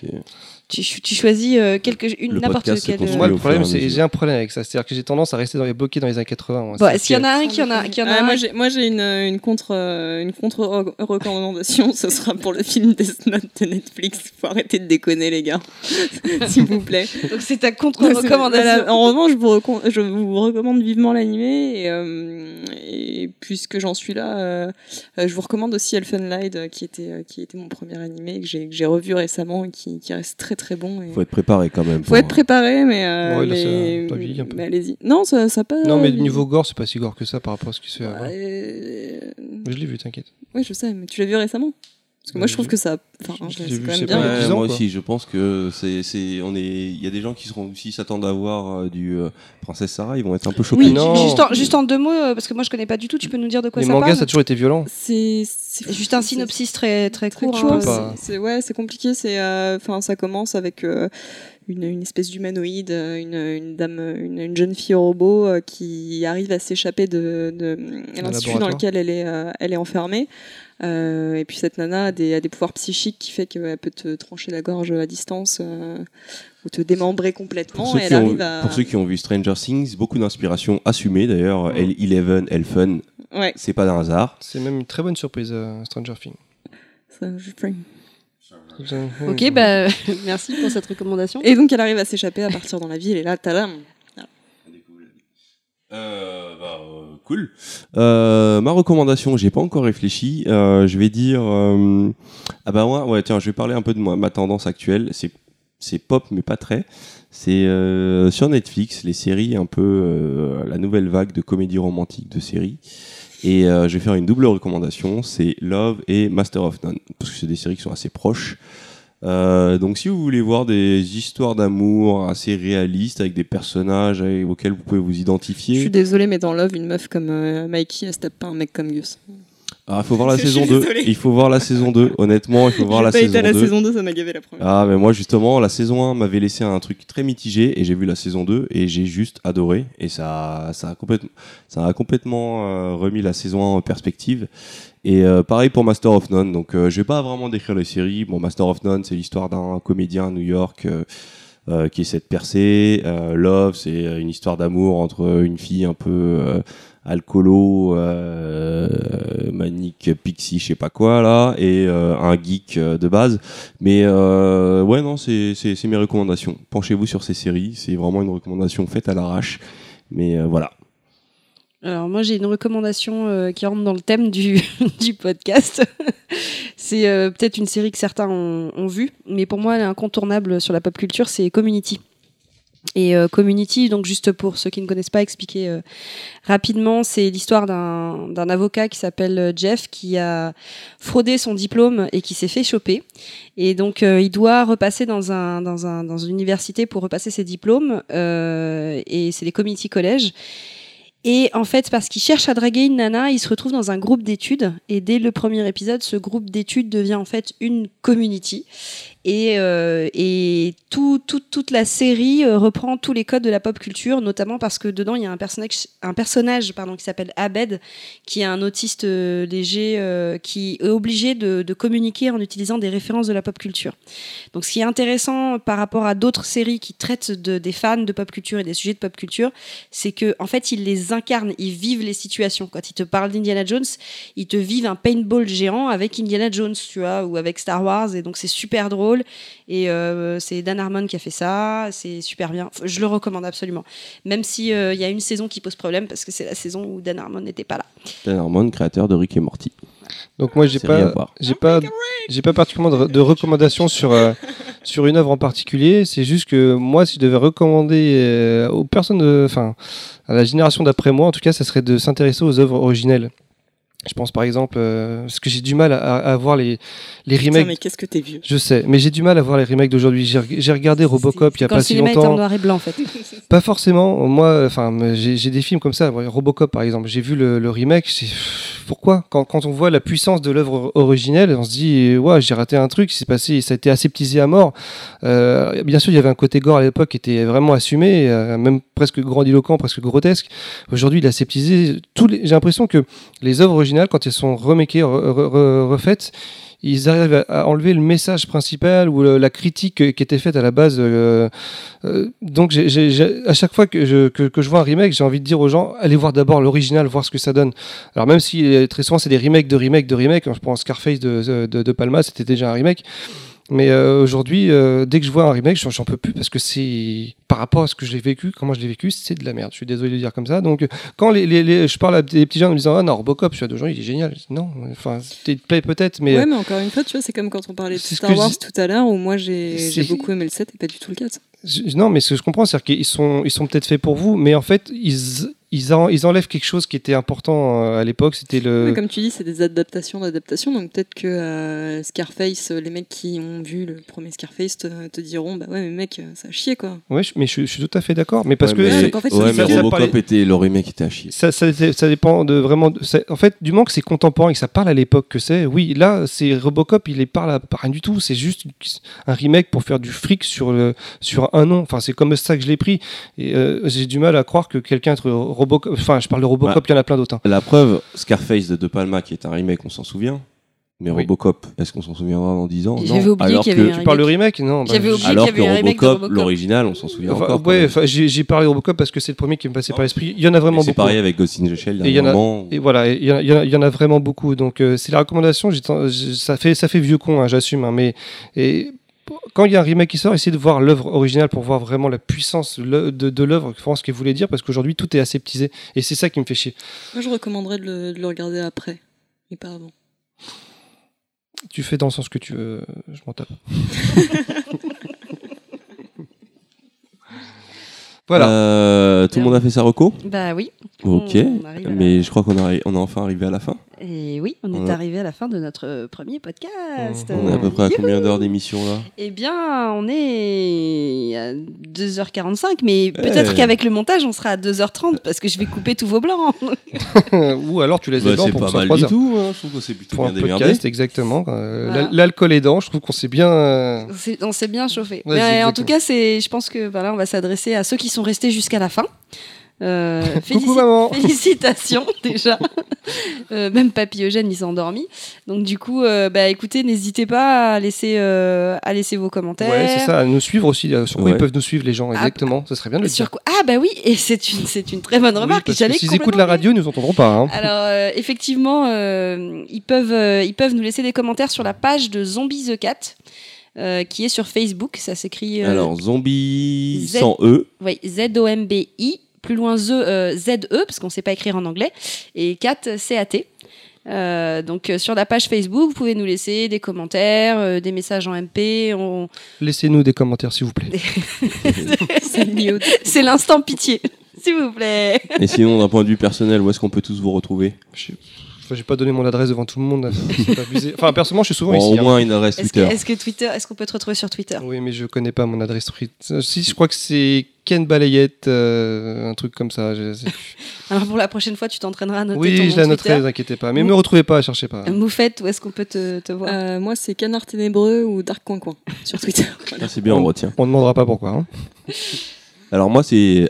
Tu, tu choisis euh, quelque une n'importe quelle. construit Moi, le problème, c'est j'ai un problème avec ça. C'est-à-dire que j'ai tendance à rester dans les bloqués dans les années 80. moi. Bon, est-ce qu'il y en a un qui en a qui en a Ah, un moi, j'ai, moi, j'ai une, une contre, euh, une contre re- recommandation. Ce sera pour le film Death Note de Netflix. Faut arrêter de déconner, les gars. [laughs] S'il vous plaît. Donc c'est ta contre-recommandation. Voilà. En revanche, je vous, je vous recommande vivement l'animé. Et, euh, et puisque j'en suis là, euh, euh, je vous recommande aussi Elfen Light, euh, qui était, euh, qui était mon premier animé, que j'ai, que j'ai revu récemment et qui, qui reste très très bon. Et... Faut être préparé quand même. Faut être préparé, mais, euh, Ouais, là, mais, ça a pas vieilli un peu. mais allez-y. Non, ça, ça pas. Non, mais niveau gore, c'est pas si gore que ça par rapport à ce qui se fait. avant. Ouais. Mais Je l'ai vu, t'inquiète. Oui, je sais, mais tu l'as vu récemment? Parce que moi, je trouve que ça. Enfin, je c'est quand même pas, bien. il y a Ouais, 10 ans, moi aussi, je pense que c'est, c'est, on est, il y a des gens qui seront aussi s'attendent à voir euh, du euh, Princesse Sarah, ils vont être un peu choqués. Oui, Non. juste en, juste en deux mots, euh, parce que moi je connais pas du tout, tu peux nous dire de quoi Les ça mangas, parle ça a toujours été violent. C'est c'est- Juste un synopsis très très très court. hein. C'est ouais, c'est compliqué. C'est euh, enfin, ça commence avec euh, une, une espèce d'humanoïde, euh, une, une dame, une, une jeune fille robot euh, qui arrive à s'échapper de, de l'institut dans lequel elle est, euh, elle est enfermée. Euh, et puis cette nana a des, a des pouvoirs psychiques qui fait qu'elle peut te trancher la gorge à distance euh, ou te démembrer complètement. Pour ceux, et elle qui ont, arrive à... pour ceux qui ont vu Stranger Things, beaucoup d'inspiration assumée d'ailleurs. El- Eleven, Elfen, Ouais, c'est pas d'un hasard. C'est même une très bonne surprise, euh, Stranger Things. ça, je- Ok, bah [laughs] merci pour cette recommandation. Et donc elle arrive à s'échapper, à partir dans la ville, et là, tadam Euh, bah, euh, cool. Euh, ma recommandation, j'ai pas encore réfléchi. Euh, je vais dire, euh, ah bah ouais, ouais, tiens, je vais parler un peu de moi, ma tendance actuelle. C'est c'est pop mais pas très. C'est euh, sur Netflix, les séries un peu euh, la nouvelle vague de comédie romantique de séries. Et euh, je vais faire une double recommandation, c'est Love et Master of None, parce que c'est des séries qui sont assez proches. Euh, donc si vous voulez voir des histoires d'amour assez réalistes avec des personnages auxquels vous pouvez vous Je suis identifier, désolée, mais dans Love, une meuf comme euh, Mikey, elle se tape pas un mec comme Gus. Ah, il faut voir la saison 2. désolée. Il faut voir la saison 2. Honnêtement, il faut voir la saison été à la 2. saison 2, ça m'a gavé la première. Ah, mais moi, justement, la saison 1 m'avait laissé un truc très mitigé et j'ai vu la saison 2 et j'ai juste adoré. Et ça, ça, a, complètement, ça a complètement euh, remis la saison 1 en perspective. Et euh, pareil pour Master of None. Donc, euh, je vais pas vraiment décrire les séries. Bon, Master of None, c'est l'histoire d'un comédien à New York. euh, qui essaie de percer. Love, c'est une histoire d'amour entre une fille un peu alcoolo, euh, manique, pixie, je sais pas quoi là, et euh, un geek euh, de base. Mais euh, ouais, non, c'est mes recommandations. Penchez-vous sur ces séries. C'est vraiment une recommandation faite à l'arrache. Mais voilà. Alors moi j'ai une recommandation qui rentre dans le thème du, [laughs] podcast. [laughs] c'est peut-être une série que certains ont, ont vue, mais pour moi elle est incontournable sur la pop culture, c'est Community. Et euh, Community, donc juste pour ceux qui ne connaissent pas, expliquer euh, rapidement, c'est l'histoire d'un avocat qui s'appelle euh, Jeff qui a fraudé son diplôme et qui s'est fait choper. Et donc il doit repasser dans, un, dans, un, dans une université pour repasser ses diplômes. et c'est les community collèges. Et en fait, parce qu'il cherche à draguer une nana, il se retrouve dans un groupe d'études. Et dès le premier épisode, ce groupe d'études devient en fait une community. Et, euh, toute la série euh, reprend tous les codes de la pop culture, notamment parce que dedans, il y a un personnage, un personnage pardon, qui s'appelle Abed, qui est un autiste euh, léger, qui est obligé de, communiquer en utilisant des références de la pop culture. Donc, ce qui est intéressant par rapport à d'autres séries qui traitent de, des fans de pop culture et des sujets de pop culture, c'est que en fait ils les incarnent, ils vivent les situations. Quand ils te parlent d'Indiana Jones, ils te vivent un paintball géant avec Indiana Jones, tu vois, ou avec Star Wars, et donc c'est super drôle. Et euh, c'est Dan Harmon qui a fait ça, c'est super bien. Je le recommande absolument, même si euh, il y a une saison qui pose problème parce que c'est la saison où Dan Harmon n'était pas là. Dan Harmon, créateur de Rick et Morty. Donc moi j'ai pas j'ai pas j'ai pas particulièrement de, de recommandations sur euh, [laughs] sur une œuvre en particulier. C'est juste que moi si je devais recommander euh, aux personnes, enfin à la génération d'après moi, en tout cas, ça serait de s'intéresser aux œuvres originelles. Je pense par exemple, euh, parce que j'ai du mal à, à voir les les Putain, remakes. mais qu'est-ce que t'es vieux. Je sais, mais j'ai du mal à voir les remakes d'aujourd'hui. J'ai reg- j'ai regardé Robocop il y a Quand pas le si cinéma est en longtemps. noir et blanc en fait. [laughs] Pas forcément. Moi, enfin, j'ai j'ai des films comme ça. Robocop, par exemple. J'ai vu le, le remake. Pourquoi? Quand, quand on voit la puissance de l'œuvre originelle, on se dit, ouais, j'ai raté un truc. C'est passé, ça a été aseptisé à mort. Euh, bien sûr, il y avait un côté gore à l'époque qui était vraiment assumé, euh, même presque grandiloquent, presque grotesque. Aujourd'hui, il est aseptisé. J'ai l'impression que les œuvres originales, quand elles sont remakées, re- re- re- refaites, ils arrivent à, enlever le message principal ou la critique qui était faite à la base. euh, euh, donc, à chaque fois que je, que, je vois un remake, j'ai envie de dire aux gens allez voir d'abord l'original, voir ce que ça donne. Alors, même si euh, très souvent c'est des remakes de remakes de remakes, je prends Scarface de, de Palma, c'était déjà un remake. Mais euh, aujourd'hui, euh, dès que je vois un remake, j'en peux plus parce que c'est par rapport à ce que j'ai vécu, comment je l'ai vécu, c'est de la merde. Je suis désolé de le dire comme ça. Donc, quand les, les- les- je parle à des petits gens en me disant ah non Robocop, je suis à deux gens, il est génial. Dis, Non, enfin, il te plaît peut-être, mais Ouais, mais encore une fois, tu vois, c'est comme quand on parlait de Star je Wars tout à l'heure, où moi j'ai beaucoup aimé le 7 et pas du tout le 4. Je- Non, mais ce que je comprends, c'est qu'ils sont, ils sont peut-être faits pour vous, mais en fait, ils, ils, en- ils enlèvent quelque chose qui était important euh, à l'époque. C'était le. Comme tu dis, c'est des adaptations d'adaptations, donc peut-être que euh, Scarface, euh, les mecs qui ont vu le premier Scarface te, te diront bah ouais, mais mec, ça a chier quoi. Ouais, je- mais je, je suis tout à fait d'accord. Mais parce Ouais, que mais, donc en fait, ouais, mais Robocop parlait- était, le remake était à chier. ça, ça, ça dépend de vraiment. de- ça- en fait, du moment que c'est contemporain et que ça parle à l'époque que c'est, oui, là, c'est Robocop, il est parle à pas rien du tout. C'est juste un remake pour faire du fric sur le sur un nom. Enfin, c'est comme ça que je l'ai pris. Et euh, j'ai du mal à croire que quelqu'un entre Robocop. Enfin, je parle de Robocop, il y en a plein d'autres. hein. La preuve, Scarface de De Palma, qui est un remake, on s'en souvient. Mais Oui. Robocop, est-ce qu'on s'en souviendra dans 10 ans? J'avais Non. oublié Alors qu'il y que, un Tu parles de remake Non. bah, J'avais oublié alors qu'il y que avait un remake de Robocop, Robocop. l'original, on s'en souvient Enfin, encore. quand ouais, même. enfin, j'ai j'ai parlé de Robocop parce que c'est le premier qui me passait par l'esprit. Il y en a vraiment Et C'est beaucoup. pareil avec Ghost in the Shell, Et il y en a- dernièrement. Et voilà, il y, en a- il y en a- il y en a vraiment beaucoup. Donc euh, c'est la recommandation. j'ai ten- j'ai- ça fait ça fait vieux con, hein, j'assume. hein, mais et quand il y a un remake qui sort, essayez de voir l'œuvre originale pour voir vraiment la puissance de, de l'œuvre, ce qu'elle voulait dire, parce qu'aujourd'hui tout est aseptisé. Et c'est ça qui me fait chier. Moi je recommanderais de le, de le regarder après, et pas avant. Tu fais dans le sens que tu veux, je m'en tape. [laughs] Voilà. Euh, tout le monde a fait sa reco Bah oui. Ok. La- Mais je crois qu'on a- on est enfin arrivé à la fin. Et oui, on est Ouais. arrivé à la fin de notre euh, premier podcast. On est à peu près à combien d'heures d'émission là? Eh bien, on est à 2h45, mais peut-être Ouais. qu'avec le montage, on sera à 2h30 parce que je vais couper tous vos blancs. [laughs] Ou alors tu laisses Bah, les blancs pour pas mal 3 du heures. tout. hein. Je trouve qu'on s'est plutôt Pour bien un démerdé. podcast, exactement. Euh, Voilà. l'al- L'alcool aidant, je trouve qu'on s'est bien. euh, On s'est- bien chauffé. Ouais, Mais, en tout cas, c'est, je pense que voilà, on va s'adresser à ceux qui sont restés jusqu'à la fin. Euh, [laughs] Coucou félici- maman. [laughs] Félicitations déjà. [laughs] Euh, même Papy Eugène, il s'est endormi. Donc du coup, euh, bah écoutez, n'hésitez pas à laisser, euh, à laisser vos commentaires. Ouais, c'est ça. À nous suivre aussi. euh, Sur quoi Ouais. ils peuvent nous suivre les gens Ah, Exactement. Ça serait bien de le Sur dire. quoi Ah bah oui, et c'est une, c'est une très bonne Oui, remarque. parce que J'allais s'ils écoutent la radio, ils nous entendront pas. hein. Alors euh, effectivement, euh, ils, peuvent, euh, ils peuvent nous laisser des commentaires sur la page de Zombie the Cat, euh, qui est sur Facebook. Ça s'écrit euh, Alors, zombie Z- sans E. oui, Z-O-M-B-I, plus loin Z, euh, Z-E, parce qu'on ne sait pas écrire en anglais, et Cat, C-A-T. Euh, donc euh, sur la page Facebook, vous pouvez nous laisser des commentaires, euh, des messages en MP. on- Laissez-nous des commentaires, s'il vous plaît. [laughs] C'est l'instant pitié, s'il vous plaît. Et sinon, d'un point de vue personnel, où est-ce qu'on peut tous vous retrouver? J'ai pas donné mon adresse devant tout le monde. c'est pas abusé. Enfin, personnellement, je suis souvent Bon, ici. Au hein. moins une adresse Est-ce que, Twitter. est-ce que Twitter, est-ce qu'on peut te retrouver sur Twitter? Oui, mais je connais pas mon adresse Twitter. Si, je crois que c'est Ken Balayette, euh, un truc comme ça. je. [laughs] Alors pour la prochaine fois, tu t'entraîneras à noter ton Oui, nom je la noterai, ne vous inquiétez pas. Mais Mou- me retrouvez pas, cherchez pas. Moufette, où est-ce qu'on peut te, te voir? Euh, moi, c'est Canard Ténébreux ou Dark Coin Coin sur Twitter. [laughs] Ah, c'est bien, on retient. On ne demandera pas pourquoi. hein. [laughs] Alors moi c'est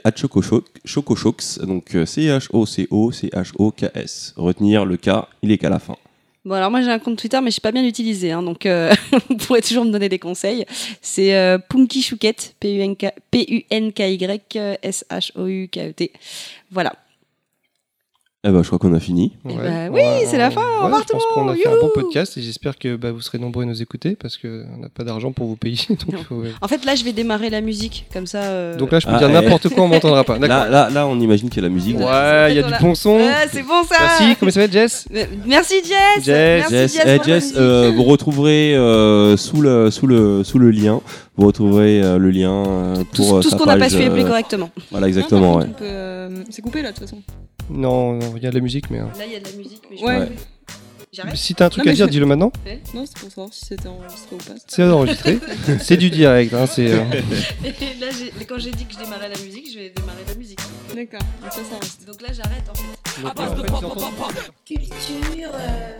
Chocochox, donc euh, C-H-O-C-O-C-H-O-K-S. Retenir le K, il est qu'à la fin. Bon, alors moi j'ai un compte Twitter, mais je sais pas bien l'utiliser, hein, donc euh, [laughs] vous pourrez toujours me donner des conseils. C'est euh, Punky Chouquette, P-U-N-K- P-U-N-K-Y-S-H-O-U-K-E-T. E Voilà. Eh ben je crois qu'on a fini. Eh ben oui, c'est la fin, au revoir Je pense tout qu'on a fait un bon podcast et j'espère que bah, vous serez nombreux à nous écouter parce qu'on n'a pas d'argent pour vous payer. [laughs] Donc, Non. faut- ouais. En fait, là, je vais démarrer la musique, comme ça. euh, Donc là, je peux Ah, dire eh. n'importe quoi, on m'entendra pas. Là, là, là, on imagine qu'il y a la musique. Ouais, il y a du bon son. Ah, c'est bon ça Merci, comment ça va, Jess [laughs] Merci Jess Jess, Merci Jess, Jess, eh, Jess, euh, vous retrouverez euh, sous, le, sous, le, sous le lien, vous retrouverez euh, le lien tout, pour tout sa ce qu'on n'a pas su appeler correctement. Voilà, exactement. Ouais. C'est coupé là, de toute façon. Non, non, il y a de la musique, mais. Là, il y a de la musique, mais je Ouais. J'arrête Si t'as un truc Non, à mais dire, je- dis-le maintenant. Non, c'est pour savoir si c'était enregistré ou pas. C'est enregistré. [laughs] c'est du direct. Hein, c'est, euh, Et [laughs] là, j'ai- quand j'ai dit que je démarrais la musique, je vais démarrer la musique. D'accord, donc ça, ça reste. Donc là, j'arrête en fait. euh, entendent- Culture, euh,